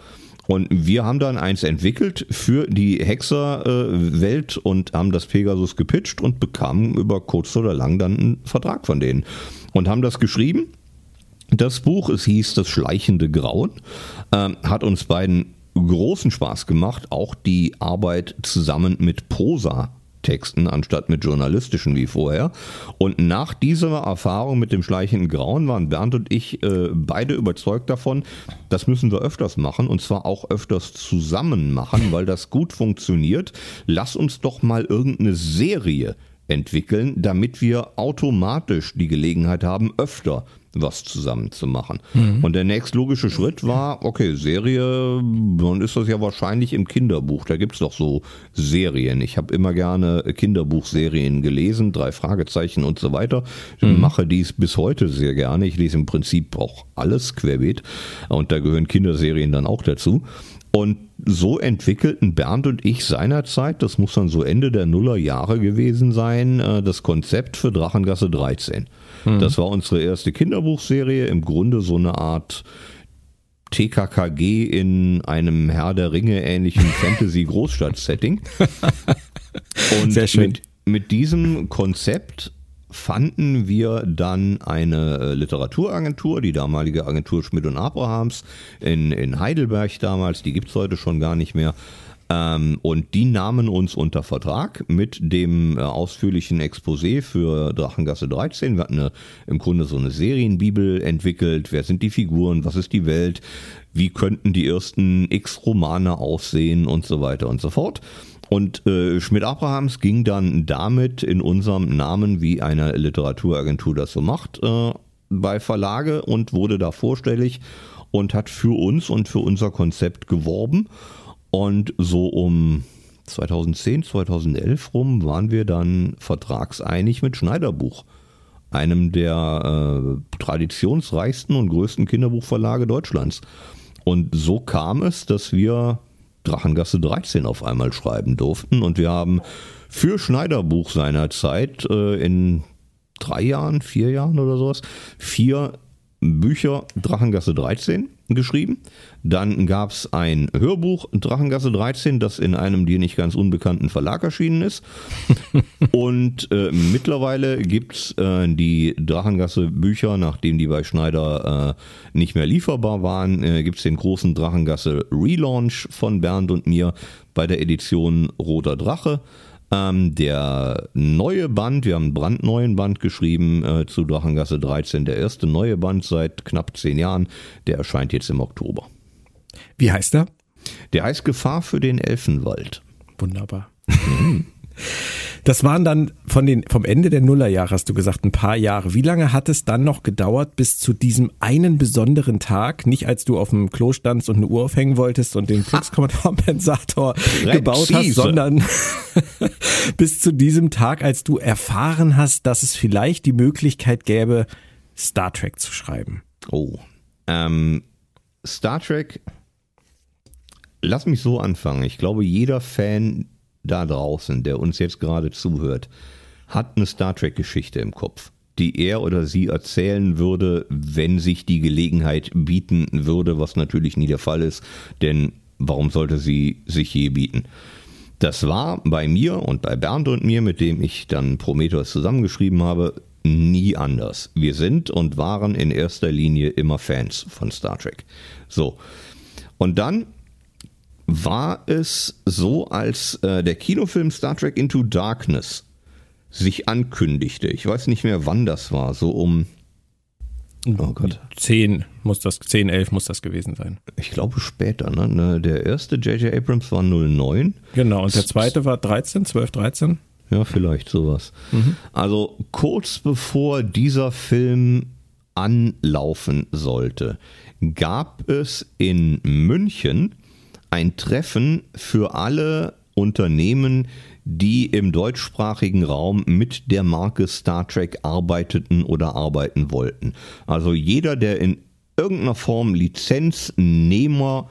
Und wir haben dann eins entwickelt für die Hexer-Welt und haben das Pegasus gepitcht und bekamen über kurz oder lang dann einen Vertrag von denen. Und haben das geschrieben. Das Buch, es hieß Das schleichende Grauen, äh, hat uns beiden großen Spaß gemacht. Auch die Arbeit zusammen mit Prosa Texten anstatt mit journalistischen wie vorher. Und nach dieser Erfahrung mit dem schleichenden Grauen waren Bernd und ich äh, beide überzeugt davon, das müssen wir öfters machen und zwar auch öfters zusammen machen, weil das gut funktioniert. Lass uns doch mal irgendeine Serie entwickeln, damit wir automatisch die Gelegenheit haben, öfter was zusammen zu machen. Mhm. Und der nächstlogische Schritt war, okay, Serie, dann ist das ja wahrscheinlich im Kinderbuch. Da gibt es doch so Serien. Ich habe immer gerne Kinderbuchserien gelesen, drei Fragezeichen und so weiter. Ich mhm. mache dies bis heute sehr gerne. Ich lese im Prinzip auch alles querbeet. Und da gehören Kinderserien dann auch dazu. Und so entwickelten Bernd und ich seinerzeit, das muss dann so Ende der Nullerjahre gewesen sein, äh, das Konzept für Drachengasse 13. Mhm. Das war unsere erste Kinderbuchserie, im Grunde so eine Art TKKG in einem Herr der Ringe ähnlichen Fantasy-Großstadt-Setting. Und Sehr schön. Mit, mit diesem Konzept fanden wir dann eine äh, Literaturagentur, die damalige Agentur Schmidt und Abrahams in, in Heidelberg damals, die gibt es heute schon gar nicht mehr. Ähm, und die nahmen uns unter Vertrag mit dem äh, ausführlichen Exposé für Drachengasse 13. Wir hatten eine, im Grunde so eine Serienbibel entwickelt. Wer sind die Figuren? Was ist die Welt? Wie könnten die ersten X-Romane aussehen und so weiter und so fort. Und äh, Schmidt-Abrahams ging dann damit in unserem Namen, wie eine Literaturagentur das so macht, äh, bei Verlage und wurde da vorstellig und hat für uns und für unser Konzept geworben. Und so um 2010, 2011 rum waren wir dann vertragseinig mit Schneiderbuch, einem der äh, traditionsreichsten und größten Kinderbuchverlage Deutschlands. Und so kam es, dass wir Drachengasse 13 auf einmal schreiben durften. Und wir haben für Schneiderbuch seinerzeit äh, in drei Jahren, vier Jahren oder sowas, vier Bücher Drachengasse 13 geschrieben. Dann gab es ein Hörbuch Drachengasse 13, das in einem dir nicht ganz unbekannten Verlag erschienen ist. Und äh, mittlerweile gibt es äh, die Drachengasse Bücher, nachdem die bei Schneider äh, nicht mehr lieferbar waren, äh, gibt es den großen Drachengasse Relaunch von Bernd und mir bei der Edition Roter Drache. Ähm, der neue Band, wir haben einen brandneuen Band geschrieben äh, zu Drachengasse 13, der erste neue Band seit knapp zehn Jahren, der erscheint jetzt im Oktober. Wie heißt er? Der heißt Gefahr für den Elfenwald. Wunderbar. Das waren dann von den, vom Ende der Nullerjahre, hast du gesagt, ein paar Jahre. Wie lange hat es dann noch gedauert bis zu diesem einen besonderen Tag? Nicht als du auf dem Klo standst und eine Uhr aufhängen wolltest und den Fluxkompensator gebaut hast, sondern bis zu diesem Tag, als du erfahren hast, dass es vielleicht die Möglichkeit gäbe, Star Trek zu schreiben. Oh. Ähm, Star Trek, lass mich so anfangen. Ich glaube, jeder Fan da draußen, der uns jetzt gerade zuhört, hat eine Star Trek-Geschichte im Kopf, die er oder sie erzählen würde, wenn sich die Gelegenheit bieten würde, was natürlich nie der Fall ist, denn warum sollte sie sich je bieten? Das war bei mir und bei Bernd und mir, mit dem ich dann Prometheus zusammengeschrieben habe, nie anders. Wir sind und waren in erster Linie immer Fans von Star Trek. So. Und dann war es so, als äh, der Kinofilm Star Trek Into Darkness sich ankündigte. Ich weiß nicht mehr, wann das war, so um Oh Gott. 10 muss das, 10, 11 muss das gewesen sein. Ich glaube später, ne? ne der erste J.J. Abrams war 09. Genau, und der zweite war 13, 12, 13. Ja, vielleicht sowas. Mhm. Also kurz bevor dieser Film anlaufen sollte, gab es in München ein Treffen für alle Unternehmen, die im deutschsprachigen Raum mit der Marke Star Trek arbeiteten oder arbeiten wollten. Also jeder, der in irgendeiner Form Lizenznehmer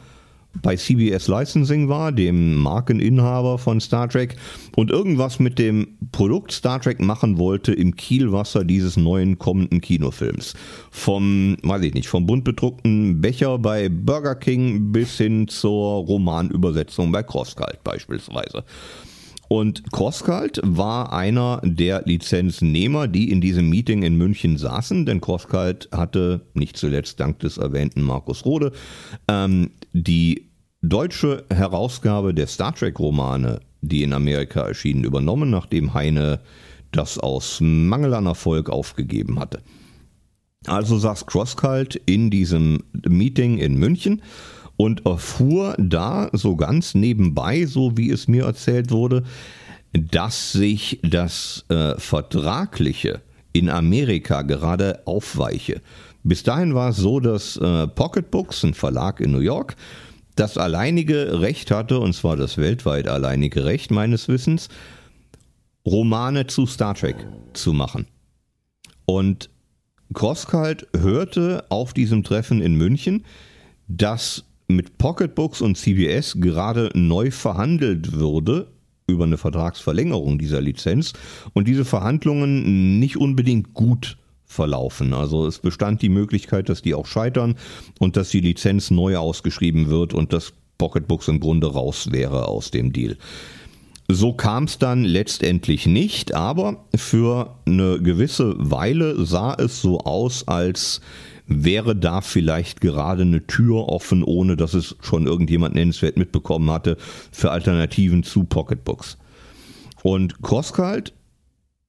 bei CBS Licensing war, dem Markeninhaber von Star Trek, und irgendwas mit dem Produkt Star Trek machen wollte im Kielwasser dieses neuen kommenden Kinofilms. Vom, weiß ich nicht, vom bunt bedruckten Becher bei Burger King bis hin zur Romanübersetzung bei Crosskalt beispielsweise. Und Crosskalt war einer der Lizenznehmer, die in diesem Meeting in München saßen, denn Crosskalt hatte, nicht zuletzt dank des erwähnten Markus Rode, ähm, die deutsche Herausgabe der Star Trek-Romane, die in Amerika erschienen, übernommen, nachdem Heine das aus Mangel an Erfolg aufgegeben hatte. Also saß Crosskalt in diesem Meeting in München und erfuhr da so ganz nebenbei, so wie es mir erzählt wurde, dass sich das äh, Vertragliche in Amerika gerade aufweiche. Bis dahin war es so, dass äh, Pocketbooks, ein Verlag in New York, das alleinige Recht hatte, und zwar das weltweit alleinige Recht meines Wissens, Romane zu Star Trek zu machen. Und Crosskalt hörte auf diesem Treffen in München, dass mit Pocketbooks und CBS gerade neu verhandelt würde über eine Vertragsverlängerung dieser Lizenz und diese Verhandlungen nicht unbedingt gut verlaufen. Also es bestand die Möglichkeit, dass die auch scheitern und dass die Lizenz neu ausgeschrieben wird und dass Pocketbooks im Grunde raus wäre aus dem Deal. So kam es dann letztendlich nicht, aber für eine gewisse Weile sah es so aus, als wäre da vielleicht gerade eine Tür offen, ohne dass es schon irgendjemand nennenswert mitbekommen hatte, für Alternativen zu Pocketbooks. Und Crosskalt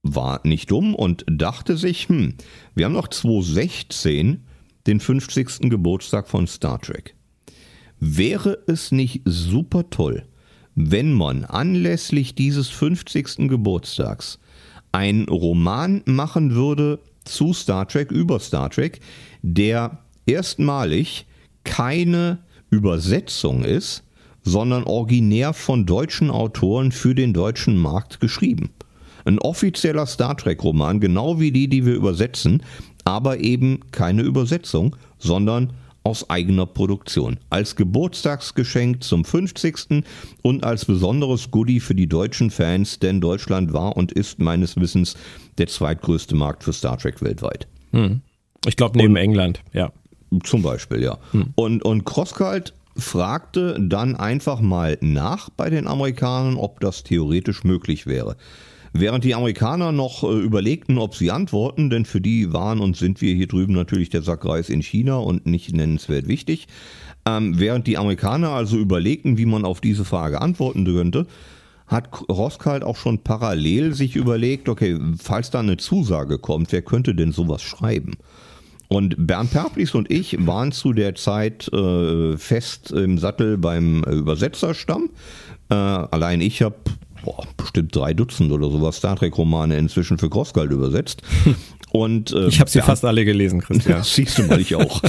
war nicht dumm und dachte sich, hm, wir haben noch 2016 den 50. Geburtstag von Star Trek. Wäre es nicht super toll, wenn man anlässlich dieses 50. Geburtstags einen Roman machen würde zu Star Trek, über Star Trek, der erstmalig keine Übersetzung ist, sondern originär von deutschen Autoren für den deutschen Markt geschrieben. Ein offizieller Star Trek-Roman, genau wie die, die wir übersetzen, aber eben keine Übersetzung, sondern aus eigener Produktion. Als Geburtstagsgeschenk zum 50. und als besonderes Goodie für die deutschen Fans, denn Deutschland war und ist meines Wissens der zweitgrößte Markt für Star Trek weltweit. Hm. Ich glaube neben und, England, ja. Zum Beispiel, ja. Hm. Und, und Crosskalt fragte dann einfach mal nach bei den Amerikanern, ob das theoretisch möglich wäre. Während die Amerikaner noch äh, überlegten, ob sie antworten, denn für die waren und sind wir hier drüben natürlich der Sackreis in China und nicht nennenswert wichtig. Ähm, während die Amerikaner also überlegten, wie man auf diese Frage antworten könnte, hat Roskalt auch schon parallel sich überlegt, okay, falls da eine Zusage kommt, wer könnte denn sowas schreiben? Und Bernd Perplis und ich waren zu der Zeit äh, fest im Sattel beim Übersetzerstamm. Äh, allein ich habe boah, bestimmt drei Dutzend oder sowas Star Trek-Romane inzwischen für Crossgold übersetzt. Und, äh, ich habe sie fast alle gelesen, Christian. Siehst du mal, ich auch.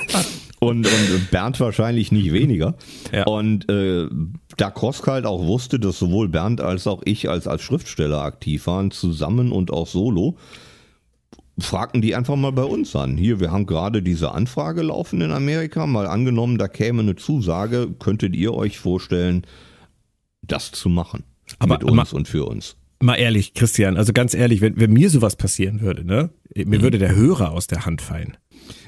und, und Bernd wahrscheinlich nicht weniger. Ja. Und äh, da Crosskalt auch wusste, dass sowohl Bernd als auch ich als, als Schriftsteller aktiv waren, zusammen und auch solo, fragten die einfach mal bei uns an. Hier, wir haben gerade diese Anfrage laufen in Amerika. Mal angenommen, da käme eine Zusage, könntet ihr euch vorstellen, das zu machen? Aber, mit uns und für uns. Mal ehrlich, Christian, also ganz ehrlich, wenn, wenn mir sowas passieren würde, ne, mir mhm. würde der Hörer aus der Hand fallen.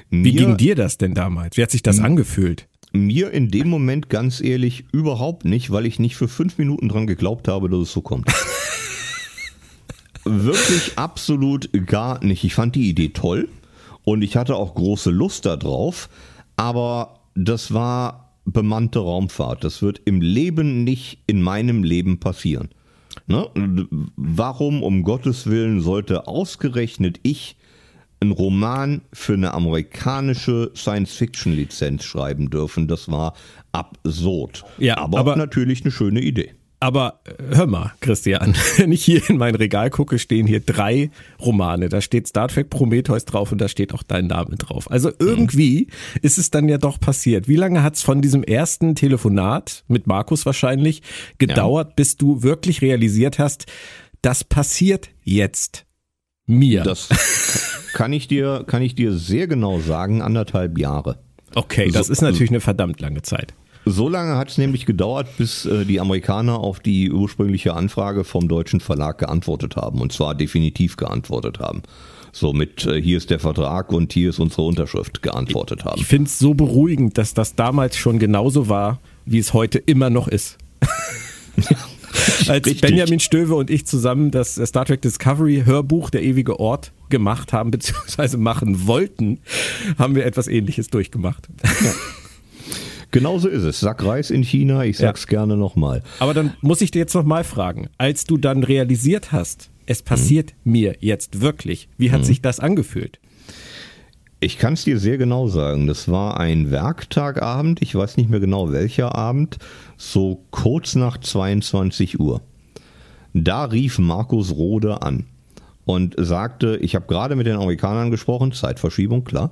Mir, Wie ging dir das denn damals? Wie hat sich das angefühlt? Mir in dem Moment ganz ehrlich überhaupt nicht, weil ich nicht für fünf Minuten dran geglaubt habe, dass es so kommt. Wirklich absolut gar nicht. Ich fand die Idee toll und ich hatte auch große Lust darauf, aber das war bemannte Raumfahrt. Das wird im Leben nicht in meinem Leben passieren. Ne? Warum um Gottes Willen sollte ausgerechnet ich einen Roman für eine amerikanische Science-Fiction-Lizenz schreiben dürfen? Das war absurd. Ja, aber, aber natürlich eine schöne Idee. Aber äh, hör mal, Christian, wenn ich hier in mein Regal gucke, stehen hier drei Romane. Da steht Star Trek Prometheus drauf und da steht auch dein Name drauf. Also irgendwie mhm. ist es dann ja doch passiert. Wie lange hat es von diesem ersten Telefonat mit Markus wahrscheinlich gedauert, ja. bis du wirklich realisiert hast, das passiert jetzt mir? Das kann ich dir, kann ich dir sehr genau sagen, anderthalb Jahre. Okay, das so, ist natürlich eine verdammt lange Zeit. So lange hat es nämlich gedauert, bis äh, die Amerikaner auf die ursprüngliche Anfrage vom deutschen Verlag geantwortet haben. Und zwar definitiv geantwortet haben. So mit äh, hier ist der Vertrag und hier ist unsere Unterschrift geantwortet haben. Ich finde es so beruhigend, dass das damals schon genauso war, wie es heute immer noch ist. Als Richtig. Benjamin Stöwe und ich zusammen das Star Trek Discovery Hörbuch Der ewige Ort gemacht haben, beziehungsweise machen wollten, haben wir etwas ähnliches durchgemacht. Ja. Genauso ist es. Sack Reis in China, ich sag's ja. gerne nochmal. Aber dann muss ich dir jetzt nochmal fragen, als du dann realisiert hast, es passiert mhm. mir jetzt wirklich, wie hat mhm. sich das angefühlt? Ich kann es dir sehr genau sagen. Das war ein Werktagabend, ich weiß nicht mehr genau welcher Abend, so kurz nach 22 Uhr. Da rief Markus Rode an und sagte, ich habe gerade mit den Amerikanern gesprochen, Zeitverschiebung, klar.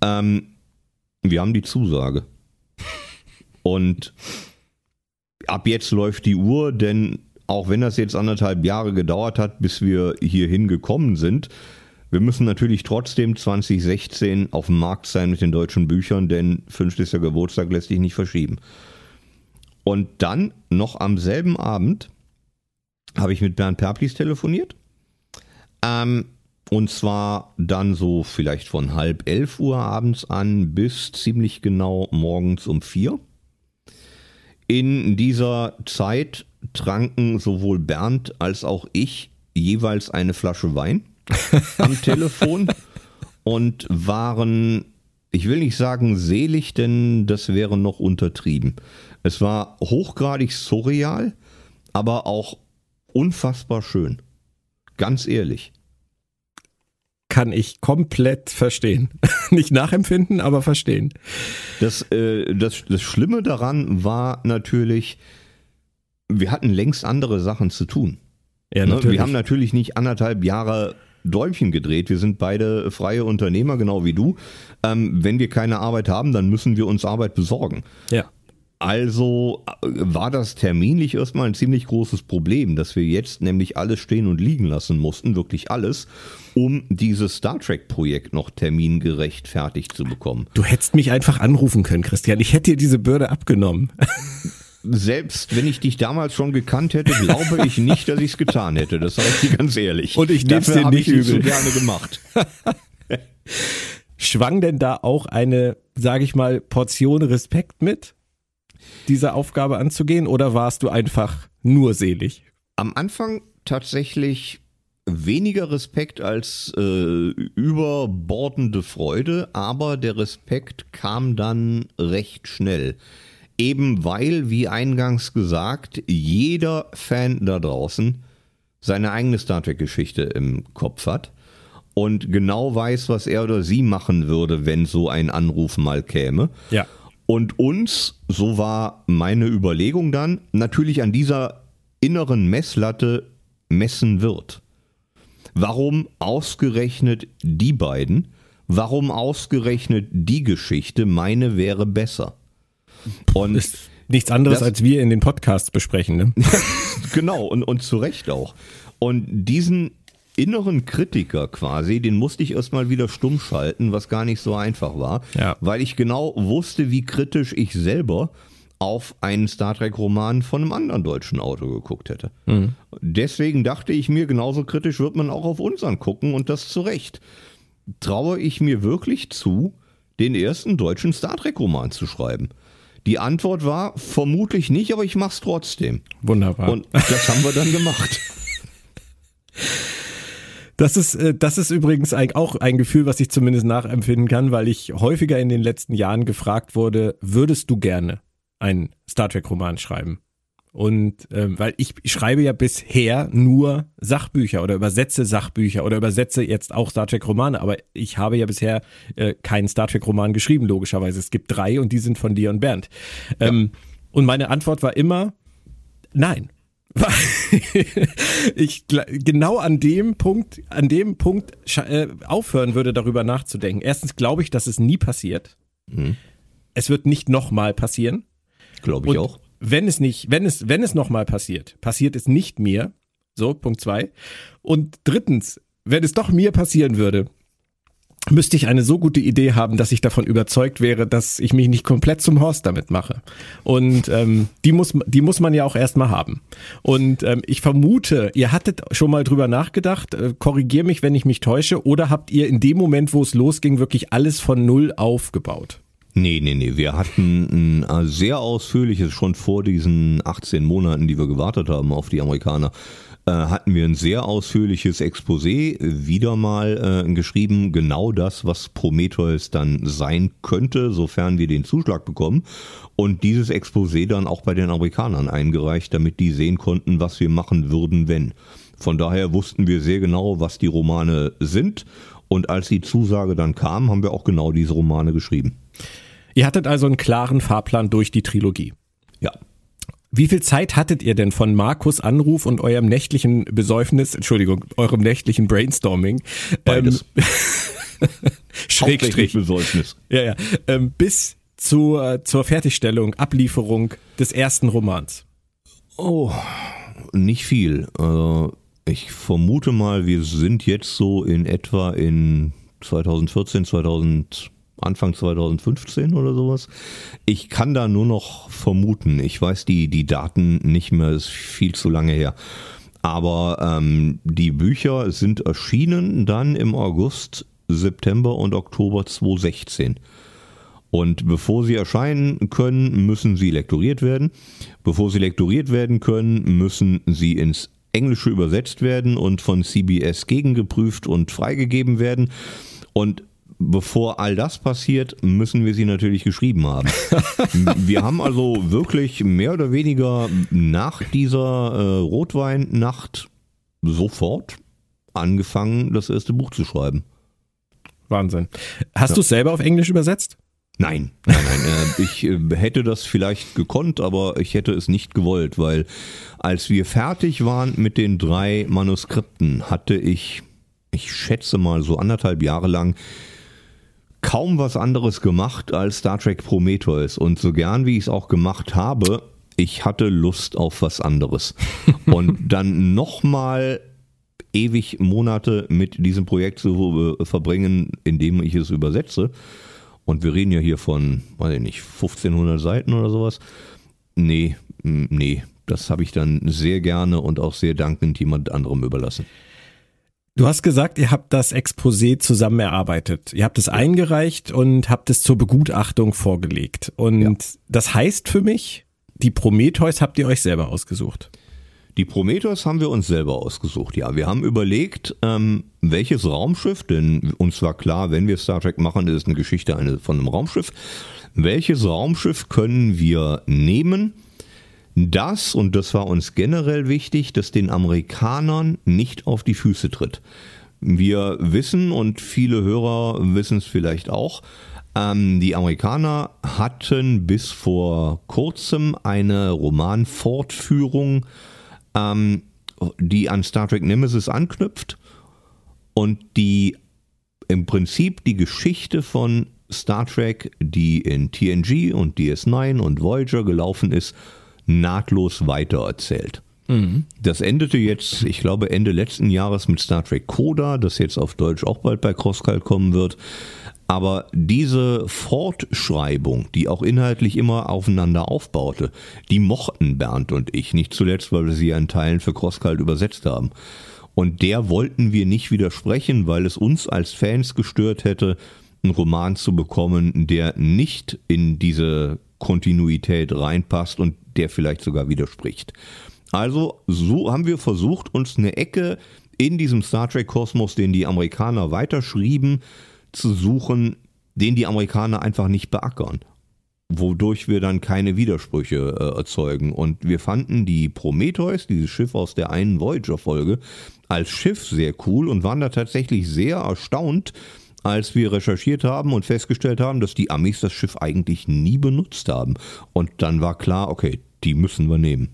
Ähm, wir haben die Zusage. Und ab jetzt läuft die Uhr, denn auch wenn das jetzt anderthalb Jahre gedauert hat, bis wir hierhin gekommen sind, wir müssen natürlich trotzdem 2016 auf dem Markt sein mit den deutschen Büchern, denn 50. Geburtstag lässt sich nicht verschieben. Und dann noch am selben Abend habe ich mit Bernd Perplis telefoniert. Ähm, und zwar dann so vielleicht von halb elf Uhr abends an bis ziemlich genau morgens um vier. In dieser Zeit tranken sowohl Bernd als auch ich jeweils eine Flasche Wein am Telefon und waren, ich will nicht sagen selig, denn das wäre noch untertrieben. Es war hochgradig surreal, aber auch unfassbar schön. Ganz ehrlich. Kann ich komplett verstehen. Nicht nachempfinden, aber verstehen. Das, äh, das, das Schlimme daran war natürlich, wir hatten längst andere Sachen zu tun. Ja, ne? natürlich. Wir haben natürlich nicht anderthalb Jahre Däumchen gedreht. Wir sind beide freie Unternehmer, genau wie du. Ähm, wenn wir keine Arbeit haben, dann müssen wir uns Arbeit besorgen. Ja. Also äh, war das terminlich erstmal ein ziemlich großes Problem, dass wir jetzt nämlich alles stehen und liegen lassen mussten, wirklich alles, um dieses Star Trek-Projekt noch termingerecht fertig zu bekommen. Du hättest mich einfach anrufen können, Christian. Ich hätte dir diese Bürde abgenommen. selbst wenn ich dich damals schon gekannt hätte, glaube ich nicht, dass ich es getan hätte. Das sage ich dir ganz ehrlich. Und ich nehme es dir nicht übel. so gerne gemacht. Schwang denn da auch eine, sage ich mal, Portion Respekt mit, diese Aufgabe anzugehen, oder warst du einfach nur selig? Am Anfang tatsächlich weniger Respekt als äh, überbordende Freude, aber der Respekt kam dann recht schnell. Eben weil, wie eingangs gesagt, jeder Fan da draußen seine eigene Star Trek-Geschichte im Kopf hat und genau weiß, was er oder sie machen würde, wenn so ein Anruf mal käme. Ja. Und uns, so war meine Überlegung dann, natürlich an dieser inneren Messlatte messen wird. Warum ausgerechnet die beiden? Warum ausgerechnet die Geschichte? Meine wäre besser. Und ist nichts anderes, das, als wir in den Podcasts besprechen. Ne? genau, und, und zu Recht auch. Und diesen inneren Kritiker quasi, den musste ich erstmal wieder stumm schalten, was gar nicht so einfach war, ja. weil ich genau wusste, wie kritisch ich selber auf einen Star Trek-Roman von einem anderen deutschen Autor geguckt hätte. Mhm. Deswegen dachte ich mir, genauso kritisch wird man auch auf uns angucken und das zu Recht. Traue ich mir wirklich zu, den ersten deutschen Star Trek-Roman zu schreiben? Die Antwort war vermutlich nicht, aber ich mach's trotzdem. Wunderbar. Und das haben wir dann gemacht. Das ist, äh, das ist übrigens auch ein Gefühl, was ich zumindest nachempfinden kann, weil ich häufiger in den letzten Jahren gefragt wurde, würdest du gerne einen Star Trek-Roman schreiben? Und ähm, weil ich schreibe ja bisher nur Sachbücher oder übersetze Sachbücher oder übersetze jetzt auch Star Trek Romane, aber ich habe ja bisher äh, keinen Star Trek Roman geschrieben, logischerweise. Es gibt drei und die sind von dir und Bernd. Ähm, ja. Und meine Antwort war immer nein. ich genau an dem Punkt, an dem Punkt äh, aufhören würde, darüber nachzudenken. Erstens glaube ich, dass es nie passiert. Mhm. Es wird nicht nochmal passieren. Glaube ich und auch wenn es nicht, wenn es, wenn es nochmal passiert, passiert es nicht mir. So, Punkt zwei. Und drittens, wenn es doch mir passieren würde, müsste ich eine so gute Idee haben, dass ich davon überzeugt wäre, dass ich mich nicht komplett zum Horst damit mache. Und ähm, die muss die muss man ja auch erstmal haben. Und ähm, ich vermute, ihr hattet schon mal drüber nachgedacht. Äh, korrigier mich, wenn ich mich täusche. Oder habt ihr in dem Moment, wo es losging, wirklich alles von null aufgebaut? Nee, nee, nee. Wir hatten ein äh, sehr ausführliches, schon vor diesen 18 Monaten, die wir gewartet haben auf die Amerikaner, hatten wir ein sehr ausführliches Exposé wieder mal äh, geschrieben, genau das, was Prometheus dann sein könnte, sofern wir den Zuschlag bekommen. Und dieses Exposé dann auch bei den Amerikanern eingereicht, damit die sehen konnten, was wir machen würden, wenn. Von daher wussten wir sehr genau, was die Romane sind. Und als die Zusage dann kam, haben wir auch genau diese Romane geschrieben. Ihr hattet also einen klaren Fahrplan durch die Trilogie. Ja. Wie viel Zeit hattet ihr denn von Markus Anruf und eurem nächtlichen Besäufnis, Entschuldigung, eurem nächtlichen Brainstorming? Beides. Ähm, Schrägstrich. Besäufnis. Ja, ja. Ähm, bis zur, zur Fertigstellung, Ablieferung des ersten Romans. Oh, nicht viel. Also ich vermute mal, wir sind jetzt so in etwa in 2014, 2000, Anfang 2015 oder sowas. Ich kann da nur noch vermuten. Ich weiß die, die Daten nicht mehr, ist viel zu lange her. Aber ähm, die Bücher sind erschienen dann im August, September und Oktober 2016. Und bevor sie erscheinen können, müssen sie lektoriert werden. Bevor sie lektoriert werden können, müssen sie ins Englische übersetzt werden und von CBS gegengeprüft und freigegeben werden. Und bevor all das passiert, müssen wir sie natürlich geschrieben haben. wir haben also wirklich mehr oder weniger nach dieser äh, Rotweinnacht sofort angefangen, das erste Buch zu schreiben. Wahnsinn. Hast ja. du es selber auf Englisch übersetzt? Nein, nein, nein. Äh, ich äh, hätte das vielleicht gekonnt, aber ich hätte es nicht gewollt, weil als wir fertig waren mit den drei Manuskripten, hatte ich, ich schätze mal so anderthalb Jahre lang, kaum was anderes gemacht als Star Trek Prometheus. Und so gern wie ich es auch gemacht habe, ich hatte Lust auf was anderes. Und dann nochmal ewig Monate mit diesem Projekt zu äh, verbringen, indem ich es übersetze und wir reden ja hier von, weiß ich nicht, 1500 Seiten oder sowas. Nee, nee, das habe ich dann sehr gerne und auch sehr dankend jemand anderem überlassen. Du hast gesagt, ihr habt das Exposé zusammen erarbeitet. Ihr habt es eingereicht und habt es zur Begutachtung vorgelegt. Und ja. das heißt für mich, die Prometheus habt ihr euch selber ausgesucht. Die Prometheus haben wir uns selber ausgesucht, ja. Wir haben überlegt, ähm, welches Raumschiff, denn uns war klar, wenn wir Star Trek machen, ist es eine Geschichte eine, von einem Raumschiff. Welches Raumschiff können wir nehmen? Das, und das war uns generell wichtig, dass den Amerikanern nicht auf die Füße tritt. Wir wissen, und viele Hörer wissen es vielleicht auch, ähm, die Amerikaner hatten bis vor kurzem eine Romanfortführung ähm, die an Star Trek Nemesis anknüpft und die im Prinzip die Geschichte von Star Trek, die in TNG und DS9 und Voyager gelaufen ist, nahtlos weitererzählt. Mhm. Das endete jetzt, ich glaube, Ende letzten Jahres mit Star Trek Coda, das jetzt auf Deutsch auch bald bei Crosscall kommen wird. Aber diese Fortschreibung, die auch inhaltlich immer aufeinander aufbaute, die mochten Bernd und ich, nicht zuletzt, weil wir sie in Teilen für Crosskalt übersetzt haben. Und der wollten wir nicht widersprechen, weil es uns als Fans gestört hätte, einen Roman zu bekommen, der nicht in diese Kontinuität reinpasst und der vielleicht sogar widerspricht. Also so haben wir versucht, uns eine Ecke in diesem Star Trek-Kosmos, den die Amerikaner weiterschrieben, zu suchen, den die Amerikaner einfach nicht beackern. Wodurch wir dann keine Widersprüche äh, erzeugen. Und wir fanden die Prometheus, dieses Schiff aus der einen Voyager-Folge, als Schiff sehr cool und waren da tatsächlich sehr erstaunt, als wir recherchiert haben und festgestellt haben, dass die Amis das Schiff eigentlich nie benutzt haben. Und dann war klar, okay, die müssen wir nehmen.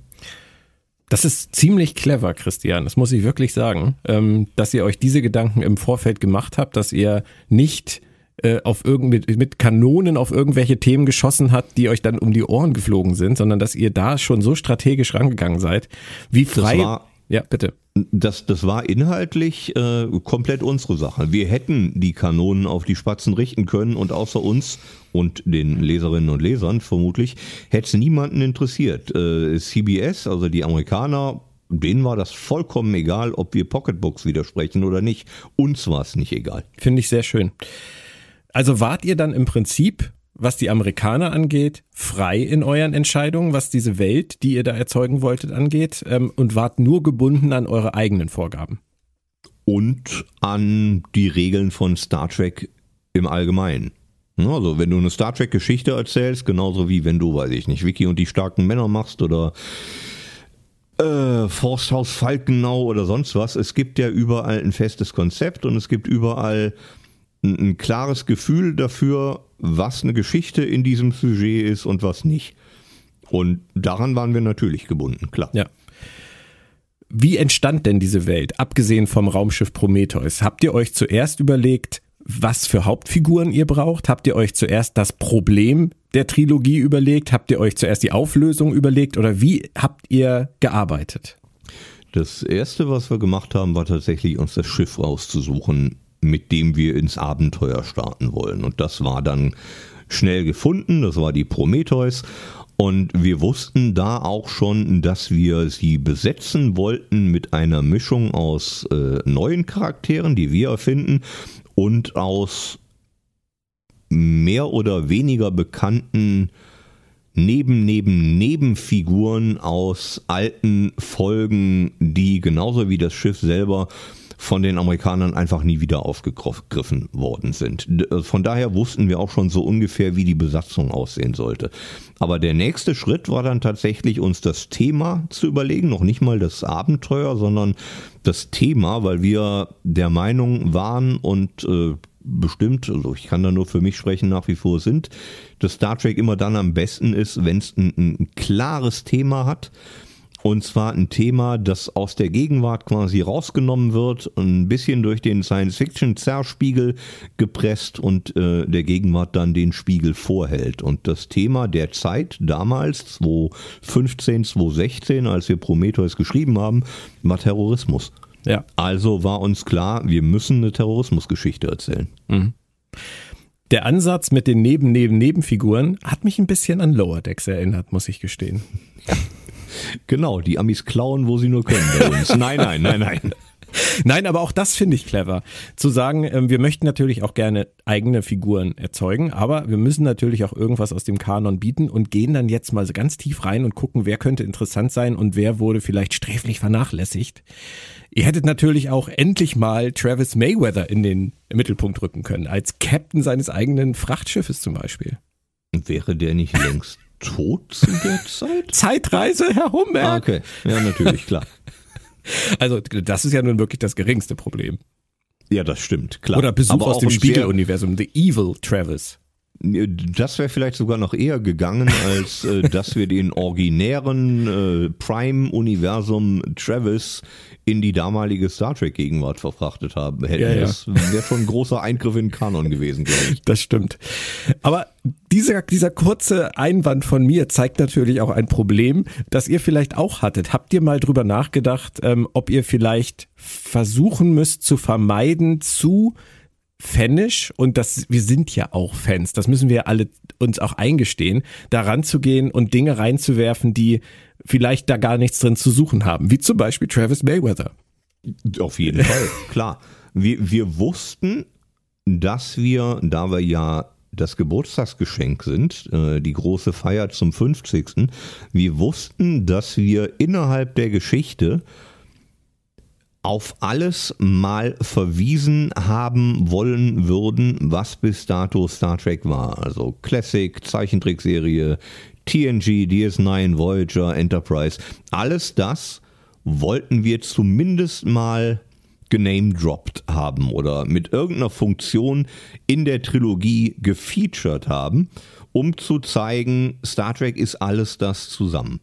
Das ist ziemlich clever, Christian. Das muss ich wirklich sagen, ähm, dass ihr euch diese Gedanken im Vorfeld gemacht habt, dass ihr nicht äh, auf irgend, mit, mit Kanonen auf irgendwelche Themen geschossen habt, die euch dann um die Ohren geflogen sind, sondern dass ihr da schon so strategisch rangegangen seid. Wie frei. Ja, bitte. Das, das war inhaltlich äh, komplett unsere Sache. Wir hätten die Kanonen auf die Spatzen richten können und außer uns und den Leserinnen und Lesern vermutlich hätte es niemanden interessiert. Äh, CBS, also die Amerikaner, denen war das vollkommen egal, ob wir Pocketbooks widersprechen oder nicht. Uns war es nicht egal. Finde ich sehr schön. Also wart ihr dann im Prinzip was die Amerikaner angeht, frei in euren Entscheidungen, was diese Welt, die ihr da erzeugen wolltet, angeht, ähm, und wart nur gebunden an eure eigenen Vorgaben. Und an die Regeln von Star Trek im Allgemeinen. Also, wenn du eine Star Trek-Geschichte erzählst, genauso wie wenn du, weiß ich nicht, Vicky und die starken Männer machst oder äh, Forsthaus Falkenau oder sonst was. Es gibt ja überall ein festes Konzept und es gibt überall ein, ein klares Gefühl dafür, was eine Geschichte in diesem Sujet ist und was nicht. Und daran waren wir natürlich gebunden, klar. Ja. Wie entstand denn diese Welt, abgesehen vom Raumschiff Prometheus? Habt ihr euch zuerst überlegt, was für Hauptfiguren ihr braucht? Habt ihr euch zuerst das Problem der Trilogie überlegt? Habt ihr euch zuerst die Auflösung überlegt? Oder wie habt ihr gearbeitet? Das erste, was wir gemacht haben, war tatsächlich uns das Schiff rauszusuchen, mit dem wir ins Abenteuer starten wollen. Und das war dann schnell gefunden. Das war die Prometheus. Und wir wussten da auch schon, dass wir sie besetzen wollten mit einer Mischung aus äh, neuen Charakteren, die wir erfinden, und aus mehr oder weniger bekannten neben neben Nebenfiguren aus alten Folgen, die genauso wie das Schiff selber von den Amerikanern einfach nie wieder aufgegriffen worden sind. Äh, von daher wussten wir auch schon so ungefähr, wie die Besatzung aussehen sollte. Aber der nächste Schritt war dann tatsächlich, uns das Thema zu überlegen, noch nicht mal das Abenteuer, sondern das Thema, weil wir der Meinung waren und äh, bestimmt, also ich kann da nur für mich sprechen, nach wie vor sind, dass Star Trek immer dann am besten ist, wenn es ein, ein klares Thema hat und zwar ein Thema, das aus der Gegenwart quasi rausgenommen wird, ein bisschen durch den Science-Fiction-Zerrspiegel gepresst und äh, der Gegenwart dann den Spiegel vorhält. Und das Thema der Zeit damals, 2015, 2016, als wir Prometheus geschrieben haben, war Terrorismus. Ja. Also war uns klar, wir müssen eine Terrorismusgeschichte erzählen. Mhm. Der Ansatz mit den Neben-Neben-Nebenfiguren hat mich ein bisschen an Lower Decks erinnert, muss ich gestehen. Genau, die Amis klauen, wo sie nur können bei uns. Nein, nein, nein, nein. Nein, aber auch das finde ich clever. Zu sagen, ähm, wir möchten natürlich auch gerne eigene Figuren erzeugen, aber wir müssen natürlich auch irgendwas aus dem Kanon bieten und gehen dann jetzt mal so ganz tief rein und gucken, wer könnte interessant sein und wer wurde vielleicht sträflich vernachlässigt. Ihr hättet natürlich auch endlich mal Travis Mayweather in den Mittelpunkt rücken können, als Captain seines eigenen Frachtschiffes zum Beispiel. Wäre der nicht längst tot zu der Zeit? Zeitreise, Herr Humberg. Ah, okay, ja, natürlich, klar. Also, das ist ja nun wirklich das geringste Problem. Ja, das stimmt, klar. Oder Besuch aus dem Spiegeluniversum, The Evil Travis. Das wäre vielleicht sogar noch eher gegangen, als äh, dass wir den originären äh, Prime-Universum Travis in die damalige Star Trek-Gegenwart verfrachtet haben hätten. Ja, ja. Das wäre schon ein großer Eingriff in den Kanon gewesen, glaube ich. Das stimmt. Aber dieser, dieser kurze Einwand von mir zeigt natürlich auch ein Problem, das ihr vielleicht auch hattet. Habt ihr mal drüber nachgedacht, ähm, ob ihr vielleicht versuchen müsst zu vermeiden, zu fanisch und das, wir sind ja auch Fans, das müssen wir alle uns auch eingestehen, da ranzugehen und Dinge reinzuwerfen, die vielleicht da gar nichts drin zu suchen haben, wie zum Beispiel Travis Mayweather. Auf jeden Fall, klar. Wir, wir wussten, dass wir, da wir ja das Geburtstagsgeschenk sind, äh, die große Feier zum 50. Wir wussten, dass wir innerhalb der Geschichte auf alles mal verwiesen haben wollen würden, was bis dato Star Trek war. Also Classic, Zeichentrickserie, TNG, DS9, Voyager, Enterprise. Alles das wollten wir zumindest mal genamedropped haben oder mit irgendeiner Funktion in der Trilogie gefeatured haben, um zu zeigen, Star Trek ist alles das zusammen.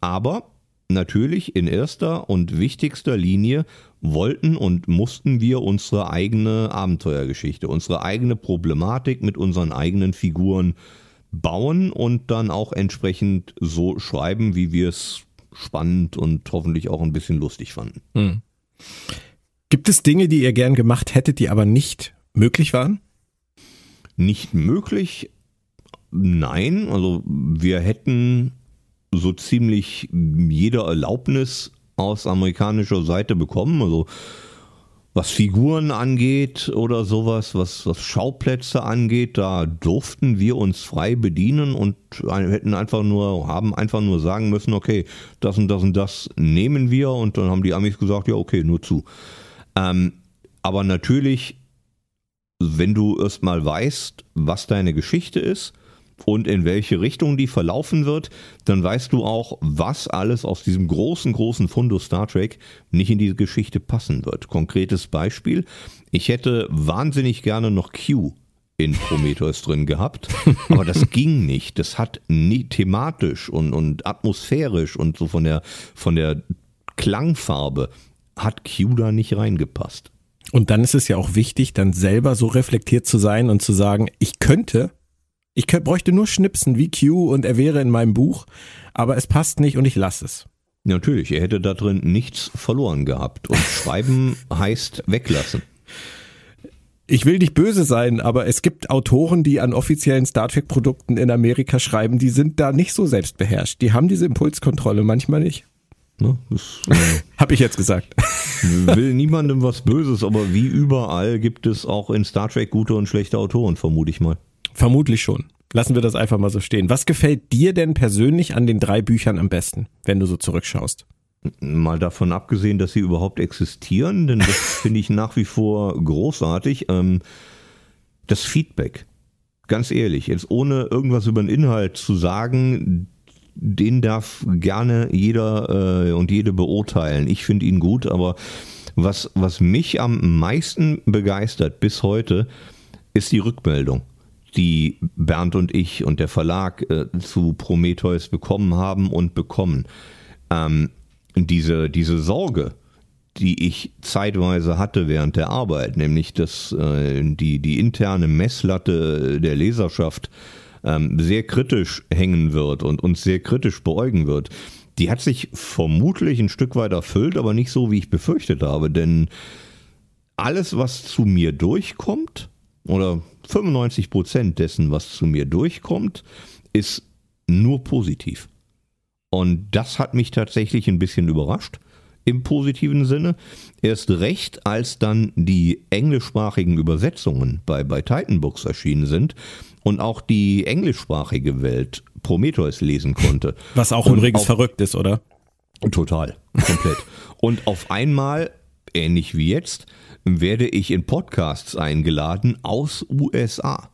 Aber Natürlich in erster und wichtigster Linie wollten und mussten wir unsere eigene Abenteuergeschichte, unsere eigene Problematik mit unseren eigenen Figuren bauen und dann auch entsprechend so schreiben, wie wir es spannend und hoffentlich auch ein bisschen lustig fanden. Hm. Gibt es Dinge, die ihr gern gemacht hättet, die aber nicht möglich waren? Nicht möglich? Nein, also wir hätten so ziemlich jede Erlaubnis aus amerikanischer Seite bekommen. Also was Figuren angeht oder sowas, was, was Schauplätze angeht, da durften wir uns frei bedienen und hätten einfach nur, haben einfach nur sagen müssen, okay, das und das und das nehmen wir und dann haben die Amis gesagt, ja, okay, nur zu. Ähm, aber natürlich, wenn du erstmal weißt, was deine Geschichte ist, und in welche Richtung die verlaufen wird, dann weißt du auch, was alles aus diesem großen, großen Fundus Star Trek nicht in diese Geschichte passen wird. Konkretes Beispiel, ich hätte wahnsinnig gerne noch Q in Prometheus drin gehabt, aber das ging nicht. Das hat nie thematisch und, und atmosphärisch und so von der, von der Klangfarbe hat Q da nicht reingepasst. Und dann ist es ja auch wichtig, dann selber so reflektiert zu sein und zu sagen, ich könnte, ich könnte, bräuchte nur schnipsen wie Q und er wäre in meinem Buch, aber es passt nicht und ich lasse es. Natürlich, er hätte da drin nichts verloren gehabt. Und schreiben heißt weglassen. Ich will nicht böse sein, aber es gibt Autoren, die an offiziellen Star Trek Produkten in Amerika schreiben, die sind da nicht so selbstbeherrscht. Die haben diese Impulskontrolle manchmal nicht. Ne, äh, Hab ich jetzt gesagt. Will niemandem was Böses, aber wie überall gibt es auch in Star Trek gute und schlechte Autoren, vermute ich mal. Vermutlich schon. Lassen wir das einfach mal so stehen. Was gefällt dir denn persönlich an den drei Büchern am besten, wenn du so zurückschaust? Mal davon abgesehen, dass sie überhaupt existieren, denn das finde ich nach wie vor großartig. Ähm, das Feedback. Ganz ehrlich, jetzt ohne irgendwas über den Inhalt zu sagen, den darf gerne jeder äh, und jede beurteilen. Ich finde ihn gut, aber was, was mich am meisten begeistert bis heute, ist die Rückmeldung die Bernd und ich und der Verlag äh, zu Prometheus bekommen haben und bekommen. Ähm, diese, diese Sorge, die ich zeitweise hatte während der Arbeit, nämlich dass äh, die, die interne Messlatte der Leserschaft ähm, sehr kritisch hängen wird und uns sehr kritisch beäugen wird, die hat sich vermutlich ein Stück weit erfüllt, aber nicht so, wie ich befürchtet habe, denn alles, was zu mir durchkommt, oder 95 Prozent dessen, was zu mir durchkommt, ist nur positiv. Und das hat mich tatsächlich ein bisschen überrascht, im positiven Sinne. Erst recht, als dann die englischsprachigen Übersetzungen bei, bei Titan Books erschienen sind und auch die englischsprachige Welt Prometheus lesen konnte. Was auch und übrigens verrückt ist, oder? Total, komplett. und auf einmal, ähnlich wie jetzt, werde ich in Podcasts eingeladen aus USA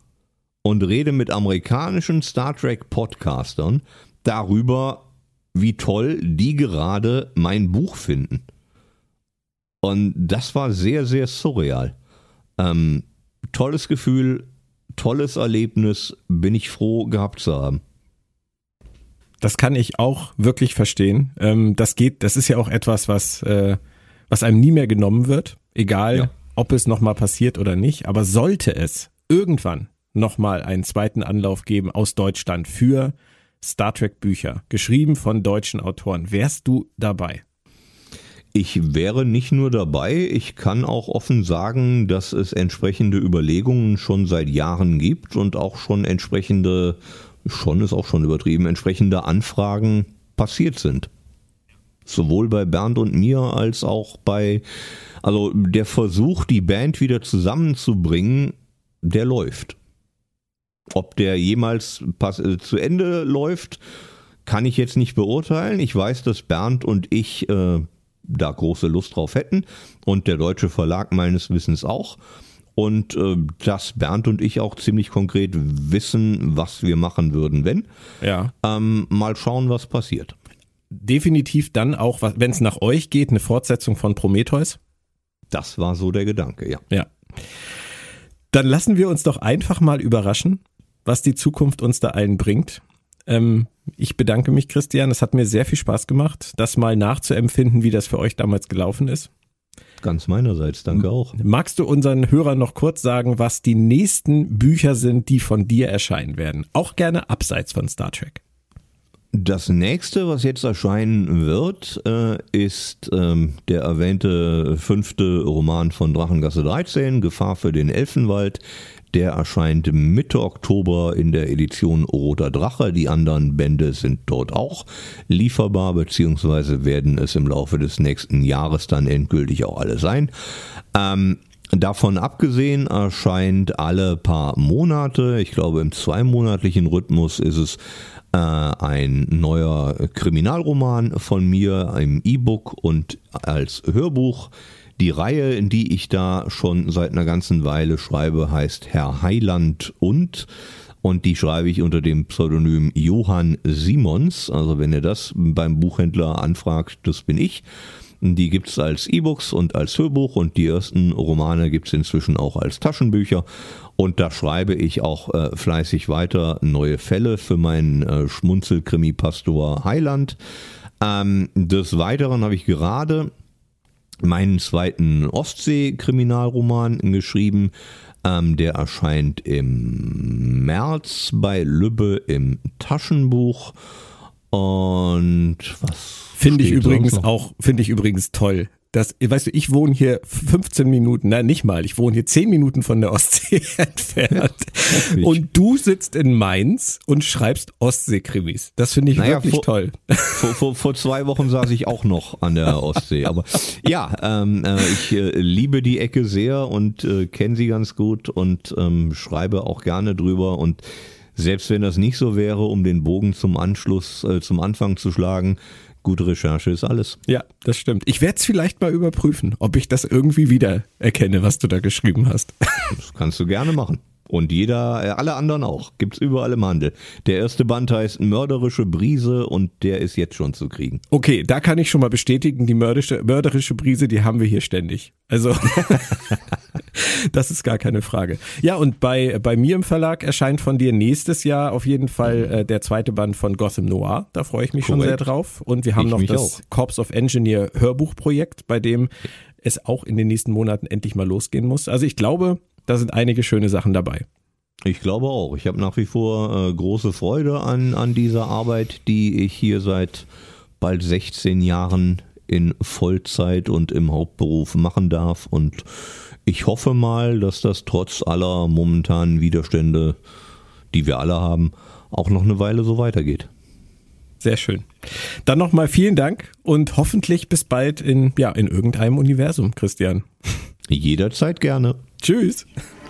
und rede mit amerikanischen Star Trek Podcastern darüber, wie toll die gerade mein Buch finden. Und das war sehr, sehr surreal. Ähm, tolles Gefühl, tolles Erlebnis, bin ich froh gehabt zu haben. Das kann ich auch wirklich verstehen. Ähm, das geht, das ist ja auch etwas, was, äh, was einem nie mehr genommen wird. Egal, ja. ob es nochmal passiert oder nicht. Aber sollte es irgendwann nochmal einen zweiten Anlauf geben aus Deutschland für Star Trek Bücher, geschrieben von deutschen Autoren, wärst du dabei? Ich wäre nicht nur dabei, ich kann auch offen sagen, dass es entsprechende Überlegungen schon seit Jahren gibt und auch schon entsprechende, schon ist auch schon übertrieben, entsprechende Anfragen passiert sind. Sowohl bei Bernd und mir als auch bei, also der Versuch, die Band wieder zusammenzubringen, der läuft. Ob der jemals äh, zu Ende läuft, kann ich jetzt nicht beurteilen. Ich weiß, dass Bernd und ich äh, da große Lust drauf hätten und der deutsche Verlag meines Wissens auch. Und äh, dass Bernd und ich auch ziemlich konkret wissen, was wir machen würden, wenn. Ja. Ähm, mal schauen, was passiert definitiv dann auch, wenn es nach euch geht, eine Fortsetzung von Prometheus? Das war so der Gedanke, ja. Ja. Dann lassen wir uns doch einfach mal überraschen, was die Zukunft uns da allen bringt. Ähm, ich bedanke mich, Christian. Es hat mir sehr viel Spaß gemacht, das mal nachzuempfinden, wie das für euch damals gelaufen ist. Ganz meinerseits, danke auch. Magst du unseren Hörern noch kurz sagen, was die nächsten Bücher sind, die von dir erscheinen werden? Auch gerne abseits von Star Trek. Das nächste, was jetzt erscheinen wird, äh, ist ähm, der erwähnte fünfte Roman von Drachengasse 13, Gefahr für den Elfenwald. Der erscheint Mitte Oktober in der Edition Roter Drache. Die anderen Bände sind dort auch lieferbar, beziehungsweise werden es im Laufe des nächsten Jahres dann endgültig auch alle sein. Ähm, Davon abgesehen erscheint alle paar Monate, ich glaube im zweimonatlichen Rhythmus ist es äh, ein neuer Kriminalroman von mir im E-Book und als Hörbuch. Die Reihe, in die ich da schon seit einer ganzen Weile schreibe, heißt Herr Heiland und und die schreibe ich unter dem Pseudonym Johann Simons. Also wenn ihr das beim Buchhändler anfragt, das bin ich. Die gibt es als E-Books und als Hörbuch und die ersten Romane gibt es inzwischen auch als Taschenbücher. Und da schreibe ich auch äh, fleißig weiter neue Fälle für meinen äh, Schmunzelkrimi-Pastor Heiland. Ähm, des Weiteren habe ich gerade meinen zweiten Ostsee-Kriminalroman geschrieben. Ähm, der erscheint im März bei Lübbe im Taschenbuch. Und was? Finde ich übrigens auch, finde ich übrigens toll. Das, weißt du, ich wohne hier 15 Minuten, nein, nicht mal, ich wohne hier 10 Minuten von der Ostsee entfernt. Ja, und du sitzt in Mainz und schreibst Ostsee-Krimis. Das finde ich naja, wirklich vor, toll. Vor, vor, vor zwei Wochen saß ich auch noch an der Ostsee. Aber ja, ähm, äh, ich äh, liebe die Ecke sehr und äh, kenne sie ganz gut und ähm, schreibe auch gerne drüber und selbst wenn das nicht so wäre, um den Bogen zum Anschluss, äh, zum Anfang zu schlagen, gute Recherche ist alles. Ja, das stimmt. Ich werde es vielleicht mal überprüfen, ob ich das irgendwie wieder erkenne, was du da geschrieben hast. Das kannst du gerne machen. Und jeder, äh, alle anderen auch. Gibt's überall im Handel. Der erste Band heißt Mörderische Brise und der ist jetzt schon zu kriegen. Okay, da kann ich schon mal bestätigen, die mörderische, mörderische Brise, die haben wir hier ständig. Also, das ist gar keine Frage. Ja, und bei, bei mir im Verlag erscheint von dir nächstes Jahr auf jeden Fall äh, der zweite Band von Gotham Noir. Da freue ich mich Korrekt. schon sehr drauf. Und wir haben ich noch das auch. Corps of Engineer Hörbuchprojekt, bei dem es auch in den nächsten Monaten endlich mal losgehen muss. Also ich glaube, da sind einige schöne Sachen dabei. Ich glaube auch. Ich habe nach wie vor äh, große Freude an, an dieser Arbeit, die ich hier seit bald 16 Jahren in Vollzeit und im Hauptberuf machen darf. Und ich hoffe mal, dass das trotz aller momentanen Widerstände, die wir alle haben, auch noch eine Weile so weitergeht. Sehr schön. Dann nochmal vielen Dank und hoffentlich bis bald in, ja, in irgendeinem Universum, Christian. Jederzeit gerne. Tschüss.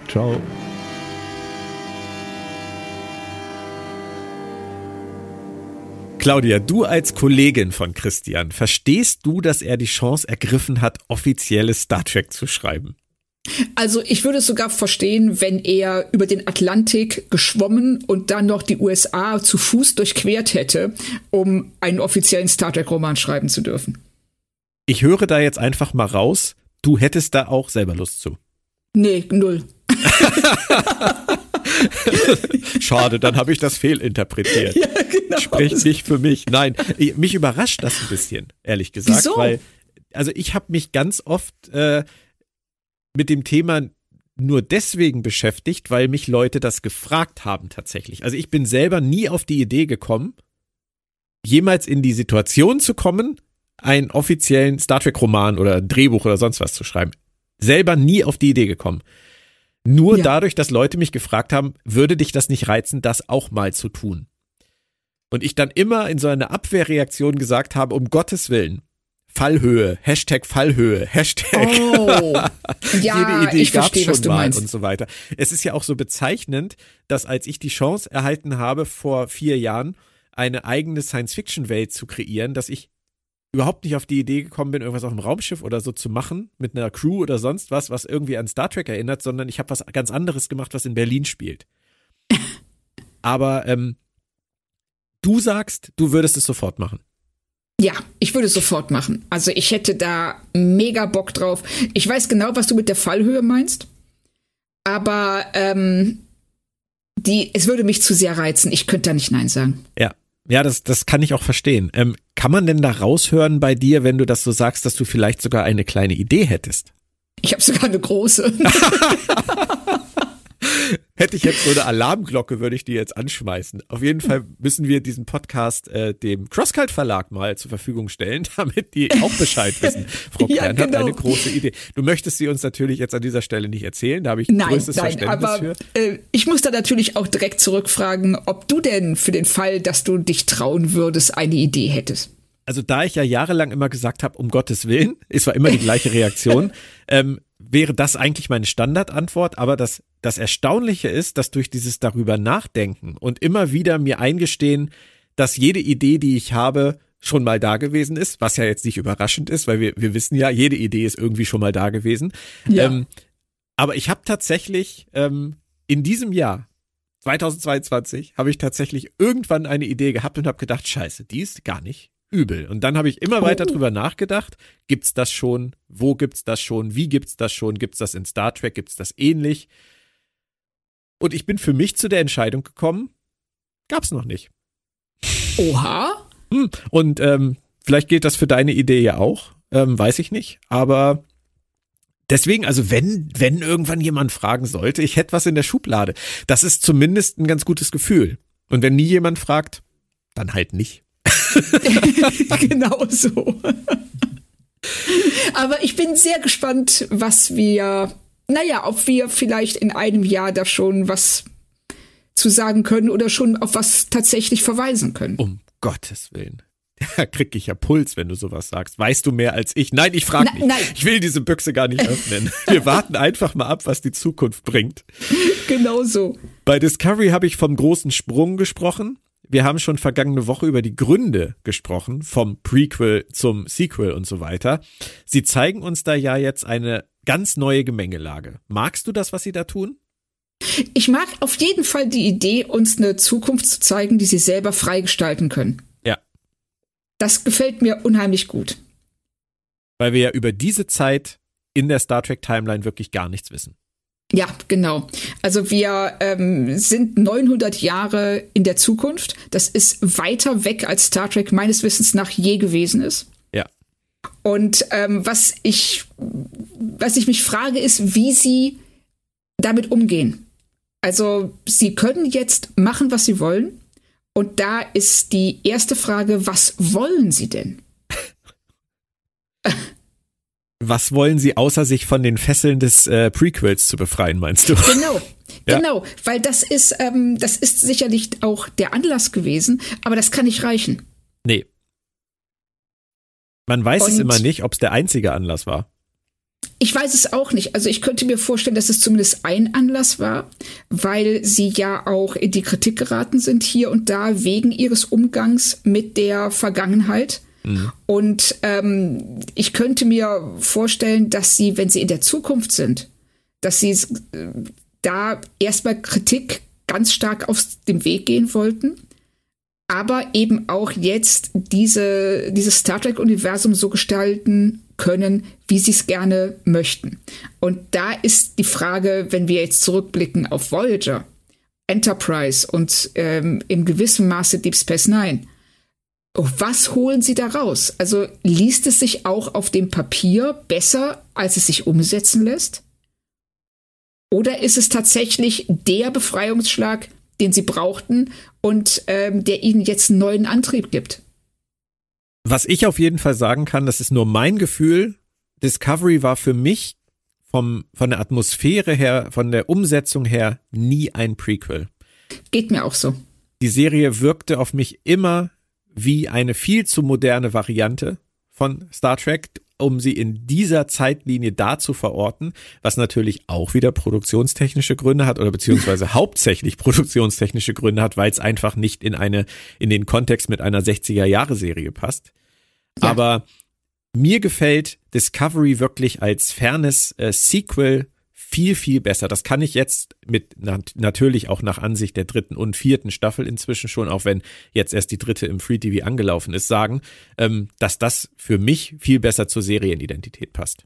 Ciao. Claudia, du als Kollegin von Christian, verstehst du, dass er die Chance ergriffen hat, offizielles Star Trek zu schreiben? Also ich würde es sogar verstehen, wenn er über den Atlantik geschwommen und dann noch die USA zu Fuß durchquert hätte, um einen offiziellen Star Trek-Roman schreiben zu dürfen. Ich höre da jetzt einfach mal raus, du hättest da auch selber Lust zu. Nee, null. Schade, dann habe ich das fehlinterpretiert. Ja, genau. Spricht nicht für mich. Nein, mich überrascht das ein bisschen, ehrlich gesagt, Wieso? weil also ich habe mich ganz oft äh, mit dem Thema nur deswegen beschäftigt, weil mich Leute das gefragt haben tatsächlich. Also ich bin selber nie auf die Idee gekommen, jemals in die Situation zu kommen, einen offiziellen Star Trek Roman oder Drehbuch oder sonst was zu schreiben selber nie auf die Idee gekommen. Nur ja. dadurch, dass Leute mich gefragt haben, würde dich das nicht reizen, das auch mal zu tun. Und ich dann immer in so einer Abwehrreaktion gesagt habe, um Gottes Willen, Fallhöhe, Hashtag Fallhöhe, Hashtag. Oh, ja, Jede Idee ich gab verstehe, schon mal und so weiter. Es ist ja auch so bezeichnend, dass als ich die Chance erhalten habe, vor vier Jahren eine eigene Science-Fiction-Welt zu kreieren, dass ich überhaupt nicht auf die Idee gekommen bin, irgendwas auf dem Raumschiff oder so zu machen, mit einer Crew oder sonst was, was irgendwie an Star Trek erinnert, sondern ich habe was ganz anderes gemacht, was in Berlin spielt. Aber ähm, du sagst, du würdest es sofort machen. Ja, ich würde es sofort machen. Also ich hätte da mega Bock drauf. Ich weiß genau, was du mit der Fallhöhe meinst. Aber ähm, die, es würde mich zu sehr reizen. Ich könnte da nicht Nein sagen. Ja, ja, das, das kann ich auch verstehen. Ähm, kann man denn da raushören bei dir, wenn du das so sagst, dass du vielleicht sogar eine kleine Idee hättest? Ich habe sogar eine große. Hätte ich jetzt so eine Alarmglocke, würde ich die jetzt anschmeißen. Auf jeden Fall müssen wir diesen Podcast äh, dem Crosskalt Verlag mal zur Verfügung stellen, damit die auch Bescheid wissen. Frau ja, Kern genau. hat eine große Idee. Du möchtest sie uns natürlich jetzt an dieser Stelle nicht erzählen, da habe ich nein, größtes nein, Verständnis aber, für. Äh, ich muss da natürlich auch direkt zurückfragen, ob du denn für den Fall, dass du dich trauen würdest, eine Idee hättest also da ich ja jahrelang immer gesagt habe, um Gottes Willen, es war immer die gleiche Reaktion, ähm, wäre das eigentlich meine Standardantwort. Aber das, das Erstaunliche ist, dass durch dieses darüber nachdenken und immer wieder mir eingestehen, dass jede Idee, die ich habe, schon mal da gewesen ist, was ja jetzt nicht überraschend ist, weil wir, wir wissen ja, jede Idee ist irgendwie schon mal da gewesen. Ja. Ähm, aber ich habe tatsächlich ähm, in diesem Jahr 2022 habe ich tatsächlich irgendwann eine Idee gehabt und habe gedacht, scheiße, die ist gar nicht übel. Und dann habe ich immer weiter oh. drüber nachgedacht, gibt's das schon? Wo gibt's das schon? Wie gibt's das schon? Gibt's das in Star Trek? Gibt's das ähnlich? Und ich bin für mich zu der Entscheidung gekommen, gab's noch nicht. Oha. Hm. Und ähm, vielleicht gilt das für deine Idee ja auch, ähm, weiß ich nicht. Aber deswegen, also wenn, wenn irgendwann jemand fragen sollte, ich hätte was in der Schublade. Das ist zumindest ein ganz gutes Gefühl. Und wenn nie jemand fragt, dann halt nicht. genau so. Aber ich bin sehr gespannt, was wir, naja, ob wir vielleicht in einem Jahr da schon was zu sagen können oder schon auf was tatsächlich verweisen können. Um Gottes Willen. Da krieg ich ja Puls, wenn du sowas sagst. Weißt du mehr als ich? Nein, ich frage nicht. Nein. Ich will diese Büchse gar nicht öffnen. Wir warten einfach mal ab, was die Zukunft bringt. Genau so. Bei Discovery habe ich vom großen Sprung gesprochen. Wir haben schon vergangene Woche über die Gründe gesprochen, vom Prequel zum Sequel und so weiter. Sie zeigen uns da ja jetzt eine ganz neue Gemengelage. Magst du das, was sie da tun? Ich mag auf jeden Fall die Idee, uns eine Zukunft zu zeigen, die sie selber freigestalten können. Ja. Das gefällt mir unheimlich gut. Weil wir ja über diese Zeit in der Star Trek Timeline wirklich gar nichts wissen. Ja, genau. Also wir ähm, sind 900 Jahre in der Zukunft. Das ist weiter weg, als Star Trek meines Wissens nach je gewesen ist. Ja. Und ähm, was ich, was ich mich frage, ist, wie sie damit umgehen. Also sie können jetzt machen, was sie wollen. Und da ist die erste Frage, was wollen sie denn? Was wollen sie, außer sich von den Fesseln des äh, Prequels zu befreien, meinst du? Genau, ja. genau, weil das ist, ähm, das ist sicherlich auch der Anlass gewesen, aber das kann nicht reichen. Nee. Man weiß Und es immer nicht, ob es der einzige Anlass war. Ich weiß es auch nicht. Also ich könnte mir vorstellen, dass es zumindest ein Anlass war, weil sie ja auch in die Kritik geraten sind hier und da wegen ihres Umgangs mit der Vergangenheit. Mhm. Und ähm, ich könnte mir vorstellen, dass sie, wenn sie in der Zukunft sind, dass sie äh, da erstmal Kritik ganz stark aus dem Weg gehen wollten, aber eben auch jetzt diese, dieses Star Trek-Universum so gestalten können, wie sie es gerne möchten. Und da ist die Frage, wenn wir jetzt zurückblicken auf Voyager, Enterprise und ähm, im gewissen Maße Deep Space Nine, was holen Sie da raus? Also liest es sich auch auf dem Papier besser, als es sich umsetzen lässt? Oder ist es tatsächlich der Befreiungsschlag, den Sie brauchten und ähm, der Ihnen jetzt einen neuen Antrieb gibt? Was ich auf jeden Fall sagen kann, das ist nur mein Gefühl. Discovery war für mich vom, von der Atmosphäre her, von der Umsetzung her nie ein Prequel. Geht mir auch so. Die Serie wirkte auf mich immer wie eine viel zu moderne Variante von Star Trek, um sie in dieser Zeitlinie da zu verorten, was natürlich auch wieder produktionstechnische Gründe hat oder beziehungsweise hauptsächlich produktionstechnische Gründe hat, weil es einfach nicht in eine, in den Kontext mit einer 60er Jahre Serie passt. Ja. Aber mir gefällt Discovery wirklich als fernes äh, Sequel viel, viel besser. Das kann ich jetzt mit nat natürlich auch nach Ansicht der dritten und vierten Staffel inzwischen schon, auch wenn jetzt erst die dritte im Free TV angelaufen ist, sagen, ähm, dass das für mich viel besser zur Serienidentität passt.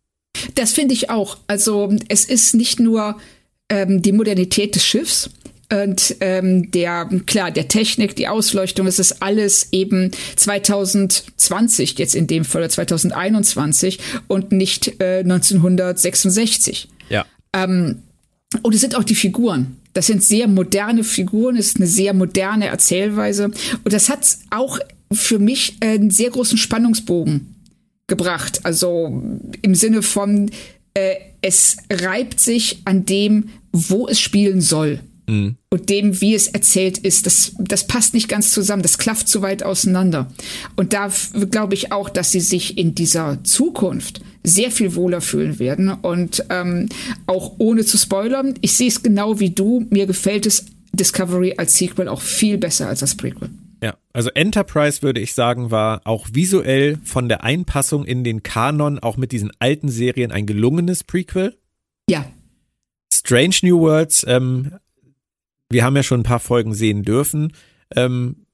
Das finde ich auch. Also es ist nicht nur ähm, die Modernität des Schiffs, und ähm, der klar der Technik, die Ausleuchtung, es ist alles eben 2020 jetzt in dem Fall oder 2021 und nicht äh, 1966. Ja. Ähm, und es sind auch die Figuren. Das sind sehr moderne Figuren, es ist eine sehr moderne Erzählweise. Und das hat auch für mich einen sehr großen Spannungsbogen gebracht. Also im Sinne von, äh, es reibt sich an dem, wo es spielen soll. Mhm. Und dem, wie es erzählt ist, das, das passt nicht ganz zusammen, das klafft zu weit auseinander. Und da glaube ich auch, dass sie sich in dieser Zukunft sehr viel wohler fühlen werden. Und ähm, auch ohne zu spoilern, ich sehe es genau wie du, mir gefällt es Discovery als Sequel auch viel besser als das Prequel. Ja, also Enterprise würde ich sagen, war auch visuell von der Einpassung in den Kanon, auch mit diesen alten Serien, ein gelungenes Prequel. Ja. Strange New Worlds ähm, wir haben ja schon ein paar Folgen sehen dürfen. Ähm,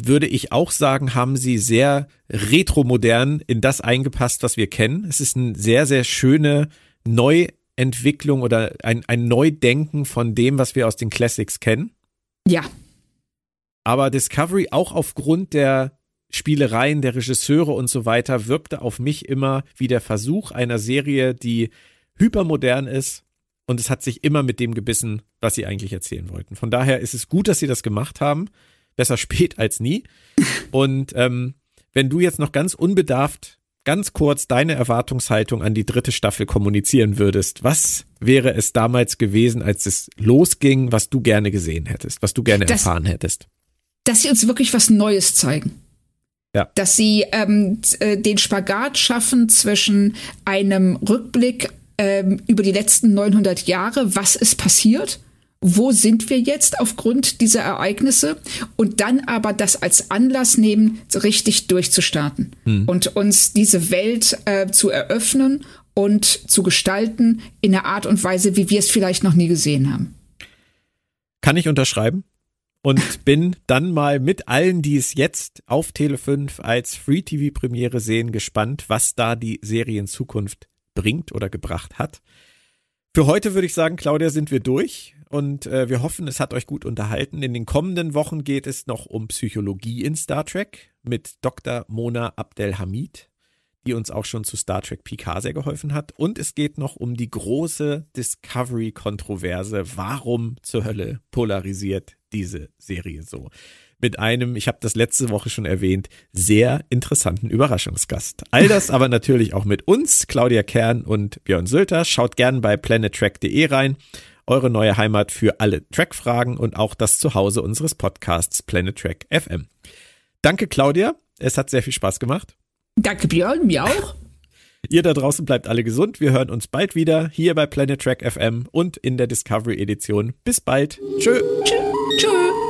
würde ich auch sagen, haben sie sehr retromodern in das eingepasst, was wir kennen. Es ist eine sehr, sehr schöne Neuentwicklung oder ein, ein Neudenken von dem, was wir aus den Classics kennen. Ja. Aber Discovery auch aufgrund der Spielereien der Regisseure und so weiter wirkte auf mich immer wie der Versuch einer Serie, die hypermodern ist und es hat sich immer mit dem gebissen, was sie eigentlich erzählen wollten. Von daher ist es gut, dass sie das gemacht haben. Besser spät als nie. Und ähm, wenn du jetzt noch ganz unbedarft, ganz kurz deine Erwartungshaltung an die dritte Staffel kommunizieren würdest, was wäre es damals gewesen, als es losging, was du gerne gesehen hättest, was du gerne das, erfahren hättest? Dass sie uns wirklich was Neues zeigen. Ja. Dass sie ähm, äh, den Spagat schaffen zwischen einem Rückblick ähm, über die letzten 900 Jahre, was ist passiert, wo sind wir jetzt aufgrund dieser Ereignisse und dann aber das als Anlass nehmen, richtig durchzustarten hm. und uns diese Welt äh, zu eröffnen und zu gestalten in einer Art und Weise, wie wir es vielleicht noch nie gesehen haben. Kann ich unterschreiben? und bin dann mal mit allen, die es jetzt auf Tele5 als Free TV Premiere sehen, gespannt, was da die Serie in Zukunft bringt oder gebracht hat. Für heute würde ich sagen, Claudia, sind wir durch und äh, wir hoffen, es hat euch gut unterhalten. In den kommenden Wochen geht es noch um Psychologie in Star Trek mit Dr. Mona Abdelhamid, die uns auch schon zu Star Trek Picard sehr geholfen hat. Und es geht noch um die große Discovery-Kontroverse. Warum zur Hölle polarisiert diese Serie so. Mit einem, ich habe das letzte Woche schon erwähnt, sehr interessanten Überraschungsgast. All das aber natürlich auch mit uns, Claudia Kern und Björn Sülter. Schaut gern bei planettrack.de rein. Eure neue Heimat für alle Track-Fragen und auch das Zuhause unseres Podcasts Planet Track FM. Danke, Claudia. Es hat sehr viel Spaß gemacht. Danke, Björn. Mir auch. Ihr da draußen bleibt alle gesund. Wir hören uns bald wieder hier bei Planet Track FM und in der Discovery Edition. Bis bald. Tschö. Tschö. Tschö.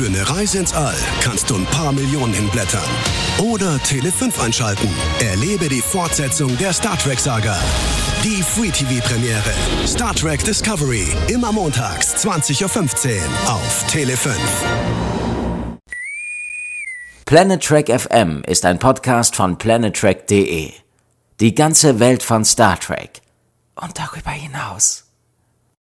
Für eine Reise ins All kannst du ein paar Millionen hinblättern. Oder Tele 5 einschalten. Erlebe die Fortsetzung der Star Trek-Saga. Die Free TV Premiere. Star Trek Discovery. Immer montags, 20.15 Uhr auf Tele 5. Planet Trek FM ist ein Podcast von planettrek.de. Die ganze Welt von Star Trek. Und darüber hinaus.